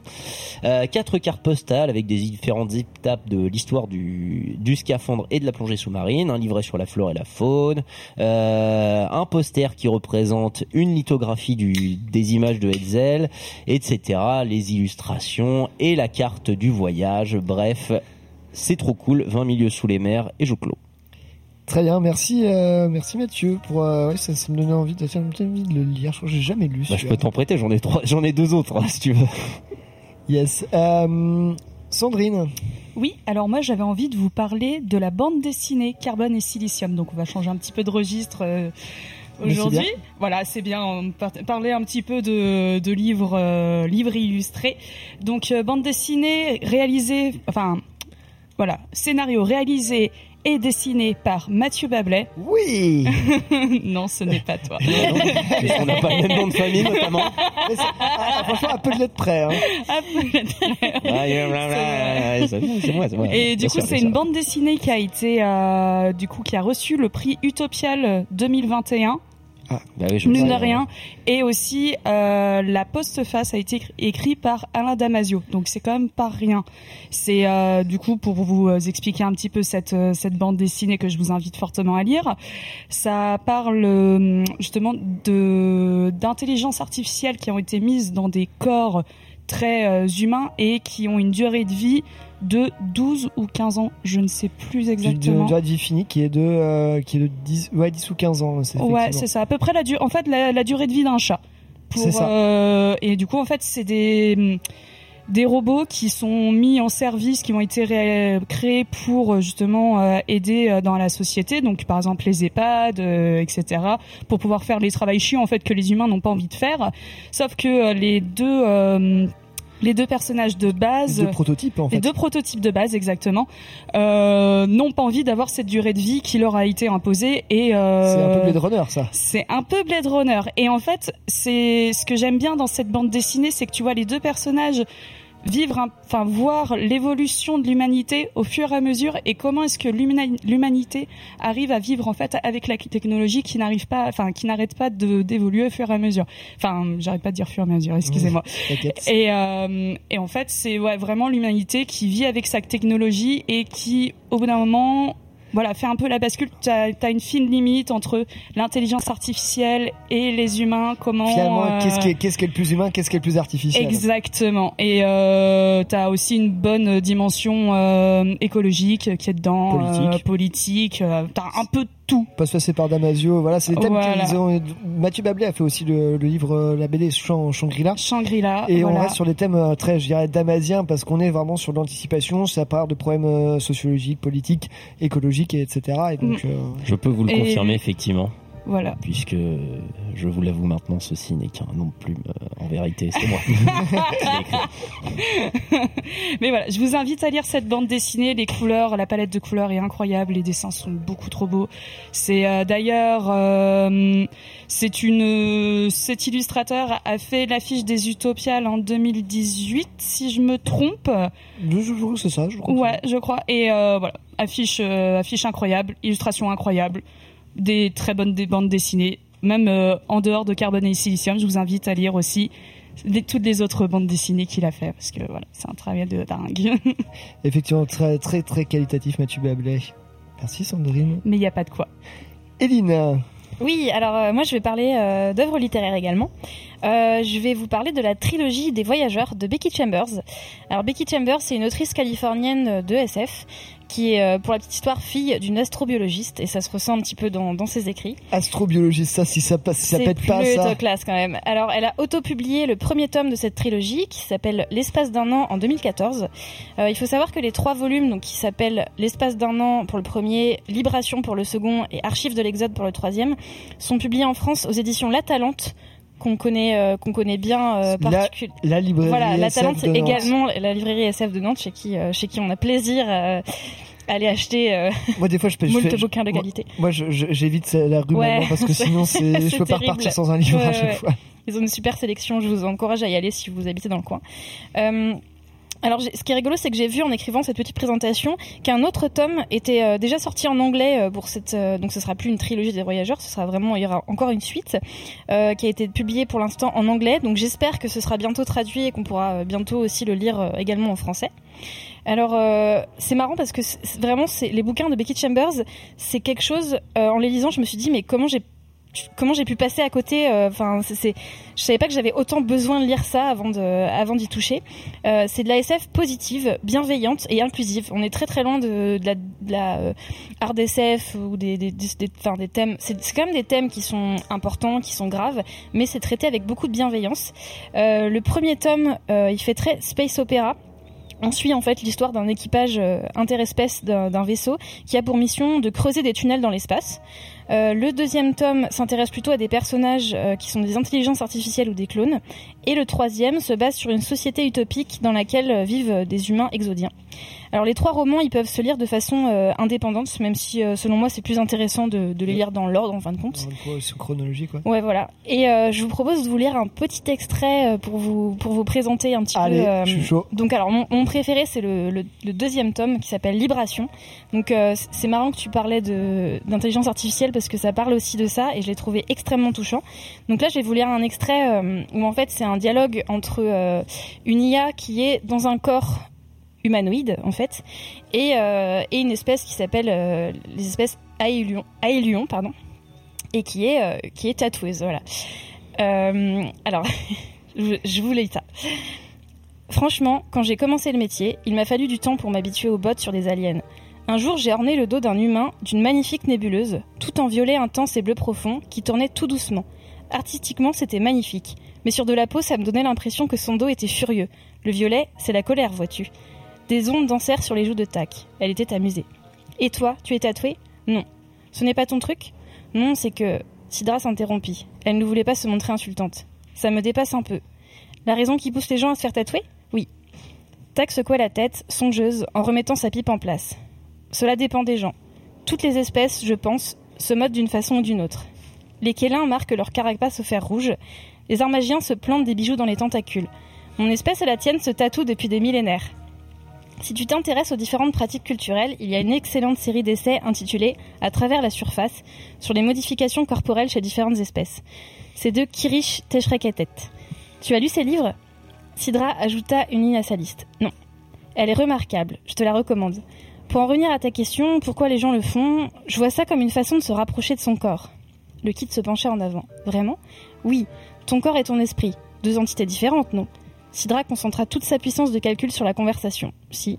Euh, quatre cartes postales avec des différentes étapes de l'histoire du du scaphandre et de la plongée sous-marine. Un livret sur la flore et la faune. Euh, un poster qui représente une lithographie des images de Hetzel, etc. Les illustrations et la carte du voyage. Bref. C'est trop cool, 20 milieux sous les mers et je clôt. Très bien, merci, euh, merci Mathieu pour. euh, ouais, ça, ça me donnait envie de, ça me donnait envie de le lire. Je j'ai jamais lu. Bah, je peux t'en prêter, j'en ai trois, j'en ai deux autres, hein, si tu veux. Yes. Euh, Sandrine. Oui, alors moi j'avais envie de vous parler de la bande dessinée Carbone et Silicium. Donc on va changer un petit peu de registre euh, aujourd'hui. Voilà, c'est bien. On par- parler un petit peu de, de livres, euh, livres illustrés. Donc euh, bande dessinée réalisée, enfin voilà, scénario réalisé et dessiné par Mathieu Bablet. Oui. non, ce n'est pas toi. On n'a pas le même nom de famille, notamment. Mais c'est- ah, franchement, un peu de lettres près. Hein. Ah, yeah, ouais, ouais, ouais, c'est c'est moi, c'est moi. Et du coup, c'est une bande dessinée qui a été, euh, du coup, qui a reçu le prix Utopial 2021. Bah oui, je mine de rien. Et aussi, euh, la postface a été écri- écrite par Alain Damasio, donc c'est quand même pas rien. C'est euh, du coup pour vous euh, expliquer un petit peu cette euh, cette bande dessinée que je vous invite fortement à lire. Ça parle euh, justement de d'intelligence artificielle qui ont été mises dans des corps très euh, humains et qui ont une durée de vie de 12 ou 15 ans, je ne sais plus exactement. durée de vie finie qui est de, euh, qui est de 10, ouais, 10 ou 15 ans. c'est Ouais, c'est ça. À peu près la durée, en fait, la, la durée de vie d'un chat. Pour, C'est ça. euh, et du coup, en fait, c'est des des robots qui sont mis en service, qui ont été ré- créés pour euh, justement euh, aider dans la société. Donc, par exemple, les EHPAD, euh, etc., pour pouvoir faire les travails chiants en fait que les humains n'ont pas envie de faire. Sauf que les deux les deux personnages de base, Les deux prototypes, en fait. les deux prototypes de base exactement, euh, n'ont pas envie d'avoir cette durée de vie qui leur a été imposée et euh, C'est un peu Blade Runner, ça. c'est un peu Blade Runner. Et en fait, c'est ce que j'aime bien dans cette bande dessinée, c'est que tu vois les deux personnages vivre, enfin voir l'évolution de l'humanité au fur et à mesure et comment est-ce que l'humani- l'humanité arrive à vivre en fait avec la technologie qui n'arrive pas, enfin qui n'arrête pas de d'évoluer au fur et à mesure. Enfin, j'arrête pas de dire fur et à mesure, excusez-moi. Et, euh, et en fait, c'est ouais, vraiment l'humanité qui vit avec sa technologie et qui, au bout d'un moment, voilà, fait un peu la bascule. Tu as, une fine limite entre l'intelligence artificielle et les humains. Comment Finalement, euh, qu'est-ce qui, est, qui est le plus humain, qu'est-ce qui est le plus artificiel Exactement. Et euh, tu as aussi une bonne dimension euh, écologique qui est dedans, Politique. euh, politique. euh, t'as un peu tout. Pas se passer par Damasio, voilà, c'est des thèmes Voilà. qu'ils ont. Mathieu Bablé a fait aussi le, le livre, euh, la BD Shang- Shangri-La. Shangri-La. Et on reste sur des thèmes euh, très, je dirais, damasiens parce qu'on est vraiment sur l'anticipation, ça part de problèmes euh, sociologiques, politiques, écologiques, et etc. Et donc, Mm. euh, Je peux vous le Et- confirmer effectivement. Voilà. Puisque je vous l'avoue maintenant, ceci n'est qu'un nom de plume. euh, en vérité, c'est moi. Mais voilà, je vous invite à lire cette bande dessinée. Les couleurs, la palette de couleurs est incroyable. Les dessins sont beaucoup trop beaux. C'est euh, d'ailleurs, euh, c'est une, cet illustrateur a fait l'affiche des Utopiales en 2018, si je me trompe. je, je, je- c'est ça, je crois. Ouais, je crois. Et euh, voilà, affiche, affiche incroyable, illustration incroyable, des très bonnes des bandes dessinées. Même euh, en dehors de Carbone et Silicium, je vous invite à lire aussi les- toutes les autres bandes dessinées qu'il a fait parce que voilà, c'est un travail de dingue. Effectivement, très, très, très qualitatif, Mathieu Bablé. Merci, Sandrine. Mais il n'y a pas de quoi. Eline. Oui, alors euh, moi je vais parler euh, d'œuvres littéraires également. Euh, je vais vous parler de la trilogie des voyageurs de Becky Chambers. Alors Becky Chambers, c'est une autrice californienne de SF qui est, euh, pour la petite histoire, fille d'une astrobiologiste et ça se ressent un petit peu dans, dans ses écrits. Astrobiologiste, ça, si ça, passe, si ça C'est pète pas, plutôt ça. classe quand même. Alors, elle a auto-publié le premier tome de cette trilogie qui s'appelle L'espace d'un an en 2014. Euh, il faut savoir que les trois volumes, donc qui s'appellent L'espace d'un an pour le premier, Libération pour le second et Archives de l'Exode pour le troisième, sont publiés en France aux éditions La Talente qu'on connaît euh, qu'on connaît bien euh, La, la librairie voilà, la SF Talente c'est Nantes. également la librairie SF de Nantes chez qui euh, chez qui on a plaisir à aller acheter euh, Moi, des fois, je peux. je bouquins de qualité. Moi, j'évite la rue Ouais. parce que sinon, je C'est peux pas repartir sans un livre à chaque ouais. fois. Ils ont une super sélection, je vous encourage à y aller si vous habitez dans le coin. Euh, alors, ce qui est rigolo, c'est que j'ai vu en écrivant cette petite présentation qu'un autre tome était euh, déjà sorti en anglais euh, pour cette. euh, donc, ce sera plus une trilogie des voyageurs, ce sera vraiment il y aura encore une suite qui a été publiée pour l'instant en anglais. Donc, j'espère que ce sera bientôt traduit et qu'on pourra bientôt aussi le lire également en français. Alors c'est marrant parce que vraiment c'est les bouquins de Becky Chambers, c'est quelque chose en les lisant, je me suis dit mais comment j'ai comment j'ai pu passer à côté euh, enfin c'est je savais pas que j'avais autant besoin de lire ça avant de d'y toucher. Euh, c'est de la SF positive bienveillante et inclusive. On est très très loin de, de la, de euh, ou des des, des, thèmes. C'est quand même des thèmes qui sont importants qui sont graves mais c'est traité avec beaucoup de bienveillance. Le premier tome il fait très space opéra. On suit en fait l'histoire d'un équipage interespèce d'un vaisseau qui a pour mission de creuser des tunnels dans l'espace. Euh, le deuxième tome s'intéresse plutôt à des personnages euh, qui sont des intelligences artificielles ou des clones. Et le troisième se base sur une société utopique dans laquelle euh, vivent des humains exodiens. Alors les trois romans, ils peuvent se lire de façon euh, indépendante, même si euh, selon moi c'est plus intéressant de, de les lire dans l'ordre en fin de compte. C'est chronologie, quoi. Ouais, voilà. Et euh, je vous propose de vous lire un petit extrait pour vous pour vous présenter un petit Allez, peu. je suis chaud. Donc alors mon, mon préféré c'est le, le, le deuxième tome qui s'appelle Libération. Donc c'est marrant que tu parlais d'intelligence artificielle parce que ça parle aussi de ça et je l'ai trouvé extrêmement touchant. Donc là, je vais vous lire un extrait euh, où en fait c'est un dialogue entre euh, une IA qui est dans un corps humanoïde en fait et, euh, une espèce qui s'appelle les espèces Aélion, Aélion pardon et qui est qui est tatoueuse voilà. Alors je, je vous lis ça. Franchement, quand j'ai commencé le métier, il m'a fallu du temps pour m'habituer aux bottes sur des aliens. Un jour, j'ai orné le dos d'un humain d'une magnifique nébuleuse, tout en violet intense et bleu profond, qui tournait tout doucement. Artistiquement, c'était magnifique. Mais sur de la peau, ça me donnait l'impression que son dos était furieux. Le violet, c'est la colère, vois-tu. Des ondes dansèrent sur les joues de Tac. Elle était amusée. Et toi, tu es tatoué? Non. Ce n'est pas ton truc? Non, c'est que... Sidra s'interrompit. Elle ne voulait pas se montrer insultante. Ça me dépasse un peu. La raison qui pousse les gens à se faire tatouer? Oui. Tac secoua la tête, songeuse, en remettant sa pipe en place. Cela dépend des gens. Toutes les espèces, je pense, se modent d'une façon ou d'une autre. Les kélins marquent leur carapace au fer rouge. Les armagiens se plantent des bijoux dans les tentacules. Mon espèce et la tienne se tatouent depuis des millénaires. Si tu t'intéresses aux différentes pratiques culturelles, il y a une excellente série d'essais intitulée À travers la surface sur les modifications corporelles chez différentes espèces. C'est de Kirish Teshreketet. Tu as lu ces livres? Sidra ajouta une ligne à sa liste. Non. Elle est remarquable, je te la recommande. Pour en revenir à ta question, pourquoi les gens le font Je vois ça comme une façon de se rapprocher de son corps. Le kit se penchait en avant. Vraiment? Oui, ton corps et ton esprit. Deux entités différentes, non? Sidra concentra toute sa puissance de calcul sur la conversation. Si.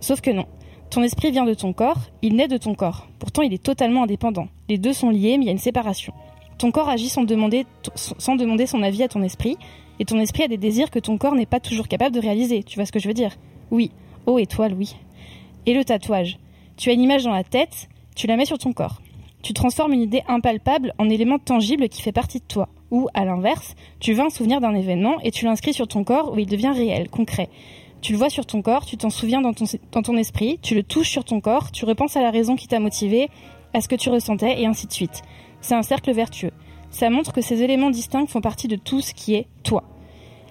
Sauf que non. Ton esprit vient de ton corps, il naît de ton corps. Pourtant, il est totalement indépendant. Les deux sont liés, mais il y a une séparation. Ton corps agit sans demander, sans demander son avis à ton esprit, et ton esprit a des désirs que ton corps n'est pas toujours capable de réaliser. Tu vois ce que je veux dire? Oui. Oh, étoile, oui. Et le tatouage. Tu as une image dans la tête, tu la mets sur ton corps. Tu transformes une idée impalpable en élément tangible qui fait partie de toi. Ou, à l'inverse, tu veux un souvenir d'un événement et tu l'inscris sur ton corps où il devient réel, concret. Tu le vois sur ton corps, tu t'en souviens dans ton, esprit, tu le touches sur ton corps, tu repenses à la raison qui t'a motivé, à ce que tu ressentais, et ainsi de suite. C'est un cercle vertueux. Ça montre que ces éléments distincts font partie de tout ce qui est toi.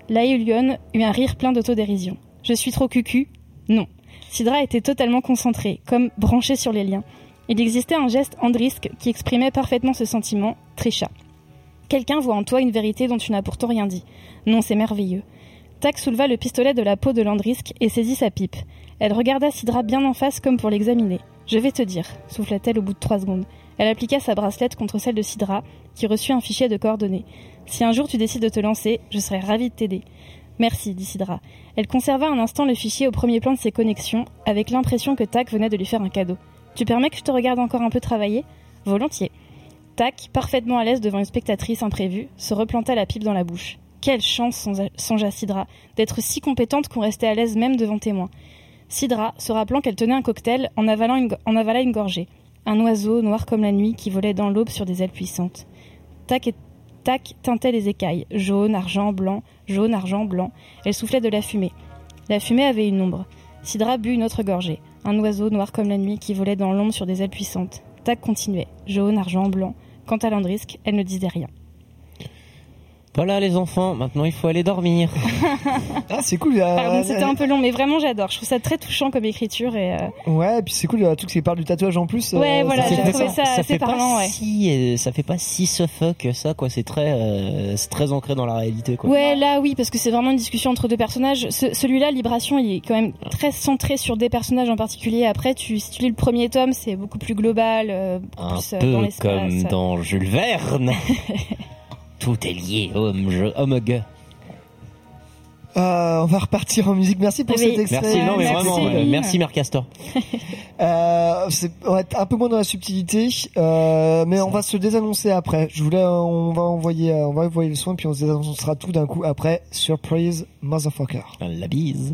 Laïulion eut un rire plein d'autodérision. Je suis trop cucu? Non. Sidra était totalement concentré, comme branché sur les liens. Il existait un geste andrisque qui exprimait parfaitement ce sentiment, Trisha. Quelqu'un voit en toi une vérité dont tu n'as pourtant rien dit. Non, c'est merveilleux. Tac souleva le pistolet de la peau de Landrisk et saisit sa pipe. Elle regarda Sidra bien en face comme pour l'examiner. Je vais te dire, souffla-t-elle au bout de trois secondes. Elle appliqua sa bracelette contre celle de Sidra, qui reçut un fichier de coordonnées. Si un jour tu décides de te lancer, je serai ravie de t'aider. Merci, dit Sidra. Elle conserva un instant le fichier au premier plan de ses connexions, avec l'impression que Tac venait de lui faire un cadeau. Tu permets que je te regarde encore un peu travailler? Volontiers. Tac, parfaitement à l'aise devant une spectatrice imprévue, se replanta la pipe dans la bouche. Quelle chance, songe- songea Sidra, d'être si compétente qu'on restait à l'aise même devant témoins. Sidra, se rappelant qu'elle tenait un cocktail, en avala une gorgée. Un oiseau, noir comme la nuit, qui volait dans l'aube sur des ailes puissantes. Tac et tac tintaient les écailles, jaune, argent, blanc, jaune, argent, blanc. Elle soufflait de la fumée. La fumée avait une ombre. Sidra but une autre gorgée. Un oiseau noir comme la nuit qui volait dans l'ombre sur des ailes puissantes. Tac continuait. Jaune, argent, blanc. Quant à Landrisk, elle ne disait rien. Voilà les enfants, maintenant il faut aller dormir. Ah, c'est cool. euh, Pardon, c'était un peu long, mais vraiment j'adore. Je trouve ça très touchant comme écriture et. euh, Ouais, et puis c'est cool, il y a tout qui parle du tatouage en plus. Ouais, euh, voilà, ça j'ai trouvé intéressant. ça assez fait parlant, pas ouais. si, euh, ça fait pas si suffok que ça quoi. C'est très, euh, c'est très ancré dans la réalité quoi. Ouais, là oui, parce que c'est vraiment une discussion entre deux personnages. Ce- Celui-là, Libération, il est quand même très centré sur des personnages en particulier. Après, tu, si tu lis le premier tome, c'est beaucoup plus global, euh, beaucoup Un plus dans peu comme dans Jules Verne. Tout est lié, homme, je, homme, gars. Euh, on va repartir en musique. Merci pour Oui. cet extrait. Merci, non mais Merci. vraiment, euh, merci Mercastor. Euh, c'est- on va être un peu moins dans la subtilité, euh, mais on va se désannoncer après. Je voulais, on va envoyer, on va envoyer le son, puis on se désannoncera tout d'un coup après. Surprise, motherfucker. La bise.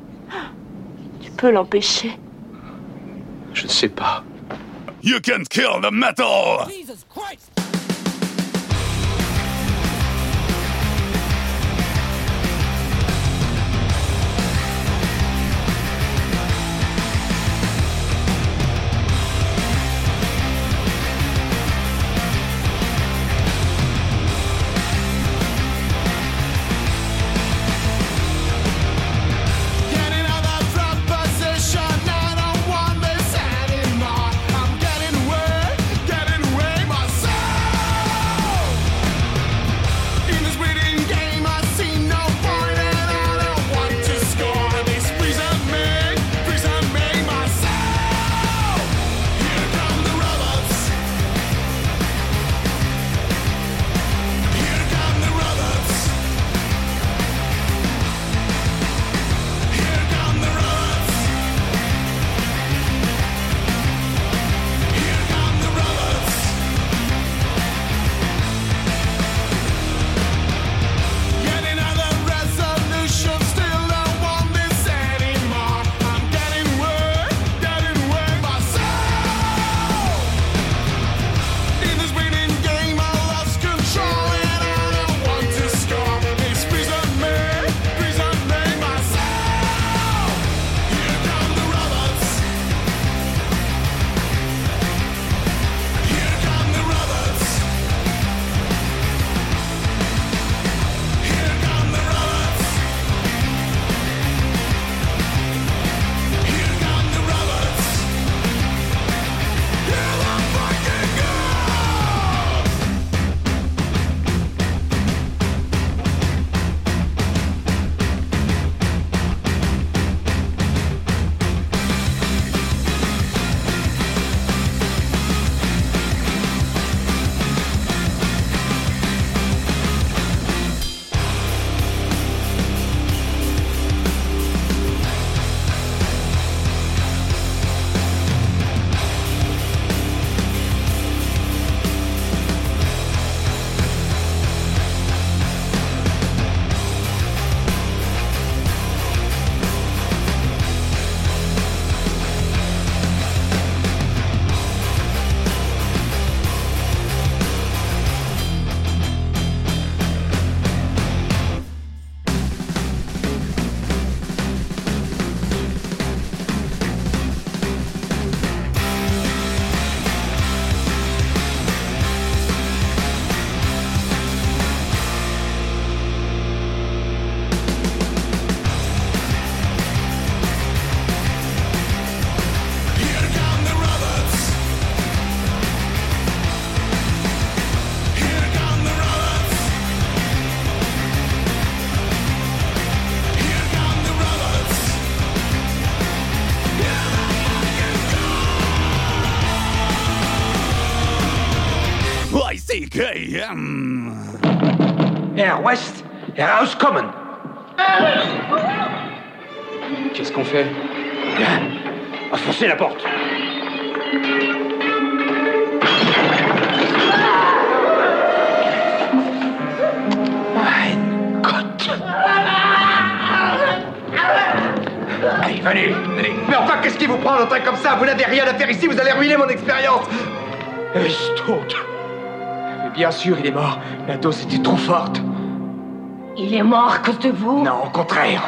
Tu peux l'empêcher. Je ne sais pas. You can kill the metal! Getting Okay, um... Air West, Air House Common. Qu'est-ce qu'on fait? Bien. Enfoncez la porte. Allez, venez, venez. Mais enfin, qu'est-ce qui vous prend d'entrer comme ça? Vous n'avez rien à faire ici, vous allez ruiner mon expérience Mais bien sûr, il est mort. La dose était trop forte. Il est mort à cause de vous? Non, au contraire.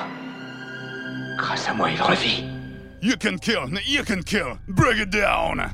Grâce à moi, il revit. You can kill, you can kill. Bring it down.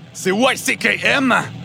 c'est YCKM.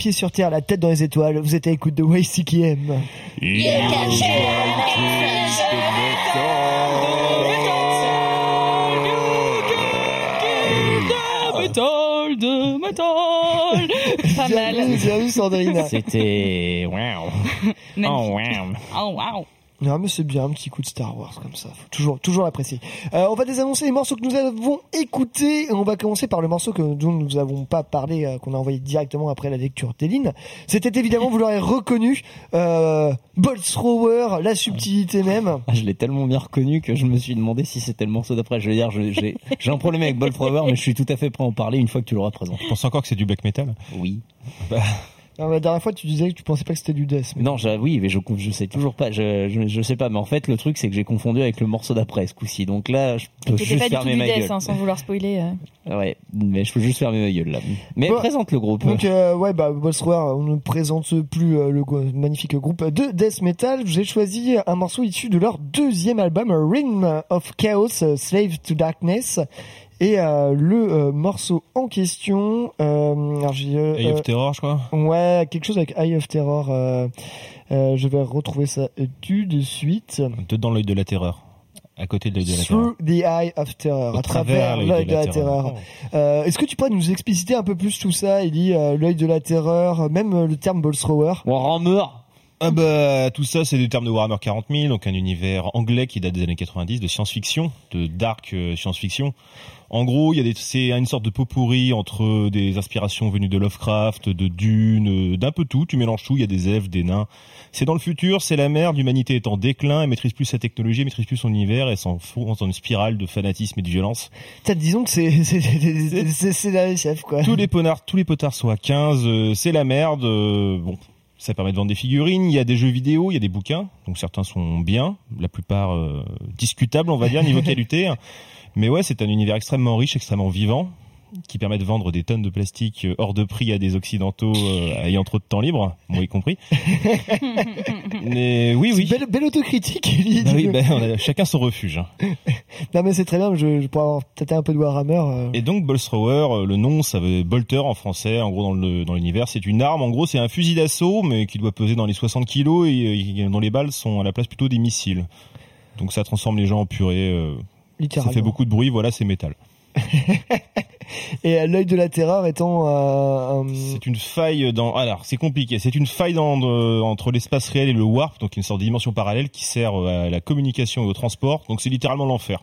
Pieds sur terre, la tête dans les étoiles. Vous êtes à l'écoute de YCKM. De métal. Pas mal. Sandrine. C'était. Wow. Oh, wow. Oh wow. Non mais c'est bien un petit coup de Star Wars comme ça, faut toujours toujours l'apprécier. Euh, on va désannoncer les morceaux que nous avons écoutés. Et On va commencer par le morceau que, dont nous n'avons pas parlé, euh, qu'on a envoyé directement après la lecture d'Eline. C'était évidemment, vous l'aurez reconnu, euh, Bolt Thrower, la subtilité même. Ah, je l'ai tellement bien reconnu que je me suis demandé si c'était le morceau d'après. Je veux dire, j'ai un problème avec Bolt Thrower, mais je suis tout à fait prêt à en parler une fois que tu l'auras présenté. Je pense encore que c'est du black metal? Oui. Non, mais la dernière fois tu disais que tu pensais pas que c'était du death. mais- Non, oui, mais je, je sais toujours pas. Je, je, je sais pas, mais en fait, le truc, c'est que j'ai confondu avec le morceau d'après ce coup-ci. Donc là, je peux juste pas du tout fermer du ma death, gueule. hein, sans vouloir spoiler. euh. Ouais, mais je peux juste fermer ma gueule là. Mais Ouais. présente le groupe. Donc euh, ouais bah Thrower, on ne présente plus euh, le magnifique groupe de death metal. J'ai choisi un morceau issu de leur deuxième album, Rhythm of Chaos, Slave to Darkness. Et euh, le euh, morceau en question, euh, alors j'ai, euh, Eye of Terror, je crois. Ouais, quelque chose avec Eye of Terror. euh, euh, je vais retrouver ça tout de suite. Dedans l'œil de la terreur. À côté de l'œil de la terreur. Through the Eye of Terror, Au à travers travers l'œil de la terreur. Euh, Est-ce que tu pourrais nous expliciter un peu plus tout ça, Ellie, euh, l'œil de la terreur, même euh, le terme Ball Thrower Warhammer Ah bah, tout ça, c'est des termes de Warhammer 40 000, donc un univers anglais qui date des années 90, de science-fiction, de dark euh, science-fiction. En gros, il y a des, c'est une sorte de pot pourri entre des inspirations venues de Lovecraft, de Dune, euh, d'un peu tout. Tu mélanges tout. Il y a des elfes, des nains. C'est dans le futur, c'est la merde. L'humanité est en déclin, elle maîtrise plus sa technologie, elle maîtrise plus son univers, elle s'enfonce dans une spirale de fanatisme et de violence. Tiens, disons que c'est c'est c'est- c'est- c'est la chef quoi. Tous les potards, tous les potards sont à 15, euh, c'est la merde. bon, ça permet de vendre des figurines. Il y a des jeux vidéo, il y a des bouquins. Donc certains sont bien, la plupart euh, discutables, on va dire niveau qualité. Mais ouais, c'est un univers extrêmement riche, extrêmement vivant, qui permet de vendre des tonnes de plastique euh, hors de prix à des occidentaux euh, ayant trop de temps libre, moi y compris. Mais oui, oui. Belle, belle autocritique. Ah oui, ben, on a chacun son refuge. hein. Non mais c'est très bien, je, je pourrais avoir peut-être un peu de Warhammer. euh. Et donc Bolstrower, le nom, ça veut bolter en français. En gros, dans le dans l'univers, c'est une arme. En gros, c'est un fusil d'assaut, mais qui doit peser dans les 60 kilos et dont les balles sont à la place plutôt des missiles. Donc ça transforme les gens en purée. euh, ça fait beaucoup de bruit. Voilà, c'est métal. Et euh, l'œil de la terreur étant euh, un... C'est une faille dans. Alors, c'est compliqué. C'est une faille dans, de- entre l'espace réel et le warp, donc une sorte de dimension parallèle qui sert euh, à la communication et au transport. Donc c'est littéralement l'enfer.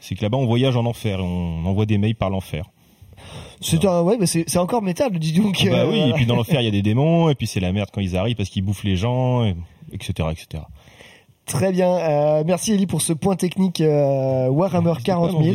C'est que là-bas, on voyage en enfer et on envoie des mails par l'enfer. C'est un ouais, mais c'est encore métal, dis donc. Ah bah euh, oui, et puis dans l'enfer, il y a des démons, et puis c'est la merde quand ils arrivent parce qu'ils bouffent les gens, et- etc., etc. Très bien, euh, merci Ellie pour ce point technique euh, Warhammer 40 000.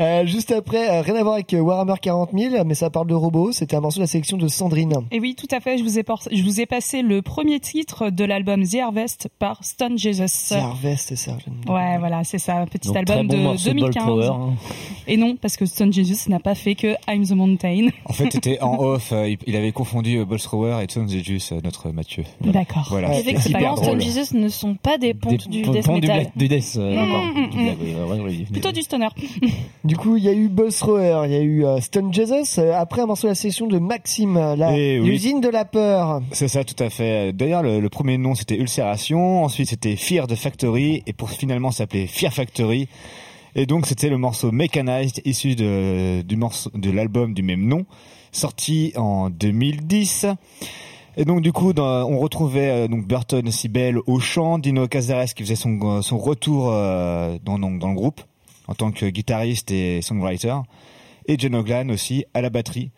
Euh, juste après, euh, rien à voir avec euh, Warhammer 40 000, mais ça parle de robots. C'était un morceau de la sélection de Sandrine. Et oui, tout à fait. Je vous ai, por- je vous ai passé le premier titre de l'album The Harvest par Stone Jesus. C'est Harvest, c'est ça. Ouais, voilà, c'est ça, petit Donc, album bon de morceau de Bolt 2015. Thrower, hein. Et non, parce que Stone Jesus n'a pas fait que I'm the Mountain. En fait, c'était en off. euh, il, avait confondu euh, Bolstrower et Zejus, euh, notre Mathieu. D'accord. Voilà. Effectivement, Stone. Jesus ne sont pas des pontes du Pont- death pont du metal. du death, du mm. ouais, ouais. Plutôt du stoner. Du coup, il y a eu Buzz Thrower, il y a eu euh, Stone Jesus. euh, après, un morceau de la sélection de Maxime, la Eh oui. l'usine de la peur. C'est ça, tout à fait. D'ailleurs, le, le premier nom c'était Ulcération, ensuite c'était Fear the Factory, et pour finalement s'appeler Fear Factory. Et donc c'était le morceau Mechanized issu de, du morceau de l'album du même nom, sorti en 2010. Et donc du coup, dans- on retrouvait euh, donc Burton Sibel au chant, Dino Cazares qui faisait son, euh, son retour euh, dans le groupe en tant que guitariste et songwriter, et John O'Glan aussi à la batterie.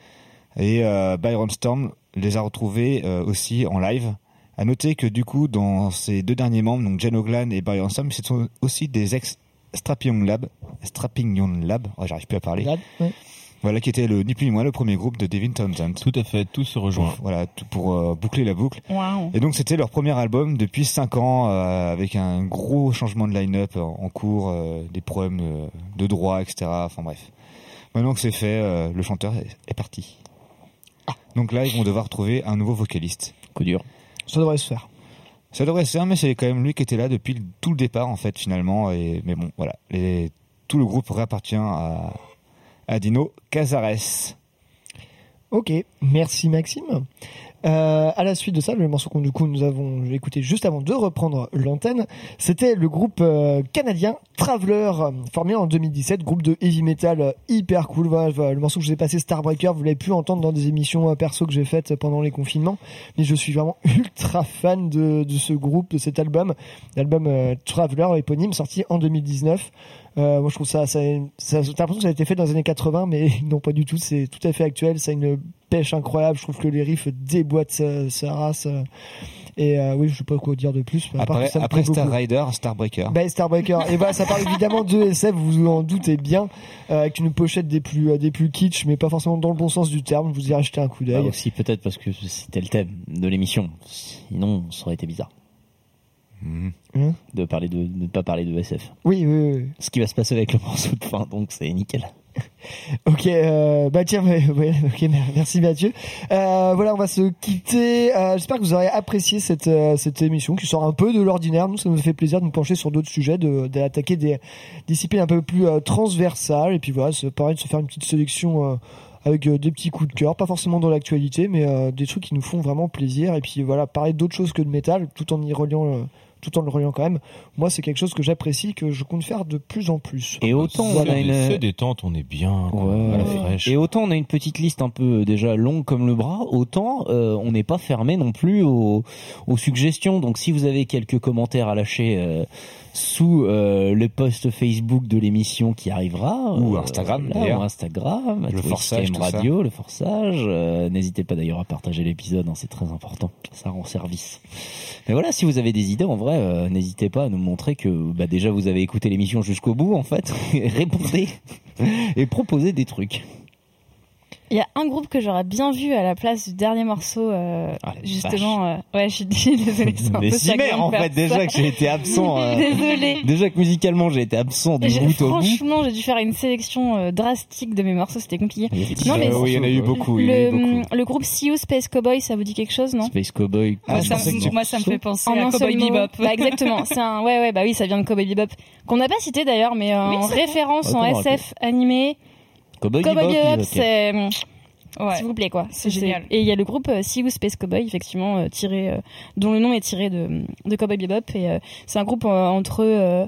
Et euh, Byron Storm les a retrouvés euh, aussi en live. À noter que du coup, dans ces deux derniers membres, donc John O'Glan et Byron Storm, ce sont aussi des ex Strapping Lab, Strapping Young Lab, oh, j'arrive plus à parler. Voilà, qui était le ni plus ni moins le premier groupe de Devin Townsend. Tout à fait, tout se rejoint. Voilà, tout pour euh, boucler la boucle. Wow. Et donc c'était leur premier album depuis 5 ans euh, avec un gros changement de line-up en, en cours, euh, des problèmes euh, de droit, etc. Enfin bref. Maintenant que c'est fait, euh, le chanteur est, est parti. Donc là, ils vont devoir trouver un nouveau vocaliste. Coup dur. Ça devrait se faire. Ça devrait se faire, mais c'est quand même lui qui était là depuis tout le départ en fait finalement. Et, mais bon, voilà, Les- tout le groupe réappartient à, à Dino Cazares. Ok, merci Maxime. Euh, à la suite de ça, le morceau qu'on du coup nous avons écouté juste avant de reprendre l'antenne, c'était le groupe euh, canadien Traveler, formé en 2017, groupe de heavy metal euh, hyper cool. Le morceau que je vous ai passé, Starbreaker, vous l'avez pu entendre dans des émissions euh, perso que j'ai faites pendant les confinements, mais je suis vraiment ultra fan de, de ce groupe, de cet album, l'album euh, Traveler éponyme, sorti en 2019. Euh, moi, je trouve ça, ça, ça j'ai l'impression que ça a été fait dans les années 80, mais non, pas du tout. C'est tout à fait actuel. Ça a une pêche incroyable. Je trouve que les riffs déboîtent sa, sa race. Et euh, oui, je sais pas quoi dire de plus. à part Après, ça après Star beaucoup. Rider, Starbreaker. Ben, Starbreaker. Et voilà, ça parle évidemment de SF, vous vous en doutez bien, euh, avec une pochette des plus, des plus kitsch, mais pas forcément dans le bon sens du terme. Vous irez jeter un coup Bah, d'œil. aussi peut-être parce que c'était le thème de l'émission. Sinon, ça aurait été bizarre. Hein de parler de, de ne pas parler de SF. Oui, oui, oui. Ce qui va se passer avec le morceau de fin, donc c'est nickel. Ok, euh, bah tiens, ouais, merci Mathieu. Euh, voilà, on va se quitter. Euh, J'espère que vous aurez apprécié cette euh, cette émission qui sort un peu de l'ordinaire. Nous, ça nous fait plaisir de nous pencher sur d'autres sujets, de d'attaquer des disciplines un peu plus transversales. Et puis voilà, c'est pareil de se faire une petite sélection. avec des petits coups de cœur, pas forcément dans l'actualité, mais des trucs qui nous font vraiment plaisir. Et puis voilà, parler d'autres choses que de métal, tout en y reliant, tout en le reliant quand même. Moi, c'est quelque chose que j'apprécie, que je compte faire de plus en plus. Et autant on a une détente, on est bien, quoi, à la fraîche. Et autant on a une petite liste un peu euh, déjà longue comme le bras, autant euh, on n'est pas fermé non plus aux, aux suggestions. Donc si vous avez quelques commentaires à lâcher euh, sous euh, le post Facebook de l'émission qui arrivera, Ou euh, Instagram, voilà, d'ailleurs. ou Instagram, Le forçage, tout ça. Radio, le forçage. euh, N'hésitez pas d'ailleurs à partager l'épisode, hein, c'est très important, ça rend service. Mais voilà, si vous avez des idées, en vrai, euh, n'hésitez pas à nous montrer que bah, déjà vous avez écouté l'émission jusqu'au bout, en fait. Répondez et proposez des trucs. Il y a un groupe que j'aurais bien vu à la place du dernier morceau, euh, justement. euh, ouais, je suis désolée. c'est un Mais peu si mère, en fait, déjà ça. que j'ai été absent. euh, Désolée. Déjà que musicalement j'ai été absent du bout au bout. franchement, j'ai dû faire une sélection euh, drastique de mes morceaux, c'était compliqué. Non, mais oui, il y en a eu beaucoup, il y en a eu le, beaucoup. le groupe See You Space Cowboy, ça vous dit quelque chose, non? Space Cowboy. Ah, ça me- moi, ça me fait penser en à Cowboy. Bebop. Bah, exactement. C'est un, ouais, ouais, bah oui, ça vient de Cowboy Bebop. Qu'on n'a pas cité d'ailleurs, mais en référence en SF animé. Cowboy Cowboy Bebop, c'est, Ouais. s'il vous plaît, quoi. C'est génial. Et il y a le groupe euh, See You Space Cowboy, effectivement, euh, tiré, euh, dont le nom est tiré de, de Cowboy Bebop. Et euh, c'est un groupe euh, entre euh,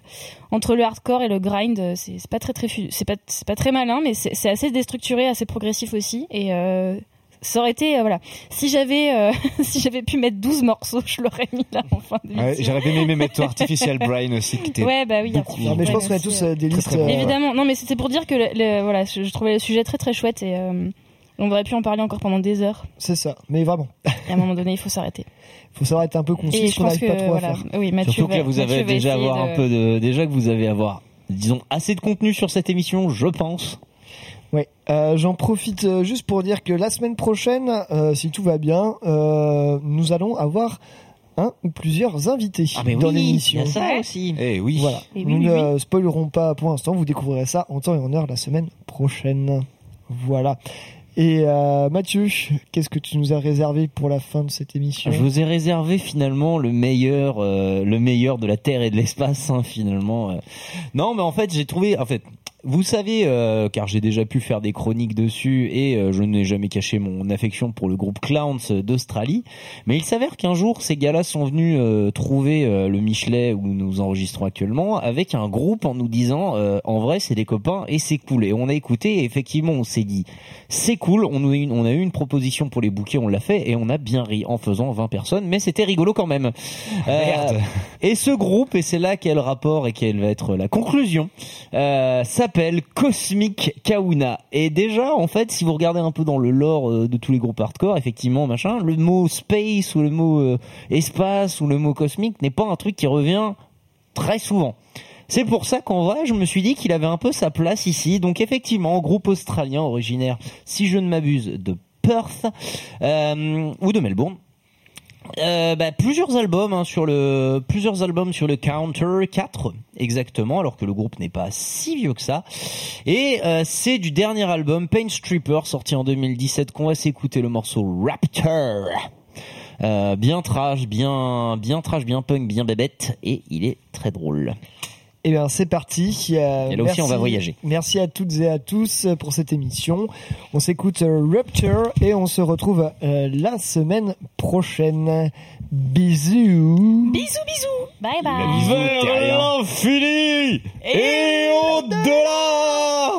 entre le hardcore et le grind. C'est c'est pas très très fu- c'est pas c'est pas très malin, mais c'est c'est assez déstructuré, assez progressif aussi. Et euh, ça aurait été euh, voilà. Si j'avais euh, si j'avais pu mettre 12 morceaux, je l'aurais mis là en fin d'émission. Ouais, J'aurais bien aimé mettre toi Artificial Brain aussi, qui était Ouais, bah oui, beaucoup. Non, mais je pense qu'on a tous euh, euh, des Très, listes. très euh, Évidemment, non, mais c'était pour dire que le, le- voilà, je, je trouvais le sujet très très chouette et euh, on aurait pu en parler encore pendant des heures. C'est ça, mais vraiment. Et à un moment donné, il faut s'arrêter. faut savoir être un peu Et concis, qu'on pense n'arrive pas que, trop à voilà. faire. Oui, Mathieu Surtout que va- là, vous Mathieu avez déjà avoir de- un peu de, déjà que vous avez avoir, disons, assez de contenu sur cette émission, je pense. Ouais, euh, j'en profite euh, juste pour dire que la semaine prochaine, euh, si tout va bien, euh, nous allons avoir un ou plusieurs invités Ah, mais dans oui, l'émission. il y a ça aussi. Eh oui. Voilà. Et oui, nous oui, ne spoilerons pas pour l'instant, vous découvrirez ça en temps et en heure la semaine prochaine. Voilà. Et euh, Mathieu, qu'est-ce que tu nous as réservé pour la fin de cette émission? Je vous ai réservé finalement le meilleur, euh, le meilleur de la Terre et de l'espace, hein, finalement. Non, mais en fait, j'ai trouvé, en fait, vous savez, euh, car j'ai déjà pu faire des chroniques dessus et euh, je n'ai jamais caché mon affection pour le groupe Clowns d'Australie. Mais il s'avère qu'un jour, ces gars-là sont venus euh, trouver euh, le Michelet où nous enregistrons actuellement avec un groupe en nous disant, euh, en vrai, c'est des copains et c'est cool. Et on a écouté et effectivement, on s'est dit, c'est cool. On, nous a eu une- on a eu une proposition pour les bouquets, on l'a fait et on a bien ri en faisant 20 personnes, mais c'était rigolo quand même. Euh, Merde. et ce groupe, et c'est là qu'est le rapport et quelle va être la conclusion, euh, s'appelle Cosmic Kauna. Et déjà, en fait, si vous regardez un peu dans le lore euh, de tous les groupes hardcore, effectivement, machin, le mot space ou le mot euh, espace ou le mot cosmique n'est pas un truc qui revient très souvent. C'est pour ça qu'en vrai, je me suis dit qu'il avait un peu sa place ici. Donc effectivement, groupe australien originaire, si je ne m'abuse, de Perth euh, ou de Melbourne. Euh, bah, plusieurs albums hein, sur le plusieurs albums sur le Counter 4 exactement alors que le groupe n'est pas si vieux que ça. Et euh, c'est du dernier album Pain Stripper sorti en 2017 qu'on va s'écouter le morceau Raptor. Euh, bien trash bien bien trash bien punk bien bébête et il est très drôle Eh bien, c'est parti. Euh, Et là aussi, on va voyager. Merci à toutes et à tous pour cette émission. On s'écoute euh, Rupture et on se retrouve euh, la semaine prochaine. Bisous. Bisous, bisous. Bye bye. Vers l'infini et au-delà